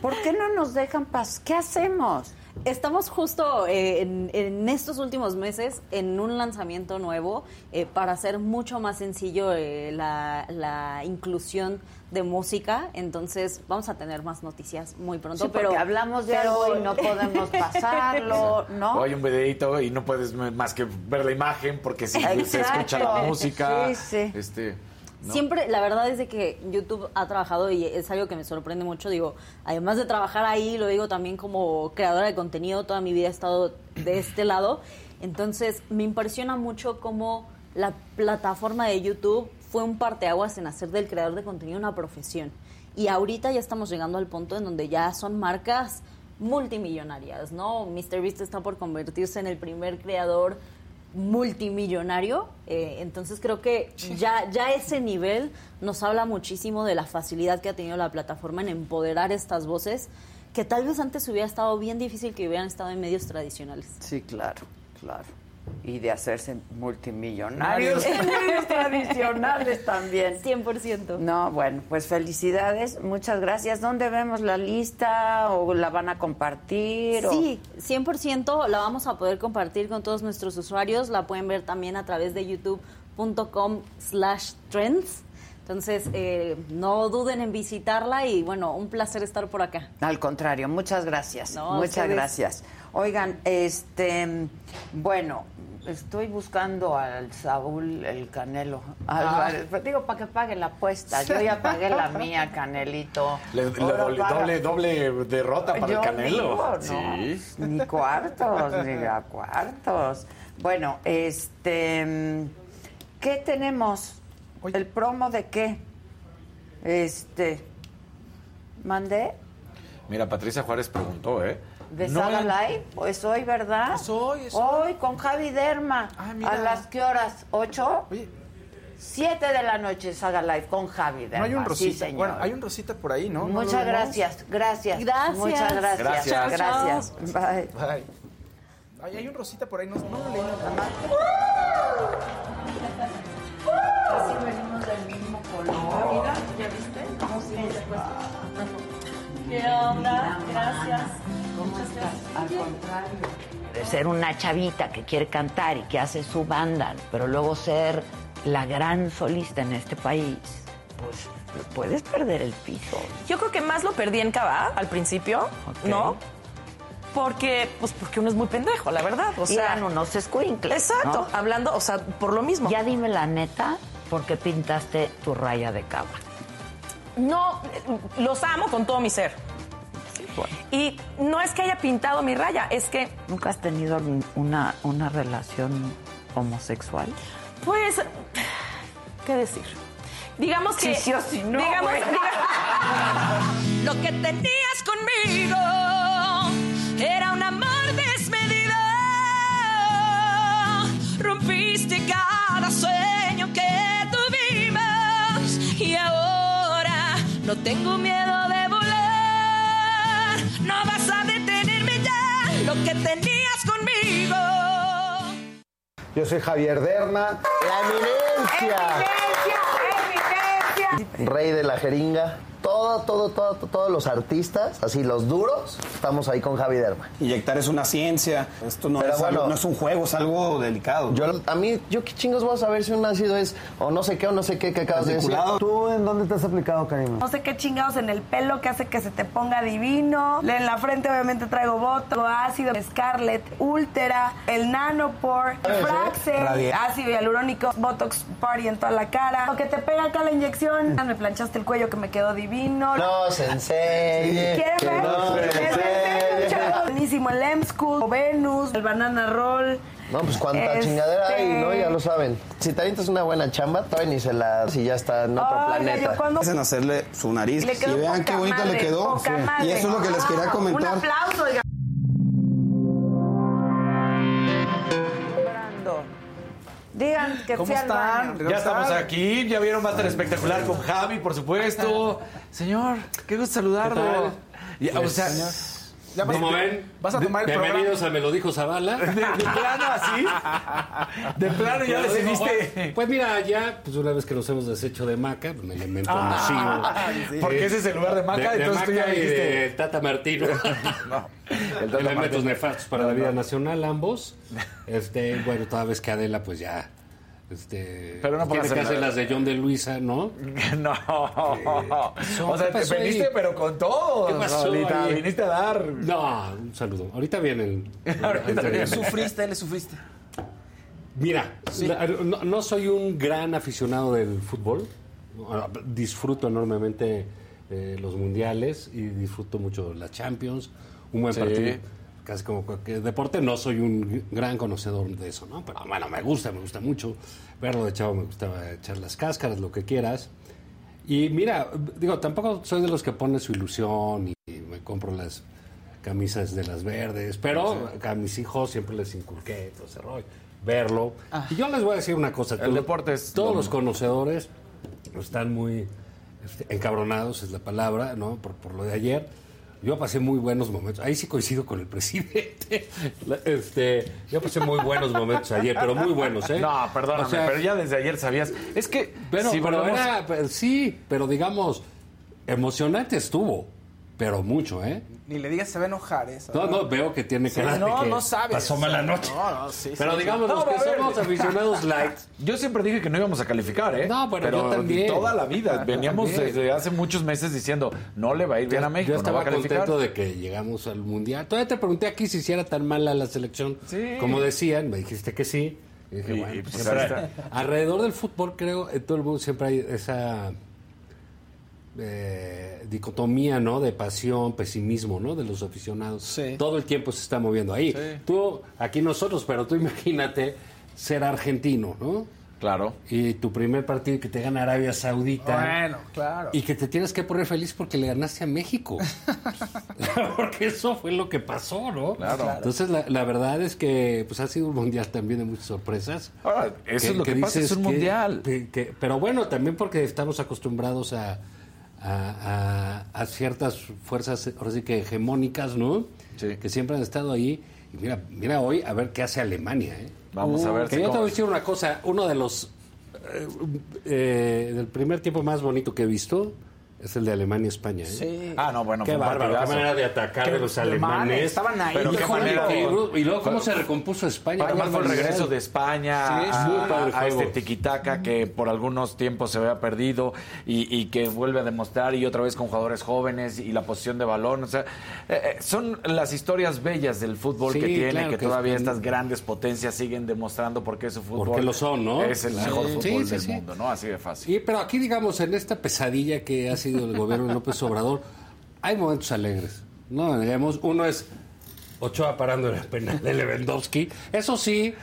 A: ¿Por qué no nos dejan pasar? ¿Qué hacemos?
L: Estamos justo eh, en, en estos últimos meses en un lanzamiento nuevo eh, para hacer mucho más sencillo eh, la, la inclusión de música. Entonces vamos a tener más noticias muy pronto.
A: Sí,
L: pero
A: hablamos de
L: pero-
A: algo y no podemos <laughs> pasarlo, ¿no?
C: O hay un videito y no puedes más que ver la imagen porque si se escucha la música.
L: Sí, sí.
C: Este, ¿no?
L: Siempre, la verdad es de que YouTube ha trabajado y es algo que me sorprende mucho. Digo, además de trabajar ahí, lo digo también como creadora de contenido, toda mi vida he estado de este lado. Entonces, me impresiona mucho cómo la plataforma de YouTube fue un parteaguas en hacer del creador de contenido una profesión. Y ahorita ya estamos llegando al punto en donde ya son marcas multimillonarias, ¿no? MrBeast está por convertirse en el primer creador multimillonario, eh, entonces creo que ya, ya ese nivel nos habla muchísimo de la facilidad que ha tenido la plataforma en empoderar estas voces, que tal vez antes hubiera estado bien difícil que hubieran estado en medios tradicionales.
A: Sí, claro, claro. Y de hacerse multimillonarios <laughs> tradicionales también.
L: 100%.
A: No, bueno, pues felicidades, muchas gracias. ¿Dónde vemos la lista o la van a compartir? o-
L: Sí, 100% la vamos a poder compartir con todos nuestros usuarios. La pueden ver también a través de youtube.com slash trends. Entonces, eh, no duden en visitarla y bueno, un placer estar por acá.
A: Al contrario, muchas gracias.
L: No,
A: muchas
L: ustedes.
A: gracias. Oigan, este, bueno, estoy buscando al Saúl el Canelo Álvarez. Pero digo, para que pague la apuesta. Yo ya pagué la mía, Canelito.
C: Le- doble, doble, doble derrota para
A: Yo
C: el Canelo.
A: digo, ¿no?
C: Sí.
A: Ni cuartos, ni a cuartos. Bueno, este, ¿qué tenemos? ¿El promo de qué? Este, ¿mandé?
C: Mira, Patricia Juárez preguntó, ¿eh?
A: ¿De
C: No
A: Saga Live? ¿Es hoy, verdad?
D: Es hoy, es
A: hoy. con Javi Derma.
D: mira.
A: ¿A las qué horas? ¿Ocho? Siete de la noche, Saga Live con Javi Derma.
D: No hay un
A: Sí,
D: rosita.
A: señor.
D: bueno, hay un rosita por ahí, ¿no? ¿No lo
A: Muchas gracias, gracias.
L: Gracias.
A: Muchas gracias.
C: Gracias.
A: Gracias. Bye.
D: Bye. Ay, hay un rosita por ahí, no, no lo leí.
A: Casi venimos del mismo
M: Mira, ¿ya viste? ¿Cómo se ¿Qué onda? Gracias.
A: ¿Cómo estás? Al contrario. De ser una chavita que quiere cantar y que hace su banda, pero luego ser la gran solista en este país, pues puedes perder el piso.
M: Yo creo que más lo perdí en Cava al principio, ¿no? Porque, pues porque uno es muy pendejo, la verdad. O
A: Y
M: sea,
A: eran unos escuincles,
M: Exacto,
A: ¿no?
M: hablando, o sea, por lo mismo.
A: Ya dime la neta, ¿por qué pintaste tu raya de cava?
M: No, los amo con todo mi ser. Y no es que haya pintado mi raya, es que,
A: ¿Nunca has tenido una, una relación homosexual?
M: pues, ¿qué decir? Digamos que.
A: Sí, sí o sí, no,
M: digamos, <laughs> Lo que tenías conmigo era un amor desmedido. Rompiste cada sueño no tengo miedo de volar. No vas a detenerme ya. Lo que tenías conmigo.
N: Yo soy Javier Derma, la eminencia, rey de la jeringa. Todo, todo, todo, todos los artistas, así los duros, estamos ahí con Javi Derma.
O: Inyectar es una ciencia, esto no,
N: Pero
O: es, algo-
N: bueno.
O: no es un juego, es algo delicado.
N: Yo, a mí, yo qué chingos voy a saber si un ácido es o no sé qué o no sé qué que acabas de decir. ¿Tú en dónde te has aplicado, Karima?
P: No sé qué chingados en el pelo que hace que se te ponga divino. En la frente obviamente traigo botox, ácido, Scarlett, Ultra, el Nanopore, el Fraxel,
N: Radiant.
P: ácido hialurónico, botox party en toda la cara. Lo que te pega acá la inyección. Me planchaste el cuello que me quedó divino.
N: No se enseñe.
P: ¿Quieren ver?
N: no se enseñe.
P: Buenísimo el School, Venus, el Banana Roll.
N: No, pues cuánta
P: Este-
N: chingadera hay, ¿no? Ya lo saben. Si te avientas una buena chamba, todavía ni se la... Si ya está en otro
P: Oiga,
N: planeta.
P: cuando-
O: Hacen hacerle su nariz y vean qué
P: poca
O: bonito le quedó. Sí. Y eso es lo que les quería
P: Ah,
O: comentar.
P: Un aplauso, oiga.
A: Digan que
D: ¿Cómo
A: fui al
D: están?
A: baño.
C: Ya estamos aquí, ya vieron Máster Espectacular con Javi, por supuesto. Señor, qué gusto saludarlo.
Q: ¿Qué tal?
C: Y, o
Q: Pues,
C: sea,
D: Ya vas,
Q: Como ven,
D: vas a tomar el programa.
Q: bienvenidos a Me lo dijo Zavala.
C: de, <laughs> de plano así. De plano ya
Q: Me
C: decidiste.
Q: Pues mira, ya, pues una vez que nos hemos deshecho de Maca, un elemento
C: Ah,
Q: nocivo.
C: porque ese es el lugar de Maca,
Q: de, de
C: entonces tú ya
Q: Maca y
C: dijiste.
Q: de Tata Martino. <laughs>
C: El Tata
Q: Elementos nefastos para la vida nacional, ambos. Este, bueno, toda vez que Adela, pues ya. Este,
C: Pero no
Q: tiene que hacer
C: la-
Q: las de John de Luisa, ¿no? <laughs>
C: No. O sea,
Q: ¿Qué
C: te
Q: ahí?
C: veniste, pero con todo.
Q: ¿Qué pasó
C: Solita,
Q: ahí?
C: Viniste a dar.
Q: No, un saludo. Ahorita viene el. <laughs>
C: Ahorita viene.
D: Sufriste, le sufriste.
Q: Mira, la- no, no soy un gran aficionado del fútbol. Disfruto enormemente eh, los mundiales y disfruto mucho la Champions. Un buen
C: Sí.
Q: partido, casi como cualquier deporte. No soy un gran conocedor de eso, ¿no? Pero bueno, me gusta, me gusta mucho. Verlo de chavo me gustaba echar las cáscaras, lo que quieras. Y mira, digo, tampoco soy de los que pone su ilusión y me compro las camisas de las verdes, pero a mis hijos siempre les inculqué todo ese rollo, verlo. Y yo les voy a decir una cosa.
C: El
Q: todo-
C: deporte es
Q: Todos
C: lo
Q: los conocedores están muy este, encabronados, es la palabra, ¿no? Por, por lo de ayer. Yo pasé muy buenos momentos. Ahí sí coincido con el presidente. <laughs> Este, yo pasé muy buenos momentos ayer, pero muy buenos, ¿eh?
C: No, perdóname,
Q: O sea,
C: pero ya desde ayer sabías. Es que.
Q: pero,
C: si
Q: pero
C: volvemos-
Q: era- pero sí, pero digamos, emocionante estuvo, pero mucho, ¿eh?
D: Ni le digas se va a enojar, ¿eh?
Q: No, no, veo que tiene
D: Sí,
Q: cara de
D: no,
Q: que
D: no sabes.
Q: pasó mala noche.
D: No, no, sí,
Q: Pero
D: sí,
Q: digamos,
D: sí.
Q: los que somos aficionados light,
C: Yo siempre dije que no íbamos a calificar, ¿eh?
Q: No, bueno,
C: pero
Q: yo también.
C: Toda la vida. <laughs> Veníamos desde hace muchos meses diciendo, no le va a ir bien a México,
Q: Yo
C: no
Q: estaba
C: va a calificar.
Q: contento de que llegamos al Mundial. Todavía te pregunté aquí si hiciera tan mala la selección.
C: Sí.
Q: Como decían, me dijiste que sí. Y dije,
C: Y-
Q: bueno,
C: y
Q: pues
C: pues
Q: alrededor del fútbol, creo, en todo el mundo siempre hay esa eh, dicotomía, ¿no? De pasión, pesimismo, ¿no? De los aficionados.
D: Sí.
Q: Todo el tiempo se está moviendo ahí.
D: Sí.
Q: Tú, aquí nosotros, pero tú imagínate ser argentino, ¿no?
C: Claro.
Q: Y tu primer partido que te gana Arabia Saudita.
D: Bueno, claro.
Q: Y que te tienes que poner feliz porque le ganaste a México. <laughs> <laughs> porque eso fue lo que pasó, ¿no?
C: Claro.
Q: Entonces, la, la verdad es que pues ha sido un mundial también de muchas sorpresas.
C: Ahora, eso es lo que pasa, es un mundial.
Q: que- que- pero bueno, también porque estamos acostumbrados a, a, a- a ciertas fuerzas, ahora sí que hegemónicas, ¿no?
C: Sí.
Q: Que siempre han estado ahí. Y mira, mira hoy a ver qué hace Alemania, ¿eh?
C: Vamos a ver
Q: Que
C: si
Q: yo te
C: cómo-
Q: voy a decir una cosa, uno de los eh, eh, del primer tiempo más bonito que he visto es el de Alemania-España. ¿eh?
C: Sí. Ah, no, bueno,
Q: Qué bárbaro, qué manera de atacar
C: Qué
Q: de los
C: alemanes, estaban ahí,
Q: Pero qué manera Y luego, ¿cómo se recompuso España?
C: Además
Q: Qué
C: fue el regreso de España
Q: Sí,
C: a, a este tiquitaca que por algunos tiempos se había perdido y, y que vuelve a demostrar y otra vez con jugadores jóvenes y la posición de balón. O sea, eh, eh, son las historias bellas del fútbol
Q: Sí,
C: que tiene,
Q: claro
C: que,
Q: que
C: todavía
Q: es-
C: estas grandes potencias siguen demostrando por qué su fútbol
Q: Porque lo son, ¿no?
C: es el mejor fútbol
Q: sí,
C: del
Q: sí.
C: mundo, ¿no? Así de fácil.
Q: Sí, pero aquí, digamos, en esta pesadilla que ha sido el gobierno de López Obrador, hay momentos alegres. No, digamos, uno es Ochoa parando en el penal de Lewandowski. Eso sí.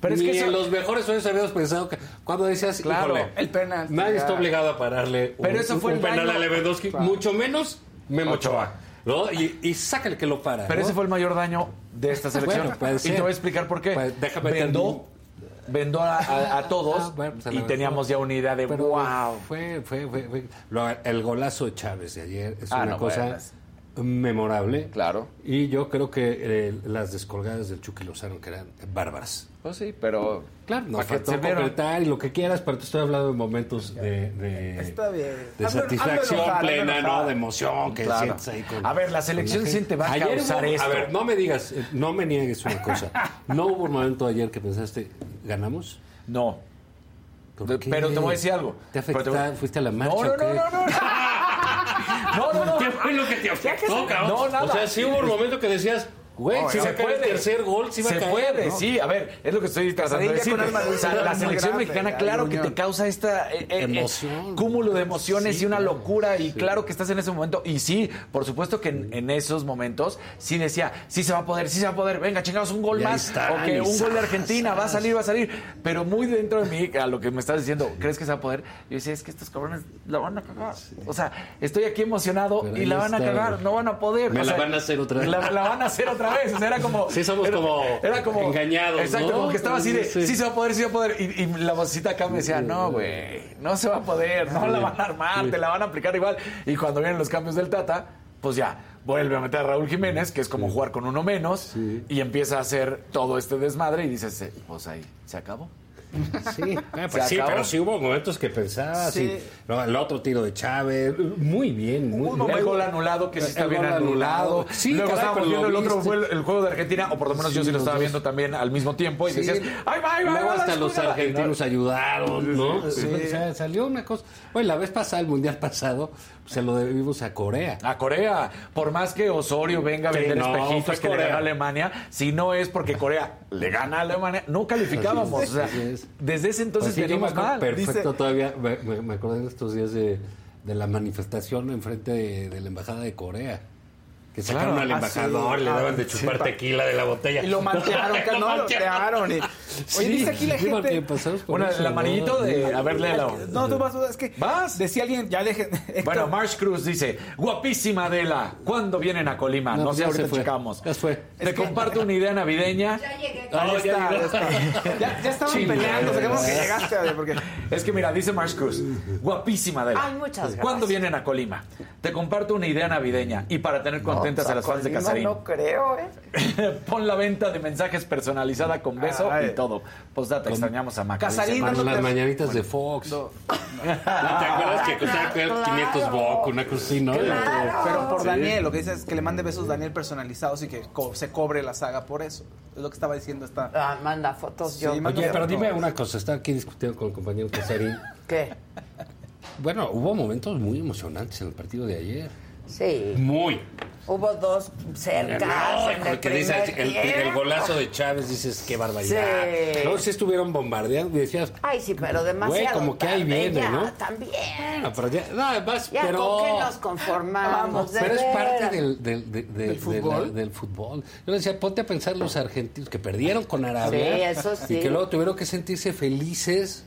C: Pero es
Q: ni
C: que eso-
Q: en los mejores sueños habíamos pensado que cuando decías,
C: Claro,
Q: híjole,
C: el penal,
Q: nadie
C: ya.
Q: está obligado a pararle un,
C: Pero eso fue
Q: un
C: el
Q: penal
C: daño-
Q: a Lewandowski,
C: Claro.
Q: mucho menos Memo
C: Ochoa.
Q: Y, y sácale que lo para.
C: Pero
Q: ¿no?
C: ese fue el mayor daño de esta <laughs> selección.
Q: Bueno,
C: y te voy a explicar por qué.
Q: Pues, déjame
C: vendó, vendó a, a- a todos
Q: Ah, bueno, pues a
C: y teníamos ya una idea de
Q: Pero
C: wow.
Q: Fue, fue, fue, fue- lo- el golazo de Chávez de ayer es
C: Ah,
Q: una
C: no,
Q: cosa memorable.
C: Claro.
Q: Y yo creo que eh, las descolgadas del Chucky Lozano que eran bárbaras.
C: Pues sí, pero
Q: Claro, nos
C: ¿para qué
Q: faltó completar y lo que quieras, pero te estoy hablando de momentos de, de,
D: Está bien.
Q: de satisfacción plena. ¿no? De emoción que
C: Claro.
Q: sientes ahí con...
C: A ver, la selección sí te va a causar
Q: hubo-
C: esto.
Q: A ver, no me digas, eh, no me niegues una cosa. <laughs> ¿No hubo un momento ayer que pensaste, ¿ganamos?
C: No.
Q: ¿Por qué?
C: Pero te voy a decir algo.
Q: ¿Te
C: te
Q: afecta?
C: voy-
Q: ¿Fuiste a la marcha
C: No, no,
Q: o qué?
C: no, no, no. <laughs> No, no, no.
Q: ¿Qué fue lo que te afectó, cabrón?
C: No, nada.
Q: O sea, sí hubo un momento que decías, güey,
C: No,
Q: si
C: se
Q: caer el
C: puede.
Q: tercer gol, si va
C: se
Q: a caer.
C: puede,
Q: ¿no?
C: sí. A ver, es lo que estoy tratando de
D: Casadilla
C: decir.
D: con alma
C: O sea, la selección
D: grande,
C: mexicana, claro que te causa esta eh, eh,
Q: Emoción.
C: cúmulo de emociones
Q: Sí,
C: y una locura. Y claro que estás en ese momento. Y sí, por supuesto que en, en esos momentos sí decía, sí se va a poder, sí se va a poder. Venga, chingados, un gol más.
Q: está,
C: o que un gol de Argentina va a salir, va a salir. Pero muy dentro de mí, a lo que me estás diciendo, ¿crees que se va a poder? Yo decía, es que estos cabrones la van a cagar. O sea, estoy aquí emocionado
Q: Pero
C: y la van a cagar. No van a poder.
Q: Me
C: O
Q: la
C: sea,
Q: van a hacer otra vez.
C: La, la van a hacer otra vez. O sea, era como.
Q: Sí, somos
C: era,
Q: como
C: era como
Q: engañados,
C: Exacto,
Q: ¿no?
C: como que estaba así de, sí.
Q: Sí.
C: se va a poder, sí se va a poder. Y, y la vocita acá me decía, no, güey, no se va a poder, no la van a armar, te la van a aplicar igual. Y cuando vienen los cambios del Tata, pues ya, vuelve a meter a Raúl Jiménez, que es como jugar con uno menos, y empieza a hacer todo este desmadre y dices, eh, pues ahí, se acabó.
Q: Sí, <laughs> ah, pues sí, pero sí hubo momentos que pensabas.
C: Sí.
Q: y- no, el otro tiro de Chávez, muy bien. Muy,
C: Hubo el gol anulado que sí está bien
Q: gol
C: anulado.
Q: Sí,
C: Luego
Q: caray,
C: estábamos viendo el otro fue el, el juego de Argentina, o por lo menos yo
Q: Sí,
C: sí lo estaba
Q: dos.
C: viendo también al mismo tiempo y
Q: Sí.
C: decías, ¡ay, va, va,
Q: Luego
C: va,
Q: hasta los argentinos ayudaron, ¿no?
C: Sí.
Q: O sea, salió una cosa. Bueno, la vez pasada, el mundial pasado, se lo debimos a Corea.
C: A Corea, por más que Osorio venga a
Q: Sí,
C: vender
Q: no,
C: espejitos
Q: fue
C: que le
Q: Corea.
C: gana a Alemania, si no es porque Corea le gana a Alemania, no calificábamos.
Q: Es,
C: o sea,
Q: es.
C: desde ese entonces
Q: Pues sí, acuerdo
C: mal.
Q: Perfecto,
C: Dice-
Q: todavía me, me, me acordé en estos días de, de la manifestación enfrente de, de la embajada de Corea. Que sacaron
C: Claro.
Q: al
C: Ah,
Q: embajador,
C: sí.
Q: le daban
C: Ah,
Q: de
C: sí,
Q: chupar
C: pa-
Q: tequila de la botella.
D: Y lo mantearon, que <laughs> no, lo tearon. y- Oye,
Q: Sí,
D: dice aquí la gente.
Q: eso,
C: el amarillito de. A ver, léelo.
D: No, tú vas, es que.
C: ¿Vas?
D: Decía alguien, ya deje. <laughs>
C: Bueno, Marsh Cruz dice, guapísima Adela, ¿cuándo vienen a Colima?
Q: No,
C: No, sé,
Q: ya
C: ahorita
Q: fue.
C: checamos.
Q: Ya fue.
C: Te comparto una idea navideña.
D: Ya está,
C: llegó.
D: ya está. <laughs> Ya, ya estaban peleando, sabemos que llegaste a ver, porque.
C: Es que mira, dice Marsh Cruz, guapísima Adela.
A: Ay, muchas gracias.
C: ¿Cuándo vienen a Colima? Te comparto una idea navideña y para tener contentas
A: No,
C: a las fans de
A: Colima
C: Casarín.
A: No creo, ¿eh? <laughs>
C: Pon la venta de mensajes personalizada con beso y todo. Postdata, extrañamos a Maca. dice
D: Casarín,
Q: las mañanitas de Fox.
D: No.
Q: ¿No te acuerdas que costaba
A: claro.
Q: 500 boc, una cosa así, no?
A: Claro.
D: Pero por
Q: Sí.
D: Daniel, lo que dice es que le mande besos Daniel personalizados y que co- se cobre la saga por eso. Es lo que estaba diciendo esta.
A: Ah, manda fotos
D: Sí,
A: yo.
D: manda
Q: Oye, pero
D: fotos.
Q: dime una cosa, estaba aquí discutiendo con el compañero Casarín.
A: ¿Qué?
Q: Bueno, hubo momentos muy emocionantes en el partido de ayer.
A: Sí.
Q: Muy.
A: Hubo dos cercas
Q: No, porque dices, el, golazo de Chávez, dices, qué barbaridad.
A: Sí.
Q: No, si estuvieron bombardeando y decías,
A: Ay, sí, pero demasiado
Q: Güey, como que ahí viene,
A: ya,
Q: ¿no?
A: También.
Q: "Ah, pero ya, no,
A: Ya,
Q: pero...
A: ¿con qué nos conformamos? de
Q: Pero es parte del, del, de- de-
D: ¿Del
Q: de
D: fútbol?
Q: la- del fútbol. Yo le decía, ponte a pensar los argentinos que perdieron con Arabia.
A: Sí, eso sí.
Q: Y que luego tuvieron que sentirse felices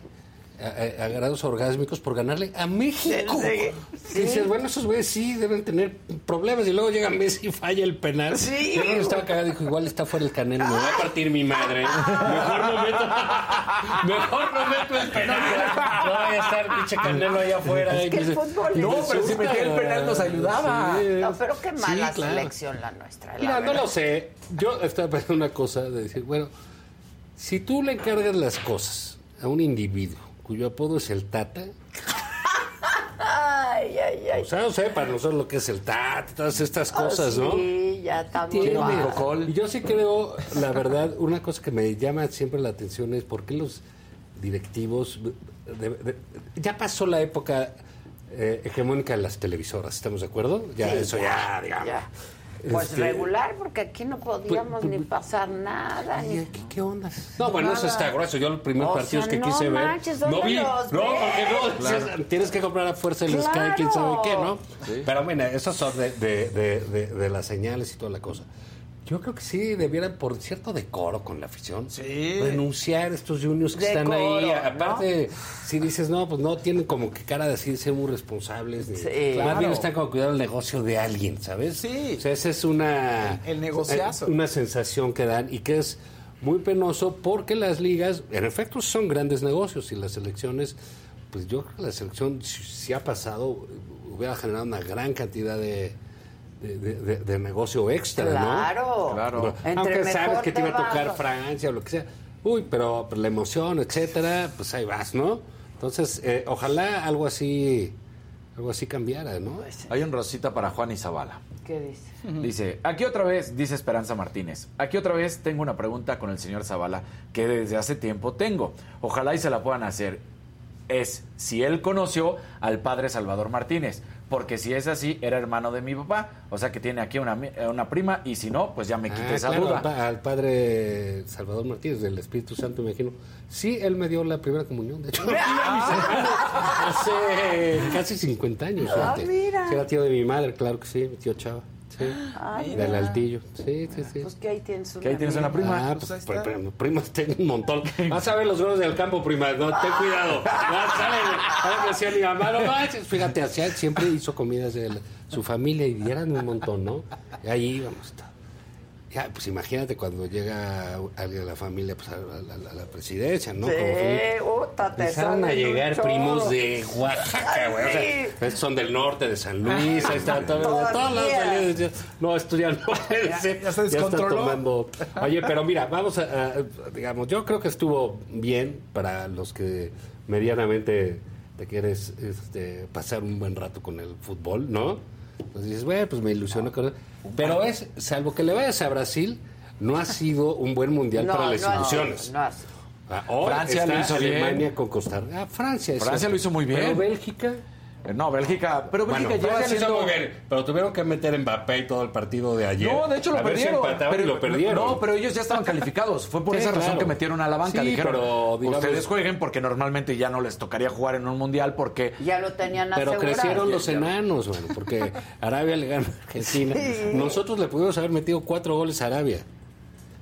Q: a, a- grados orgásmicos por ganarle a México.
A: Sí,
Q: dices, bueno, esos güeyes sí deben tener problemas. Y luego llega Messi y falla el penal.
A: Sí.
Q: Y uno estaba cagado dijo, igual está fuera el canelo, me va a partir mi madre. Mejor no meto, <laughs> mejor no meto el penal. No vaya a estar pinche canelo allá afuera.
A: Es que el fútbol
C: No, pero si metía el penal nos ayudaba.
Q: Sí.
A: No, pero qué mala
Q: Sí, claro.
A: selección la nuestra. la
Q: Mira, no lo sé. Yo estaba pensando una cosa de decir, bueno, si tú le encargas las cosas a un individuo cuyo apodo es el Tata.
A: Ay, ay, ay.
Q: O sea, no sé, para nosotros lo que es el Tata, todas estas cosas,
A: Ah,
Q: ¿no?
A: Sí, ya también.
Q: Tiene- Y yo sí creo, la verdad, una cosa que me llama siempre la atención es por qué los directivos... de- de- ya pasó la época eh, hegemónica de las televisoras, ¿estamos de acuerdo? Ya,
A: Sí,
Q: eso ya, digamos.
A: ya. Pues
Q: Este,
A: regular, porque aquí no podíamos
Q: Pues,
A: ni pasar nada. Ni...
Q: ¿Qué onda? No, bueno, eso
A: Nada.
Q: está grueso. Yo los primeros
A: O
Q: partidos
A: sea,
Q: que
A: no
Q: quise ver.
A: manches,
Q: no
A: ¿dónde
Q: vi. no, porque no. decías, Tienes que comprar a fuerza el Sky, quién sabe qué, ¿no?
C: Sí.
Q: Pero bueno, esos son de, de, de, de- de las señales y toda la cosa. Yo creo que sí debieran, por cierto decoro con la afición, renunciar a estos juniors que están ahí. Aparte, si dices, no, pues no tienen como que cara de así de ser muy responsables. ni-
A: Sí.
Q: Más bien están como cuidando el negocio de alguien, ¿sabes? Sí. O sea, esa es una...
D: El- el negociazo.
Q: Una sensación que dan y que es muy penoso porque las ligas, en efecto, son grandes negocios y las elecciones, pues yo creo que la selección, si, si ha pasado, hubiera generado una gran cantidad de, de, de- negocio extra,
A: Claro.
Q: ¿no?
A: Claro. Entre
Q: Aunque sabes que te iba a tocar. Francia o lo que sea. Uy, pero pues, la emoción, etcétera, pues ahí vas, ¿no? Entonces, eh, ojalá algo así, algo así cambiara, ¿no?
C: Hay un rosita para Juan y Zavala.
A: ¿Qué dice? <laughs>
C: Dice, aquí otra vez, dice Esperanza Martínez, aquí otra vez tengo una pregunta con el señor Zavala que desde hace tiempo tengo. Ojalá y se la puedan hacer. Es si él conoció al padre Salvador Martínez, porque si es así, era hermano de mi papá, o sea que tiene aquí una, mi- eh, una prima, y si no, pues ya me quité
Q: Ah,
C: esa
Q: claro,
C: duda.
Q: Al, pa- al padre Salvador Martínez del Espíritu Santo, me imagino. Sí, él me dio la primera comunión, de hecho. <laughs> Hace casi 50 años.
A: Ah,
Q: fíjate.
A: mira.
Q: Sí, Era tío de mi madre, claro que sí, mi tío Chava. Sí.
A: Ah,
Q: Del
A: mira.
Q: Altillo. Sí, sí, sí.
A: Pues que ahí tienes una.
C: Que ahí tienes una prima.
Q: Ah,
C: Pues
Q: pues,
C: ahí
Q: pues,
C: está.
Q: pero primas <laughs> tengo un montón. Vas a ver los gordos del campo, prima. No, ten cuidado. <laughs> Ahora me decía mi mamá, no manches. Fíjate, hacía, siempre hizo comidas de la- su familia y eran un montón, ¿no? Y ahí íbamos. Ya, pues imagínate cuando llega alguien de la familia pues, a, la- a la presidencia, ¿no?
A: Sí,
Q: Como Empezaron a llegar primos de Oaxaca, güey. O sea, son del norte, de San Luis, ahí están todos, salían, decían, No, esto ya no <laughs> puede
D: Ya-
Q: ser.
D: ya se descontroló.
Q: tomando. <laughs> Oye, pero mira, vamos a, a- digamos, yo creo que estuvo bien para los que medianamente te quieres este, pasar un buen rato con el fútbol, ¿no? Pues dices, bueno, pues me ilusiono con. Pero es, salvo que le vayas a Brasil, no ha sido un buen mundial
A: No,
Q: para las
A: no
Q: ilusiones.
A: no.
Q: Ah, hoy
C: Francia lo hizo bien.
Q: Alemania con Costa Rica. Ah, Francia.
C: Francia lo hizo muy bien.
Q: Pero Bélgica.
C: Eh, No, Bélgica, pero
Q: Bueno,
C: Bélgica
Q: lo hizo
C: siendo...
Q: bien, pero tuvieron que meter Mbappé y todo el partido de ayer.
C: No, de hecho lo
Q: A ver si
C: perdieron. pero,
Q: y lo perdieron.
C: No, pero ellos ya estaban calificados. Fue por
Q: Sí,
C: esa razón
Q: claro.
C: que metieron a la banca.
Q: Sí,
C: Dijeron,
Q: pero, digamos-
C: ustedes jueguen porque normalmente ya no les tocaría jugar en un mundial porque...
A: Ya lo tenían
Q: Pero
A: asegurado.
Q: crecieron los enanos, bueno, porque Arabia le ganó a Argentina.
A: Sí.
Q: Nosotros le pudimos haber metido cuatro goles a Arabia.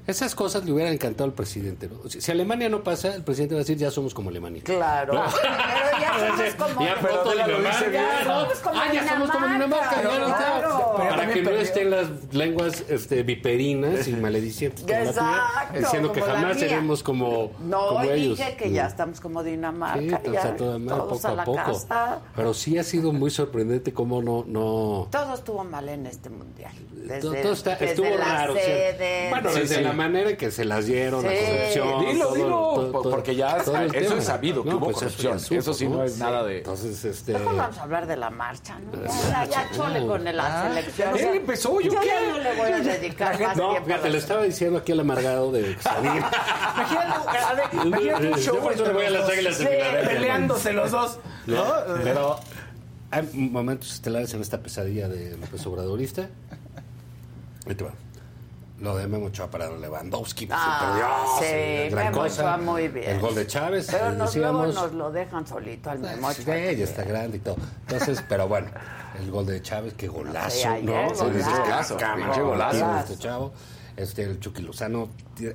Q: Esas cosas le hubieran encantado al presidente. ¿no? Si, si Alemania no pasa, el presidente va a decir, ya somos como Alemania.
A: Claro.
Q: ¿No? <laughs>
A: Pero ya
C: Adela lo
Q: Dinamarca,
C: dice bien,
A: Ya
Q: ¿no? Ah, ya somos como Dinamarca.
A: Dinamarca,
Q: ya no está.
A: claro.
D: Pero
Q: Para que no estén las lenguas este, viperinas y maledicientes la
A: Exacto,
Q: diciendo que
A: la
Q: jamás seremos como,
A: No,
Q: como ellos.
A: dije que ya estamos como Dinamarca.
Q: Sí,
A: ya,
Q: o sea, toda madre,
A: todos
Q: poco
A: a
Q: a
A: la
Q: poco.
A: casa.
Q: Pero sí ha sido muy sorprendente cómo no... no
A: Todo estuvo mal en este mundial. Desde,
Q: todo, todo está-
A: desde
Q: estuvo
A: la
Q: raro. o sea,
A: sede,
Q: bueno,
A: desde-
Q: desde la manera en que se las dieron, la
A: Sí.
Q: corrupción.
C: Dilo,
Q: todo-
C: dilo,
Q: todo- todo-
C: porque ya
Q: todo
C: eso
Q: tema.
C: es sabido, que hubo
Q: pues
C: corrupción. Eso sí no es nada de-
Q: Entonces, este...
A: Mejor vamos a hablar de la marcha, ¿no? Ya, ya, ya chole con la
C: Ah,
A: selección.
C: él
A: O sea,
C: empezó, ¿yo
A: ya
C: qué?
A: no le voy a dedicar más
Q: No,
A: tiempo.
Q: fíjate,
A: la
Q: le estaba diciendo aquí al amargado de salir. <laughs>
D: Imagínate, imagínate un
Q: Yo
D: show
Q: por eso le voy a las águilas de. Filadelfia.
D: peleándose los dos.
Q: No,
D: ¿no?
Q: pero hay momentos estelares en esta pesadilla de López Obradorista. Ahí te va. Lo de Memo Ochoa para Lewandowski,
A: Ah, sí,
Q: perdió. gran
A: Memo
Q: cosa.
A: Ochoa muy bien.
Q: El gol de Chávez,
A: Pero
Q: eh,
A: nos, luego nos lo dejan solito al Memo
Q: Sí,
A: Ochoa.
Q: ya está grande y todo. Entonces, pero bueno, el gol de Chávez, qué golazo,
A: Sí, ayer,
Q: ¿no?
A: golazo.
C: Golazo,
Q: Este chavo, este, el Chucky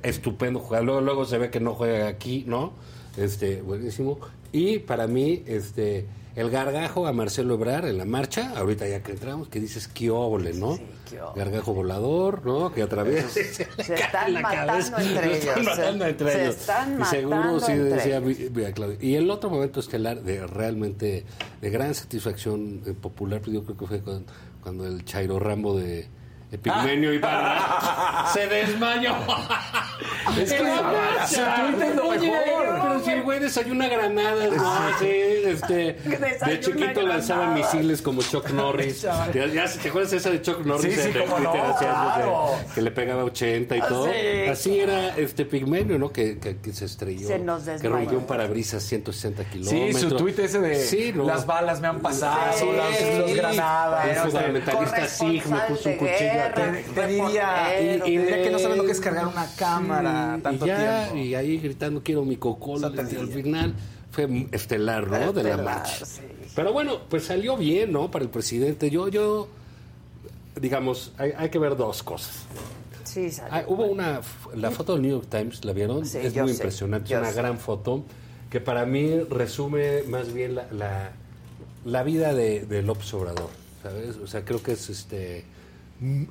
Q: estupendo jugador. Luego, luego se ve que no juega aquí, ¿no? Este, buenísimo. Y para mí, este, el gargajo a Marcelo Ebrar en la marcha, ahorita ya que entramos, que dices, qué óvole, ¿no?
A: qué óvole.
Q: Gargajo volador, ¿no? Que atraviesa.
A: Se <laughs> están matando entre
Q: Se están
A: ellos,
Q: matando entre
A: se
Q: ellos.
A: están
Q: y seguro sí decía
A: ellos.
Q: Claudio. Y el otro momento estelar de realmente de gran satisfacción eh, popular, pues yo creo que fue cuando, cuando el Chairo Rambo de Epigmenio Ibarra, <laughs> se desmayó. <laughs>
C: Es que tuit es lo mejor.
Q: Pero si el güey desayuna granadas, no, sí, este, de chiquito lanzaba misiles como Chuck Norris. <laughs>
C: Chaval.
Q: Ya, ¿Te acuerdas esa de Chuck Norris?
C: Sí, sí, cómo no,
Q: algo de-
C: claro.
Q: que le pegaba 80 y
A: Ah,
Q: todo.
A: sí,
Q: Así era este Pigmenio, ¿no? Que, que, que se estrelló.
A: Se nos
Q: que rompió un parabrisas 160
C: Sí,
Q: kilómetros.
C: su tuit ese de
Q: Sí, ¿no?
C: las balas me han pasado,
Q: Sí,
C: las, los granadas.
Q: Un fundamentalista SIG me puso un cuchillo.
D: Te, te diría,
Q: Y- y
D: diría que no saben lo que es cargar una cámara
Q: Sí,
D: tanto
Q: y ya,
D: tiempo.
Q: Y ahí gritando, quiero mi cocol. Y al final fue estelar, ¿no? De la marcha.
A: sí.
Q: Pero bueno, pues salió bien, ¿no? Para el presidente. Yo, yo, digamos, hay, hay que ver dos cosas.
A: Sí, salió.
Q: Ah, hubo una, la foto del New York Times, ¿la vieron?
A: Sí,
Q: es muy
A: sé,
Q: impresionante, es una
A: sé.
Q: gran foto que para mí resume más bien la, la, la vida de, de López Obrador, ¿sabes? O sea, creo que es este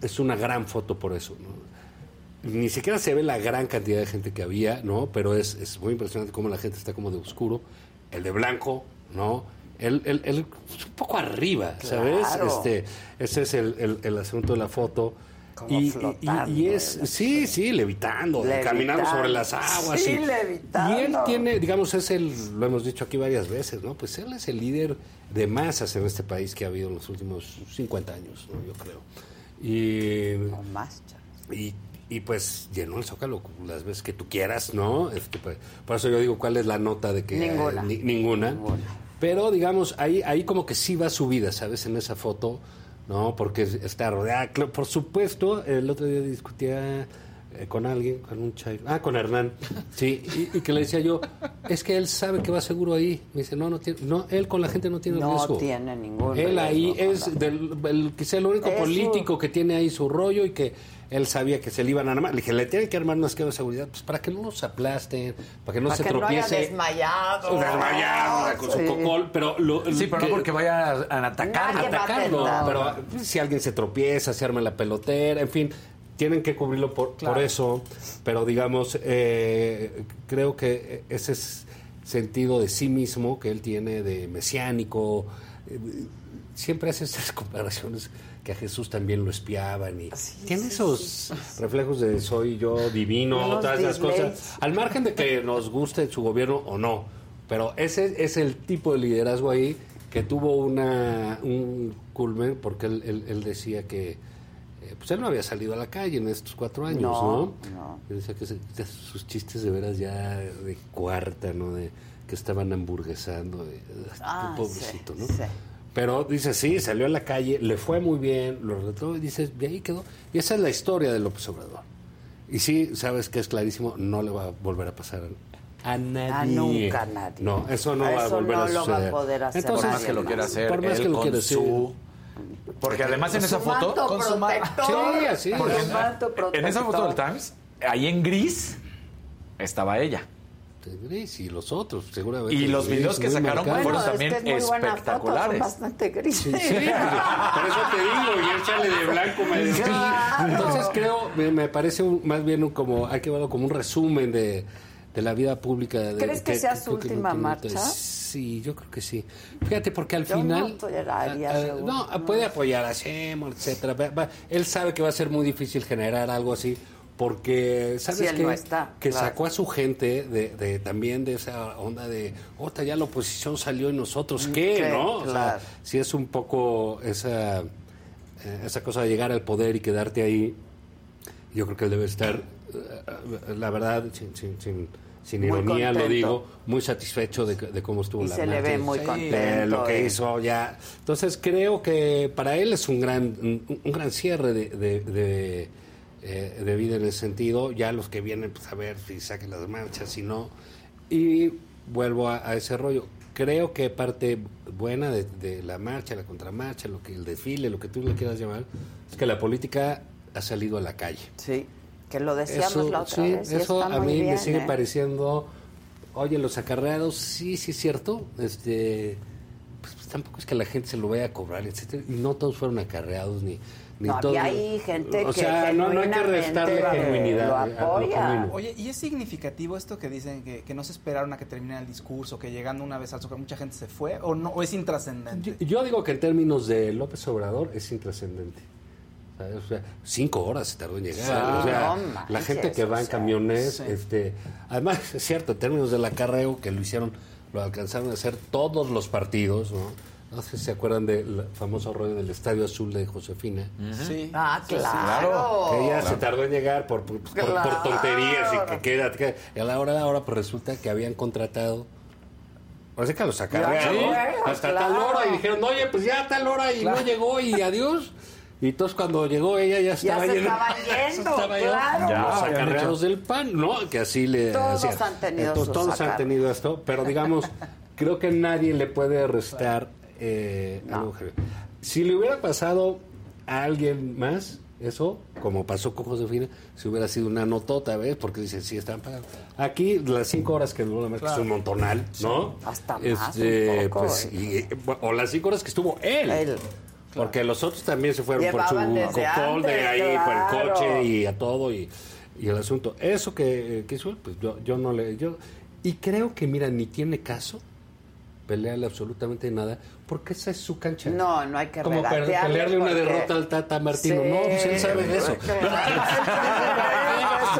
Q: es una gran foto por eso, ¿no? Ni siquiera se ve la gran cantidad de gente que había, ¿no? Pero es, es muy impresionante cómo la gente está como de oscuro, el de blanco, ¿no? Él, él- él un poco arriba, ¿sabes? Este, ese es el, el- el asunto de la foto.
A: Como
Q: Y, y- y-
A: flotando
Q: y es, sí, sí, levitando,
A: Levitando.
Q: caminando sobre las aguas.
A: Sí,
Q: y,
A: levitando.
Q: y él tiene, digamos, es el, lo hemos dicho aquí varias veces, ¿no? Pues él es el líder de masas en este país que ha habido en los últimos 50 años, ¿no? Yo creo. Y,
A: más,
Q: y, y pues llenó el zócalo las veces que tú quieras, ¿no? Este, pues, por eso yo digo, ¿cuál es la nota de que...
A: Ninguna.
Q: eh, ni- ninguna. Pero, digamos, ahí, ahí como que sí va su vida, ¿sabes? En esa foto, ¿no? Porque está rodeada. Por supuesto, el otro día discutía eh, con alguien, con un chay, ah, con Hernán, <laughs> sí, y, y que le decía yo, es que él sabe que va seguro ahí. Me dice, no, no tiene, no, él con la gente no tiene
A: No
Q: riesgo.
A: tiene ningún
Q: Él ahí es del, el, quizá el único
A: Es su-
Q: político que tiene ahí su rollo y que él sabía que se le iban a armar. Le dije, le tienen que armar un esquema de seguridad pues para que no los aplasten, para que no
A: Para
Q: se
A: que no haya
Q: tropiece.
A: desmayado.
Q: Desmayado, con su cocol, pero lo-
C: Sí, pero
Q: que-
C: no porque vaya a, a atacar.
A: Nadie va a
Q: atacarlo, pero si alguien se tropieza, se arma la pelotera, en fin, tienen que cubrirlo por,
D: Claro.
Q: por eso, pero digamos, eh, creo que ese es sentido de sí mismo que él tiene de mesiánico, eh, siempre hace estas <laughs> comparaciones que a Jesús también lo espiaban y tiene esos reflejos de soy yo divino, todas esas cosas, al margen de que nos guste su gobierno o no, pero ese es el tipo de liderazgo ahí que tuvo una, un culmen porque él, él- él decía que pues él no había salido a la calle en estos cuatro años, ¿no?
A: No, no.
Q: Él decía que se- sus chistes de veras ya de cuarta, ¿no? De que estaban hamburguesando, de,
A: Ah,
Q: pobrecito,
A: sí,
Q: ¿no?
A: sí.
Q: Pero dice, sí, salió a la calle, le fue muy bien, lo retó y dices, de ahí quedó. Y esa es la historia de López Obrador. Y sí, sabes que es clarísimo, no le va a volver a pasar a nadie.
A: A nunca nadie.
Q: No, eso no va a volver
A: no
Q: a
A: lo va a
Q: suceder.
A: poder hacer
Q: Entonces,
C: por más que lo quiera hacer,
Q: por más
C: él
Q: que lo
C: con
Q: quiera hacer.
C: su... Porque además en esa foto...
A: manto
C: con su ma-
A: protector.
Q: Sí, así es.
C: Porque
A: Su manto
C: en esa foto del
A: protector.
C: Times, ahí en gris, estaba ella.
Q: Gris y los otros, seguramente.
C: Y los
Q: Gris,
C: videos que sacaron fueron
A: Bueno,
C: también
A: es que es foto,
C: espectaculares.
A: son bastante grises.
Q: Sí, sí, por eso te digo, y él sale de blanco.
A: Claro.
Q: Entonces creo, me, me parece un- más bien un como, hay que verlo como un resumen de, de la vida pública. de-
A: ¿Crees que sea su
Q: que
A: última marcha?
Q: Sí, yo creo que sí. Fíjate, porque al
A: Yo
Q: final...
A: no toleraría,
Q: ah, ah,
A: seguro.
Q: no, puede apoyar a Sheinbaum, etcétera. Va- va- él sabe que va a ser muy difícil generar algo así, porque, ¿sabes
A: no está,
Q: que
A: claro.
Q: sacó a su gente de, de- también de esa onda de, otra ya la oposición salió y nosotros qué,
A: ¿Qué?
Q: ¿no? O sea, si es un poco esa, eh, esa cosa de llegar al poder y quedarte ahí, yo creo que él debe estar, la verdad, sin, sin, sin, sin ironía lo digo, muy satisfecho de, de cómo estuvo
A: Y
Q: la
A: se le
Q: marcha.
A: ve muy
Q: Sí.
A: contento,
Q: De lo que
A: eh.
Q: hizo ya. Entonces creo que para él es un gran, un, un gran cierre de, de, de, eh, de vida en ese sentido. Ya los que vienen, pues a ver si saquen las marchas, si no. Y vuelvo a, a ese rollo. Creo que parte buena de, de la marcha, la contramarcha, lo que el desfile, lo que tú le quieras llamar, es que la política ha salido a la calle.
A: Sí, que lo decíamos
Q: Eso,
A: la otra
Q: sí,
A: vez.
Q: eso a mí me sigue
A: ¿eh?
Q: pareciendo, oye, los acarreados, sí, sí es cierto, este, pues, pues, tampoco es que la gente se lo vaya a cobrar, etcétera, y no todos fueron acarreados ni, ni
A: No,
Q: todos.
A: había ahí gente
Q: o
A: que
Q: sea, no, no hay que restarle genuinidad
A: lo.
D: Oye, ¿y es significativo esto que dicen que, que no se esperaron a que terminara el discurso, que llegando una vez al Zócalo mucha gente se fue? ¿O no o es intrascendente?
Q: Yo, yo digo que en términos de López Obrador es intrascendente. O sea, cinco horas se tardó en llegar.
A: Sí,
Q: o sea,
A: no
Q: la gente que va
A: o
Q: en
A: sea,
Q: camiones,
A: sí.
Q: este, además es cierto, en términos del acarreo que lo hicieron, lo alcanzaron a hacer todos los partidos, ¿no? No sé si se acuerdan del famoso rollo del Estadio Azul de Josefina.
D: Sí.
A: Ah,
D: Sí,
A: claro.
Q: Que ella se tardó en llegar por, por, por- por
A: Claro.
Q: tonterías y que queda, que- y a la hora de ahora pues resulta que habían contratado Parece que los acarrearon
A: Ya,
Q: hasta
A: claro.
Q: tal hora y dijeron, oye, pues ya a tal hora y no llegó y adiós. Y entonces cuando llegó ella ya estaba
A: se
Q: yendo-
A: estaban <laughs> yendo,
Q: estaba
A: claro.
C: Ya,
Q: los acarreados del pan, ¿no? Que así le
A: Todos
Q: hacían.
A: han tenido
Q: Entonces, todos han tenido esto, pero digamos, <laughs> creo que nadie le puede restar eh, algo que- Si le hubiera pasado a alguien más, eso, como pasó con Josefina, si hubiera sido una notota, ¿ves? Porque dicen, sí, están pagando. Aquí, las cinco horas que duró la marca es un montonal, ¿no?
A: Hasta más,
Q: Este,
A: un poco,
Q: pues,
A: ¿eh?
Q: y- o las cinco horas que estuvo él. Porque los otros también se fueron por su cocol de ahí, por el coche y a todo y, y el asunto. Eso que, que hizo, pues yo, yo no le... Yo, y creo que, mira, ni tiene caso pelearle absolutamente nada, porque esa es su cancha.
A: No, no hay que
Q: Como
A: regatearle
Q: pelearle una derrota al Tata Martino.
A: Sí.
Q: No, pues él sabe de eso. <laughs> <laughs>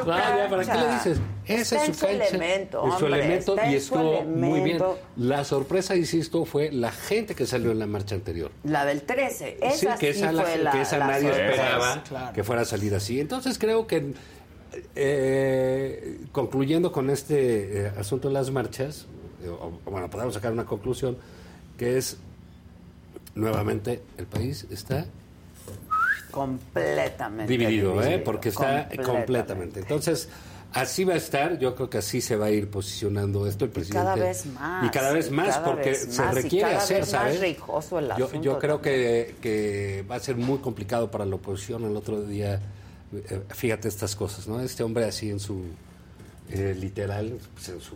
Q: Ah, ¿Para qué le dices? Esa
A: Está
Q: es su
A: su
Q: cancha.
A: elemento,
Q: Es su
A: hombre,
Q: elemento y estuvo muy bien. La sorpresa, insisto, fue la gente que salió en la marcha anterior.
A: La del 13. Esa
Q: Sí, que
A: sí
Q: esa, la-
A: fue la,
Q: que esa
A: la
Q: nadie
A: sorpresa.
Q: esperaba
D: Claro.
Q: que fuera a salir así. Entonces creo que, eh, concluyendo con este eh, asunto de las marchas, o- bueno, podemos sacar una conclusión, que es, nuevamente, el país está
A: Completamente.
Q: dividido, ¿eh? porque está
A: Completamente.
Q: completamente. Entonces, así va a estar, yo creo que así se va a ir posicionando esto el presidente.
A: cada vez más,
Q: Y cada vez
A: y
Q: más,
A: cada
Q: porque
A: vez
Q: se
A: más, y
Q: requiere
A: cada
Q: hacer,
A: vez más
Q: ¿sabes?
A: rijoso el
Q: yo, yo creo que, que va a ser muy complicado para la oposición el otro día. eh, fíjate estas cosas, ¿no? Este hombre así en su, eh, literal, pues, en su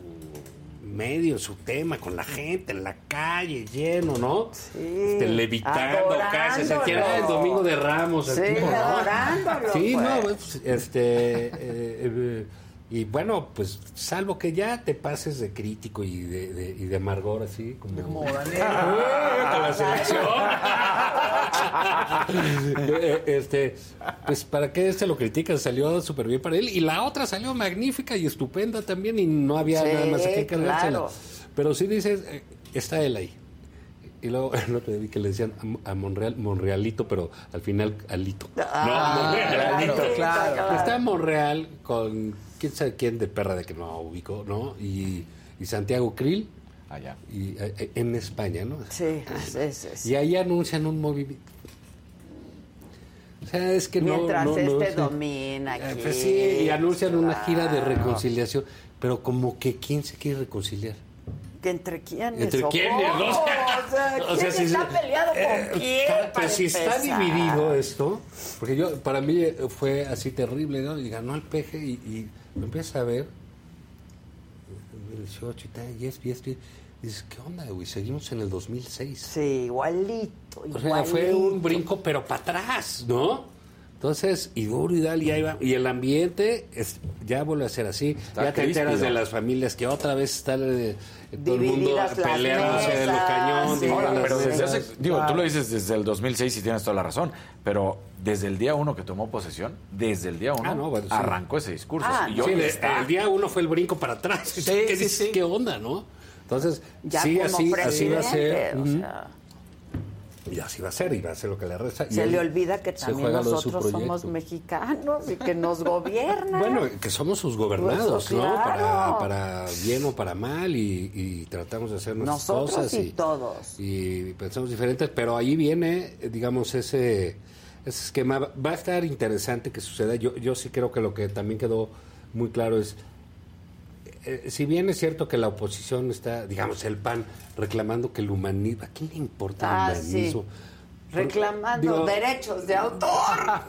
Q: medio, su tema, con la gente, en la calle, lleno, ¿no? Este, levitando, casi, se
A: Adorándolo.
Q: el domingo de Ramos, el
A: Sí,
Q: tipo, ¿no?
A: adorándolo,
Q: Sí,
A: pues.
Q: no, pues, este, eh, eh, y bueno, pues salvo que ya te pases de crítico y de, de- y de amargor así, como,
D: Como <laughs>
Q: Eh, con la selección. <laughs> Eh, este, pues para qué este lo criticas, salió súper bien para él y la otra salió magnífica y estupenda también y no había
A: Sí,
Q: nada más cargársela.
A: claro.
Q: Pero sí dices, eh, está él ahí. Y luego <laughs> el otro día vi que le decían a, Monreal, Monrealito, pero al final Alito.
A: Ah,
Q: no, Monrealito.
A: claro, claro.
Q: Está Monreal con quién sabe quién de perra de que no ubico, ¿no? Y, y Santiago Krill.
C: Allá.
Q: Y, eh, eh, en España, ¿no?
A: Sí, sí, sí, sí.
Q: Y ahí anuncian un movimiento. O sea, es que no-
A: Mientras
Q: no. no,
A: este
Q: sí.
A: domina
Q: Eh,
A: aquí.
Q: pues sí, y anuncian una gira de reconciliación. Pero como que quién se quiere reconciliar.
A: ¿Que ¿Entre quiénes?
Q: ¿Entre
A: o
Q: quiénes? ¿no?
A: O sea,
Q: O sea,
A: ¿quién
Q: si
A: está peleado
Q: eh,
A: con quién?
Q: Pero si está dividido esto, porque yo, para mí eh, fue así terrible, ¿no? Y ganó el peje y, y lo empieza a ver, el 18 y tal, y es, y es, y es. Y dices, ¿qué onda, güey? Seguimos en el 2006.
A: Sí, igualito,
Q: O sea, fue un brinco, pero para atrás, ¿no? Entonces, y duro y dale, y ahí va. Y el ambiente es, ya vuelve a ser así. ya te enteras de las familias que otra vez están eh, todo el mundo peleándose de lo cañón.
A: sí.
C: Ahora, pero desde hace- digo, tú lo dices desde el 2006 y tienes toda la razón, pero desde el día uno que tomó posesión, desde el día uno
Q: Ah, no, bueno, sí.
C: arrancó ese discurso.
A: Ah,
C: y yo
Q: Sí,
C: está-
Q: el día uno fue el brinco para atrás.
D: Sí, <laughs>
Q: ¿Qué,
D: sí,
Q: dices?
D: sí.
Q: ¿Qué onda, no? Entonces,
A: Ya
Q: sí, así, así va a ser.
A: o sea,
Q: Y así va a ser, y va a ser lo que le resta. y
A: se le olvida que también nosotros somos mexicanos y que nos gobiernan.
Q: Bueno, que somos sus gobernados,
A: Pues,
Q: ¿no? Para,
A: claro.
Q: para bien o para mal y, y tratamos de hacer nuestras
A: Nosotros
Q: cosas.
A: y todos.
Q: Y pensamos diferentes, pero ahí viene, digamos, ese, ese esquema. Va a estar interesante que suceda. Yo, yo sí creo que lo que también quedó muy claro es, eh, si bien es cierto que la oposición está, digamos, el PAN reclamando que el humanismo, ¿a quién le importa
A: Ah,
Q: el
A: sí.
Q: Humanismo?
A: Reclamando
Q: Digo,
A: derechos de autor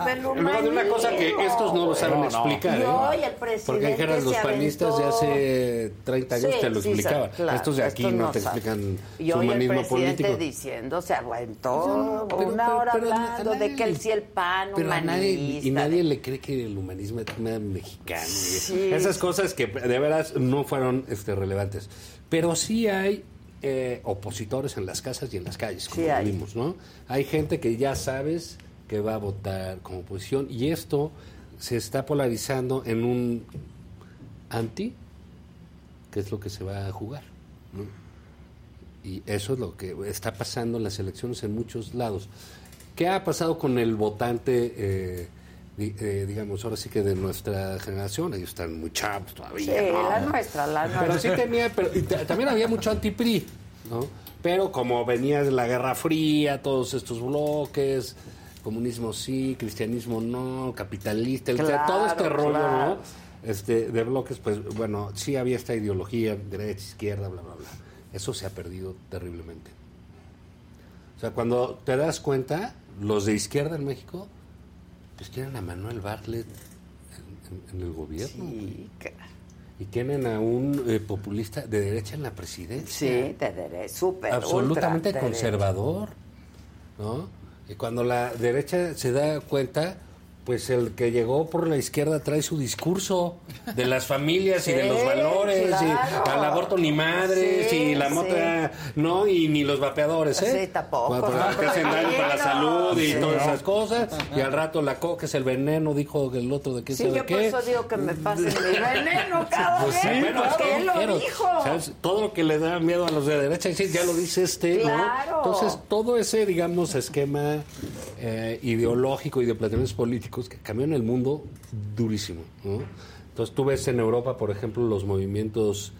A: del
Q: Luego de una cosa que
A: humanismo.
Q: estos no lo saben
C: No, no.
Q: explicar.
A: Y
Q: ¿eh?
A: hoy el presidente
Q: Porque dijeras, los panistas de hace 30 años
A: Sí,
Q: te lo
A: sí,
Q: explicaban.
A: claro,
Q: estos de aquí
A: estos
Q: no te explican
A: Y
Q: su
A: hoy el
Q: humanismo
A: presidente
Q: político.
A: diciendo, se aventó
Q: No, pero-
A: una
Q: pero-
A: hora
Q: pero
A: hablando
Q: nadie
A: de que el sí el pan
Q: Pero a nadie,
A: humanista.
Q: y nadie le cree que el humanismo es mexicano. y
A: Sí.
Q: Esas cosas que de veras no fueron este, relevantes. Pero sí hay eh, opositores en las casas y en las calles, como
A: Sí hay.
Q: vimos, ¿no? Hay gente que ya sabes que va a votar como oposición y esto se está polarizando en un anti, que es lo que se va a jugar. ¿no? Y eso es lo que está pasando en las elecciones en muchos lados. ¿Qué ha pasado con el votante, eh, eh, digamos, ahora sí que de nuestra generación? Ellos están muy chavos todavía.
A: Sí,
Q: ¿no?
A: la nuestra, la nuestra.
Q: Pero sí tenía, pero y ta- también había mucho anti-PRI, ¿no? Pero como venía de la Guerra Fría, todos estos bloques, comunismo sí, cristianismo no, capitalista, el-
A: Claro,
Q: todo este rollo,
A: claro.
Q: ¿no? Este, de bloques, pues bueno, sí había esta ideología, derecha, izquierda, bla, bla, bla. Eso se ha perdido terriblemente. O sea, cuando te das cuenta, los de izquierda en México, pues tienen a Manuel Bartlett en, en- en el gobierno.
A: Sí,
Q: Y tienen a un eh, populista de derecha en la presidencia.
A: Sí, de derecha, súper,
Q: Absolutamente
A: ultra derecha.
Q: conservador, ¿no? Y cuando la derecha se da cuenta, pues el que llegó por la izquierda trae su discurso de las familias y de los <laughs> valores,
A: claro.
Q: y al aborto ni madres,
A: Sí,
Q: y la
A: sí.
Q: mota, no, y ni los vapeadores, ¿eh?
A: Sí, tampoco. No,
Q: hacen daño para la salud y
A: Sí.
Q: todas esas cosas, y al rato la coca es el veneno, dijo el otro de qué
A: Sí,
Q: sabe
A: yo por
Q: qué.
A: eso digo que me pasen mi <laughs> veneno cada
Q: Pues
A: vez,
Q: bueno, es
A: porque
Q: que
A: él lo
Q: quiero,
A: dijo.
Q: ¿sabes? Todo lo que le da miedo a los de derecha, ya lo dice este,
A: Claro.
Q: ¿no? Entonces, todo ese, digamos, esquema eh, ideológico y de planteamientos políticos que cambió en el mundo durísimo, ¿no? Entonces, tú ves en Europa, por ejemplo, los movimientos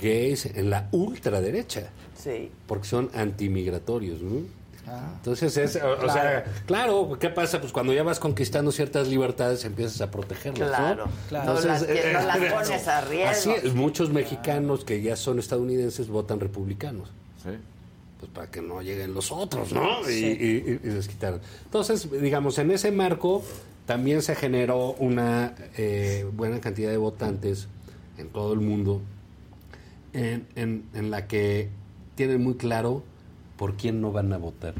Q: gays en la ultraderecha,
A: Sí.
Q: porque son antimigratorios, ¿no?
A: Ah.
Q: Entonces, es, o, o sea, claro, ¿qué pasa? Pues cuando ya vas conquistando ciertas libertades, empiezas a protegerlas,
A: Claro,
Q: ¿no?
A: claro. No las- que no las <laughs> pones a riesgo.
Q: Así es, muchos mexicanos que ya son estadounidenses votan republicanos. Pues para que no lleguen los otros, ¿no? Y,
A: Sí.
Q: y- y les quitaron. Entonces, digamos, en ese marco también se generó una eh, buena cantidad de votantes en todo el mundo en, en- en la que tienen muy claro por quién no van a votar.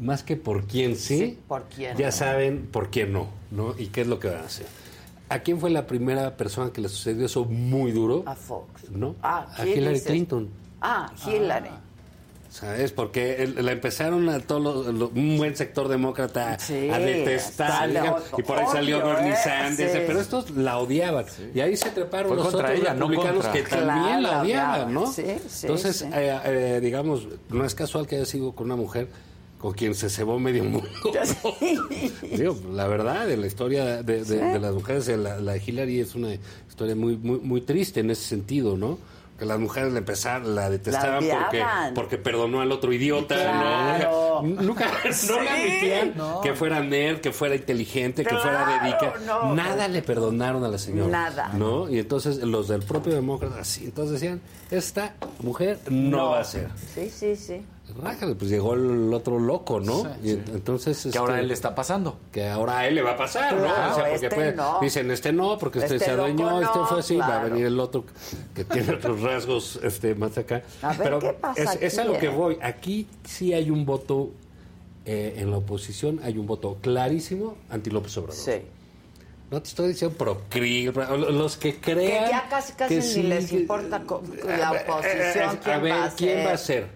Q: Más que por quién sí,
A: Sí, por quién
Q: ya
A: no.
Q: saben por quién no, ¿no? Y qué es lo que van a hacer. ¿A quién fue la primera persona que le sucedió eso muy duro?
A: A Fox.
Q: ¿No?
A: Ah,
Q: a
A: ¿quién
Q: Hillary
A: dices?
Q: Clinton.
A: Ah, Hillary.
Q: ¿Sabes? Porque la empezaron a todo lo- lo- un buen sector demócrata
A: Sí,
Q: a detestar. y por ahí salió Bernie
A: ¿eh?
Q: Sanders.
A: Sí.
Q: Pero estos la odiaban. Y ahí se treparon
C: Fue
Q: los otros
C: ella,
Q: republicanos que también
A: Claro,
Q: la odiaban. ¿no?
A: Sí, sí,
Q: Entonces,
A: sí.
Q: eh, eh, digamos, no es casual que haya sido con una mujer con quien se cebó medio mundo. <laughs> Digo, la verdad, de la historia de, de-
A: Sí.
Q: de las mujeres, eh, la, la Hillary es una historia muy, muy, muy triste en ese sentido, ¿no? Que las mujeres la empezaron, la detestaban
A: La
Q: porque, porque perdonó al otro idiota,
A: Claro.
Q: ¿no? <laughs> Nunca no le
A: Sí.
Q: admitían
A: No.
Q: que fuera nerd, que fuera inteligente, que fuera
A: Claro,
Q: dedicada.
A: no.
Q: Nada le perdonaron a la señora.
A: Nada.
Q: ¿No? Y entonces los del propio demócrata, así, entonces decían, esta mujer no, va a ser.
A: Sí, sí, sí.
Q: Rájale, pues llegó el otro loco, ¿no? y entonces
C: Que ahora
Q: este,
C: a él le está pasando.
Q: que ahora a él le va a pasar, ¿no?
A: Claro,
Q: O sea, porque
A: este
Q: puede-
A: no.
Q: dicen este no, porque este,
A: Este
Q: se adueñó, este fue así, va a venir el otro que tiene otros rasgos este más acá.
A: A ver,
Q: Pero
A: ¿qué pasa
Q: es, es a
A: aquí,
Q: lo que
A: eh?
Q: voy. Aquí sí hay un voto eh, en la oposición, hay un voto clarísimo anti López Obrador.
A: Sí.
Q: No te estoy diciendo pro los que
A: Que
Q: crean
A: ya casi, casi
Q: que
A: ni
Q: sí,
A: les
Q: que-
A: importa la
Q: a
A: oposición,
Q: eh,
A: quién
Q: a ver,
A: va a
Q: ¿quién va a ser?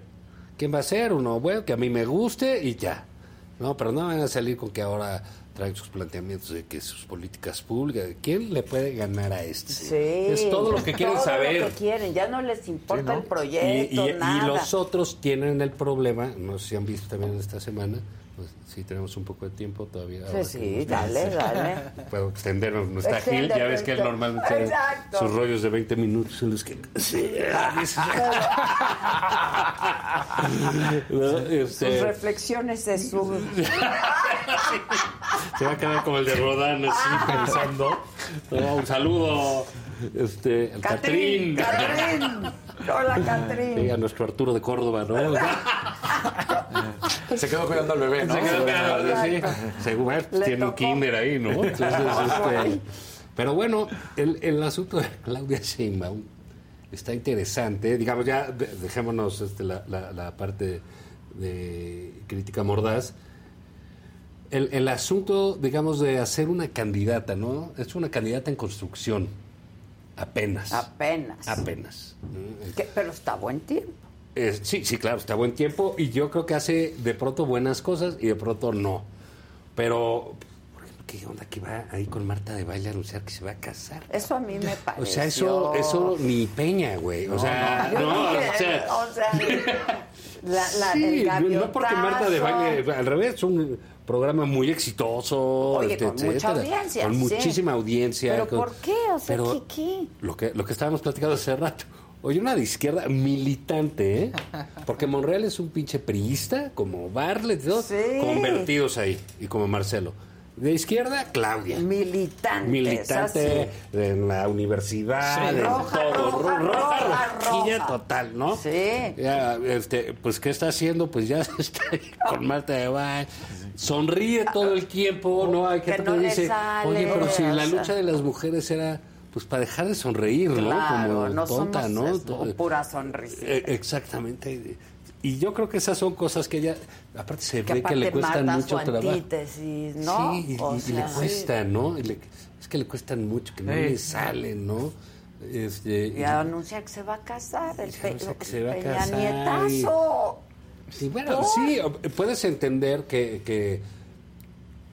Q: ¿Quién va a ser? Uno bueno que a mí me guste y ya. No, pero no van a salir con que ahora traen sus planteamientos de que sus políticas públicas. ¿Quién le puede ganar a este?
A: Sí.
Q: Es todo lo que quieren
A: todo
Q: saber.
A: lo que quieren, ya no les importa el proyecto,
Q: y- y
A: nada.
Q: los otros tienen el problema, no sé si han visto también esta semana, pues sí tenemos un poco de tiempo todavía.
A: Sí, dale, dale. <laughs>
Q: Puedo extendernos, no está Gil, ya ves que él normalmente sus rollos de 20 minutos en los que... <laughs> <laughs> Este,
A: Sus reflexiones de su...
Q: se va a quedar como el de Rodán, así pensando. No, un saludo, este,
A: Catrín,
Q: Catrín.
A: Hola, Catrín.
Q: Sí, a nuestro Arturo de Córdoba, ¿no? <laughs>
C: Se quedó cuidando al bebé, ¿no?
Q: Se quedó cuidando, sí. Según tiene un kinder ahí, ¿no? Entonces, este, pero bueno, el, el asunto de Claudia Sheinbaum está interesante. Digamos, ya de- dejémonos este, la, la- la parte de crítica mordaz. El, el asunto, digamos, de hacer una candidata, ¿no? Es una candidata en construcción. Apenas.
A: Apenas.
Q: Apenas. ¿no?
A: Pero está buen tiempo.
Q: Eh, sí, sí, claro, está buen tiempo y yo creo que hace de pronto buenas cosas y de pronto no. Pero, ¿qué onda que va ahí con Marta de baile a anunciar que se va a casar?
A: Eso a mí me parece.
Q: O sea, eso, eso ni Peña, güey. O sea, no,
A: dije,
Q: o sea,
A: o sea, la, la,
Q: sí,
A: el
Q: no porque Marta de baile, al revés, es un programa muy exitoso,
A: Oye,
Q: este,
A: con mucha audiencia,
Q: con
A: sí.
Q: muchísima audiencia.
A: ¿Pero
Q: con-
A: por qué? O sea,
Q: pero-
A: ¿qué,
Q: lo que, lo que estábamos platicando hace rato. Oye, una de izquierda militante, ¿eh? Porque Monreal es un pinche priista, como Barlet, y todo,
A: Sí.
Q: convertidos ahí, y como Marcelo. De izquierda, Claudia.
A: Militante.
Q: Militante en la universidad,
A: Sí.
Q: en
A: Roja,
Q: todo.
A: roja,
Q: ro-
A: roja,
Q: total, ¿no?
A: Sí.
Q: Ya, este, pues, ¿qué está haciendo? Pues ya <laughs> está con Marta de Baile. Sonríe todo el tiempo, ¿no? Hay
A: Que
Q: gente que,
A: no
Q: dice,
A: sale,
Q: oye, pero si la lucha de las mujeres era pues para dejar de sonreír, ¿no? Como
A: no
Q: tonta,
A: somos
Q: ¿no?
A: eso, pura sonrisa.
Q: eh, exactamente. Y yo creo que esas son cosas que ella, aparte se
A: que
Q: ve
A: aparte
Q: que le cuestan mucho trabajo.
A: ¿no?
Q: Sí, y,
A: O
Q: y- y le
A: sea,
Q: cuesta, ¿no? Y le- es que le cuestan mucho, que no
A: Sí.
Q: le salen, ¿no? Este,
A: Y anuncia que se va a casar, el, pe-
Q: que se va a
A: Peña
Q: casar y-
A: Nietazo.
Q: y bueno,
A: ¿Por?
Q: sí, o- puedes entender que, que,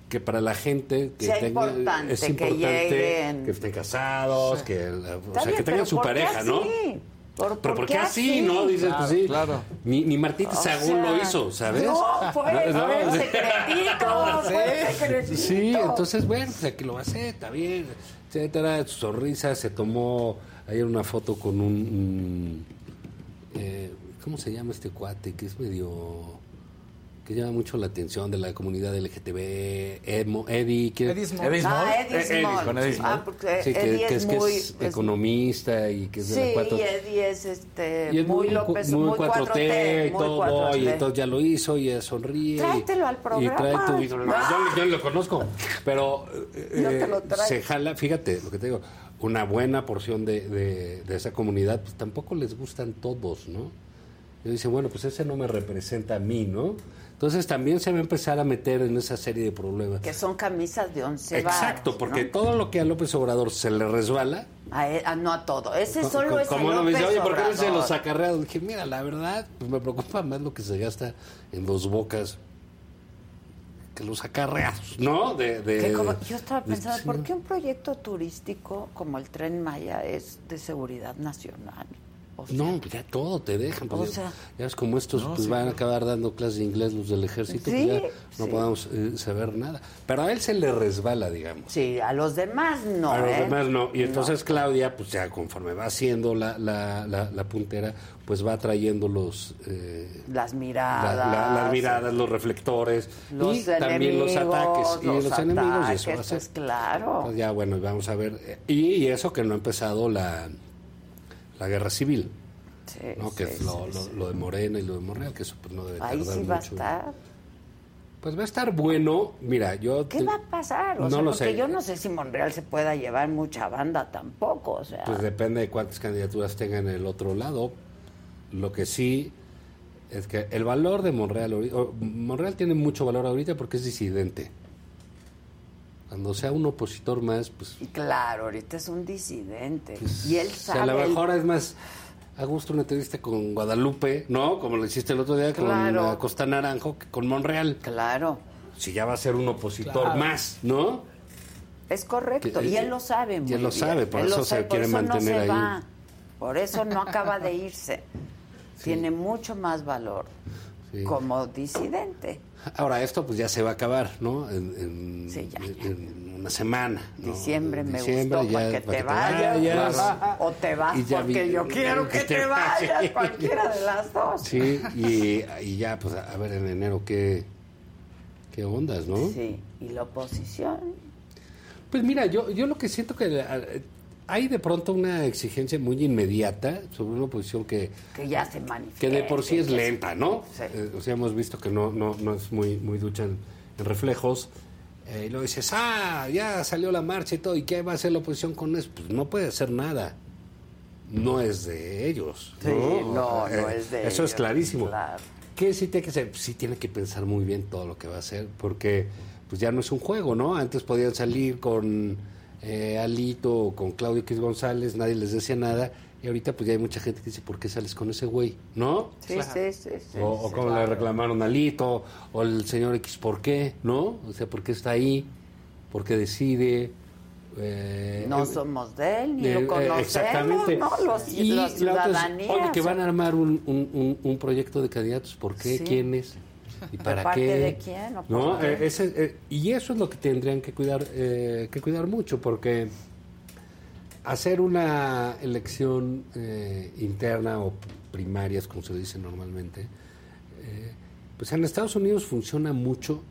Q: que para la gente que
A: Sea
Q: tenga-
A: importante
Q: es
A: que
Q: importante
A: lleguen.
Q: que estén casados, que, o sea,
A: bien,
Q: que tengan su
A: ¿por qué
Q: pareja, ¿no? Pero
A: por
Q: ¿por
A: qué
Q: así, no? Dices,
A: Claro,
Q: pues sí.
A: claro.
Q: Ni, ni Martita Sagún lo hizo, ¿sabes?
A: no, fue- secretito, <laughs> fue el secretito.
Q: Sí, entonces, bueno, pues aquí lo va a hacer, está bien, etcétera. Su sonrisa se tomó ayer una foto con un... un, eh, ¿Cómo se llama este cuate? Que es medio... que llama mucho la atención de la comunidad LGTB, Edmo, Eddie... Que,
D: Eddie Small. Eddie
A: Ah,
D: Small.
A: Eddie
Q: Eh, Eddie,
A: Small.
Q: con Eddie Small.
A: Ah, porque
Q: Sí, que,
A: Eddie
Q: que
A: es
Q: es, que
A: muy...
Q: es
A: es-
Q: economista y que es de
A: sí,
Q: la cuatro-
A: y Eddie es este,
Q: y es
A: muy, López, muy,
Q: muy 4T, y todo,
A: 4T.
Q: y entonces ya lo hizo y sonríe. y-
A: Tráetelo al programa.
Q: Y trae tu yo, yo lo conozco, pero
A: No te
Q: eh,
A: lo traes.
Q: se jala, fíjate lo que te digo, una buena porción de, de- de esa comunidad, pues tampoco les gustan todos, ¿no? Y dicen, bueno, pues ese no me representa a mí, ¿no? Entonces también se va a empezar a meter en esa serie de problemas.
A: Que son camisas de once
Q: Exacto, porque
A: ¿no?
Q: todo lo que a López Obrador se le resbala,
A: A él- ah, no a todo. Ese solo es a
Q: como no me dice, oye, ¿por qué no se
A: Obrador".
Q: los acarreados? Dije, mira, la verdad, pues me preocupa más lo que se gasta en dos bocas que los acarreados, ¿no? De, de-
A: como- yo estaba
Q: de-
A: pensando,
Q: sí,
A: ¿por qué un proyecto turístico como el Tren Maya es de seguridad nacional? O sea,
Q: No, pues ya todo te dejan. pues
A: O
Q: ya-
A: sea-
Q: ya ves como estos
A: No,
Q: pues
A: sí,
Q: van a acabar dando clases de inglés los del ejército,
A: Sí,
Q: pues ya no
A: sí.
Q: podemos eh, saber nada. Pero a él se le resbala, digamos.
A: Sí, a los demás no.
Q: a los
A: ¿eh?
Q: demás no. Y entonces Claudia, pues ya conforme va haciendo la, la, la, la puntera, pues va trayendo los... eh,
A: Las
Q: la-
A: miradas.
Q: la- las miradas, los reflectores
A: Los
Q: y también los ataques. Y
A: los
Q: los, enemigos, y eso va a
A: ataques,
Q: ser.
A: pues, claro.
Q: Pues ya, bueno, vamos a ver. Y, y eso que no ha empezado la, la guerra civil.
A: Sí,
Q: ¿no? que
A: sí,
Q: es lo,
A: sí,
Q: lo-
A: sí.
Q: lo de Morena y lo de Monreal, que eso pues no debe
A: Ahí
Q: tardar
A: sí va a
Q: mucho.
A: estar.
Q: Pues va a estar bueno. Mira, yo...
A: ¿Qué
Q: te-
A: va a pasar? O
Q: No
A: sea,
Q: lo
A: porque
Q: sé.
A: yo no sé si Monreal se pueda llevar mucha banda tampoco. O sea,
Q: Pues depende de cuántas candidaturas tenga en el otro lado. Lo que sí es que el valor de Monreal... Monreal tiene mucho valor ahorita porque es disidente. Cuando sea un opositor más, pues...
A: claro, ahorita es un disidente. y él
Q: o sea,
A: sabe.
Q: a lo
A: el-
Q: mejor es más a gusto una entrevista con Guadalupe, ¿no? Como lo hiciste el otro día
A: Claro.
Q: con Costa Naranjo, que con Monreal.
A: Claro.
Q: Si ya va a ser un opositor
A: Claro.
Q: más, ¿no?
A: Es correcto.
Q: Que-
A: y él lo sabe muy
Q: y él lo
A: bien.
Q: sabe, por
A: Él
Q: eso se
A: sabe, por
Q: quiere
A: eso
Q: mantener
A: no se
Q: ahí.
A: va. Por eso no acaba de irse. <laughs> Tiene mucho más valor
Q: Sí.
A: como disidente.
Q: Ahora, esto pues ya se va a acabar, ¿no? En, en-
A: Sí, ya,
Q: en una semana. ¿no?
A: Diciembre me
Q: diciembre
A: gustó
Q: ya,
A: para que
Q: para
A: te vayas.
Q: vayas.
A: O te vas porque
Q: vi-
A: yo quiero que te vayas. Cualquiera de las dos.
Q: Sí, y, y ya, pues a ver en enero qué, qué ondas, ¿no?
A: Sí. Y la oposición.
Q: Pues mira, yo, yo lo que siento que hay de pronto una exigencia muy inmediata sobre una oposición que,
A: Que ya se manifiesta.
Q: que de por sí es lenta, ¿no?
A: Sí.
Q: Eh, o sea, hemos visto que no, no, no es muy, muy ducha en, en reflejos. Eh, y luego dices, ah, ya salió la marcha y todo, ¿y qué va a hacer la oposición con eso? Pues no puede hacer nada. No es de ellos.
A: Sí, no, no
Q: Eh,
A: es de
Q: Eso es
A: ellos,
Q: clarísimo.
A: claro.
Q: ¿Qué sí tiene que hacer? Sí tiene que pensar muy bien todo lo que va a hacer, porque pues ya no es un juego, ¿no? Antes podían salir con eh, Alito, con Claudio X González, nadie les decía nada. Y ahorita pues ya hay mucha gente que dice, ¿por qué sales con ese güey? ¿No?
A: Sí, sí, sí, sí,
Q: o, o
A: sí,
Q: como le reclamaron a Alito, o el señor X, ¿por qué? ¿No? O sea, ¿por qué está ahí? ¿Por qué decide? Eh,
A: No
Q: eh,
A: somos de él, ni
Q: eh,
A: lo
Q: eh,
A: conocemos,
Q: exactamente.
A: ¿no? Los,
Q: Y
A: la ciudadanía.
Q: oye, que van a armar un, un- un- un proyecto de candidatos, ¿por qué?
A: Sí.
Q: ¿Quiénes? ¿Y para
A: parte
Q: qué?
A: de quién o
Q: ¿No? Eh, ese, eh, y eso es lo que tendrían que cuidar, eh, que cuidar mucho, porque hacer una elección eh, interna o primarias, como se dice normalmente, pues en Estados Unidos funciona mucho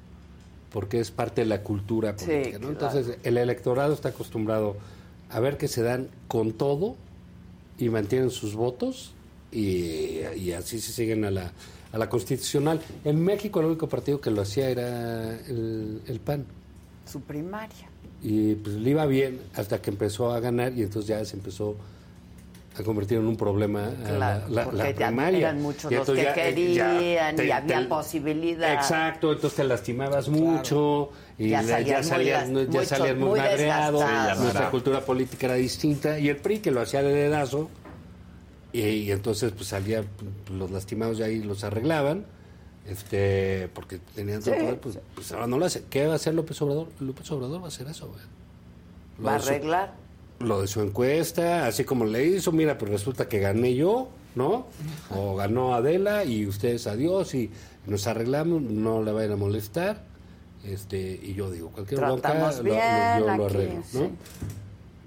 Q: porque es parte de la cultura
A: Sí,
Q: política. ¿no?
A: claro.
Q: Entonces, el electorado está acostumbrado a ver que se dan con todo y mantienen sus votos y, y así se siguen a la, a la constitucional. En México el único partido que lo hacía era el, el PAN
A: Su primaria.
Q: y pues le iba bien hasta que empezó a ganar y entonces ya se empezó a convertir en un problema
A: Claro,
Q: la, la-
A: porque
Q: la primaria.
A: eran muchos
Q: Y
A: los que
Q: ya, eh, ya
A: querían
Q: te-
A: y había
Q: te-
A: posibilidad.
Q: Exacto, entonces te lastimabas mucho y
A: Ya salías muy
Q: salías, ya salías muy,
A: muy
Q: madreado,
A: desgastado.
Q: nuestra cultura política era distinta y el PRI que lo hacía de dedazo y, y entonces pues salía pues, los lastimados de ahí los arreglaban este porque tenían
A: Sí.
Q: poder, pues, pues ahora no lo hace. ¿Qué va a hacer López Obrador? López Obrador va a hacer eso, güey.
A: Va a
Q: su-
A: arreglar.
Q: lo de su encuesta, así como le hizo, mira, pero resulta que gané yo, ¿no? O ganó Adela y ustedes adiós y nos arreglamos, no le vayan a molestar. Este, y yo digo, cualquier bronca
A: Tratamos
Q: lo- lo-
A: bien
Q: yo lo arreglo.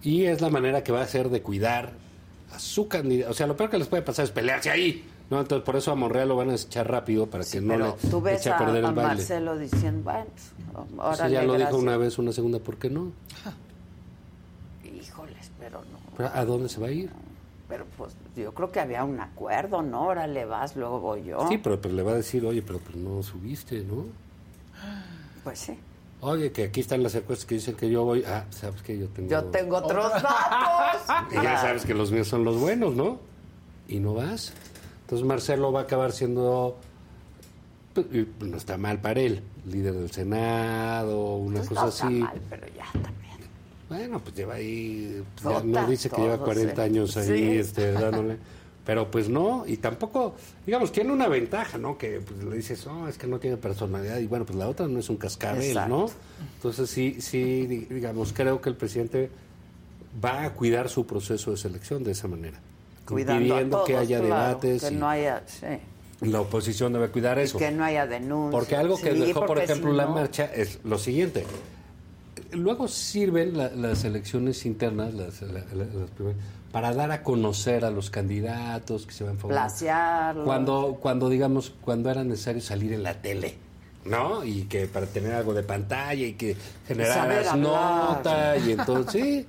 Q: Y es la manera que va a hacer de cuidar a su candidato. O sea, lo peor que les puede pasar es pelearse ahí, ¿no? Entonces, por eso a Monreal lo van a echar rápido para que no
A: Pero
Q: le
A: tú ves
Q: eche a
A: a,
Q: perder
A: a
Q: el baile.
A: Marcelo diciendo, bueno, pues,
Q: Pues
A: órale,
Q: ya lo dijo una vez, una segunda, ¿por qué no?
A: Híjoles, pero no.
Q: Pero, ¿A dónde se va a ir?
A: Pero pues yo creo que había un acuerdo, ¿no? Órale, vas, luego voy yo.
Q: Sí, pero, pero le va a decir, oye, pero pues no subiste, ¿no?
A: Pues sí.
Q: Oye, que aquí están las encuestas que dicen que yo voy. Ah, sabes que yo tengo.
A: Yo tengo otros <laughs> datos.
Q: Y ya sabes que los míos son los buenos, ¿no? Y no vas. Entonces Marcelo va a acabar siendo. pues, y No está mal para él, líder del Senado, una
A: Pues
Q: cosa
A: no está
Q: así.
A: mal, pero ya también.
Q: Bueno, pues lleva ahí. pues, ya no dice que lleva
A: todos,
Q: 40
A: eh.
Q: años ahí
A: Sí.
Q: este, dándole. <laughs> Pero pues no, y tampoco, digamos, tiene una ventaja, ¿no? Que pues, le dices, no, es que no tiene personalidad, y bueno, pues la otra no es un cascabel,
A: Exacto.
Q: ¿no? Entonces sí, sí, di- digamos, creo que el presidente va a cuidar su proceso de selección de esa manera.
A: Cuidando a todos,
Q: que haya
A: claro,
Q: debates.
A: Que
Q: y
A: no haya, sí.
Q: La oposición debe cuidar eso.
A: Que no haya denuncias.
Q: Porque algo que
A: Sí,
Q: dejó, por ejemplo,
A: si
Q: la marcha es lo siguiente. Luego sirven la- las elecciones internas, las, la- la- las primeras, para dar a conocer a los candidatos que se van a favor.
A: Placearlos.
Q: Cuando, cuando, digamos, cuando era necesario salir en la tele, ¿no? Y que para tener algo de pantalla y que generaras nota y entonces, sí,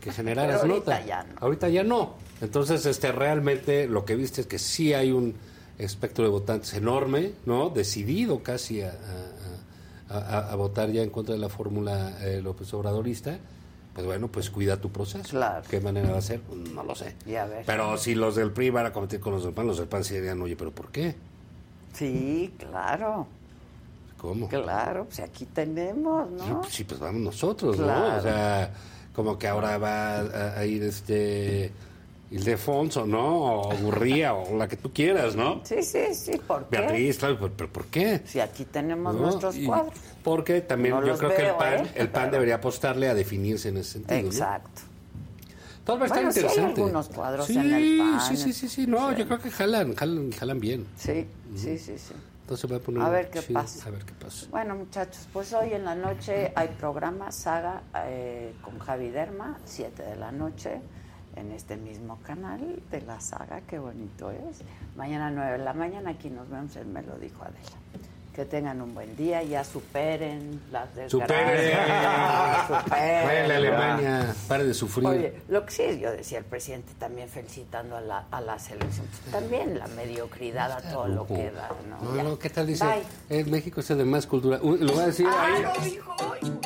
Q: que generaras
A: Pero ahorita
Q: nota.
A: ya no.
Q: Ahorita ya no. Entonces, este, realmente lo que viste es que sí hay un espectro de votantes enorme, ¿no? Decidido casi a, a- a- a votar ya en contra de la fórmula eh, López Obradorista. Pues bueno, pues cuida tu proceso. ¿Qué manera va a ser? Pues no lo sé.
A: Ya ves.
Q: Pero si los del PRI van a competir con los del PAN, los del PAN sí dirían, oye, ¿pero por qué?
A: Sí, claro.
Q: ¿Cómo?
A: Claro, pues aquí tenemos,
Q: Sí,
A: ¿no?
Q: pues, sí, pues vamos nosotros, ¿no?
A: Claro.
Q: O sea, como que ahora va a, a ir este Ildefonso, ¿no? O Gurría, o la que tú quieras, ¿no?
A: Sí, sí, sí, ¿por qué?
Q: Beatriz, claro, pero, pero ¿por qué?
A: Si aquí tenemos
Q: ¿No?
A: nuestros
Q: Y-
A: cuadros.
Q: Porque también
A: No
Q: yo creo que el
A: veo,
Q: PAN,
A: ¿eh?
Q: el PAN debería apostarle a definirse en ese sentido. ¿no?
A: Exacto.
Q: Todo va a estar
A: Bueno, sí hay
Q: interesante.
A: algunos cuadros
Q: sí,
A: en el PAN.
Q: Sí, sí, sí, sí, no, yo creo que jalan, jalan, jalan bien.
A: Sí, sí, sí, sí.
Q: Entonces va a poner
A: A ver qué
Q: chido,
A: pasa.
Q: A ver qué pasa.
A: Bueno, muchachos, pues hoy en la noche hay programa Saga eh, con Javi Derma, 7 de la noche, en este mismo canal de la saga, qué bonito es. Mañana 9 de la mañana aquí nos vemos, me lo dijo Adela. Que tengan un buen día, ya superen las desgracias.
Q: ¡Superen!
A: Superen.
Q: Vayan a Alemania, pare de sufrir.
A: Oye, lo que sí, yo decía el presidente también felicitando a la, a la selección. Pues también la mediocridad a todo lo que da, ¿no?
Q: No, no, ¿qué tal dice? Eh, México es el de más cultura. Lo va a decir
A: Ah,
Q: ahí.
A: dijo hoy.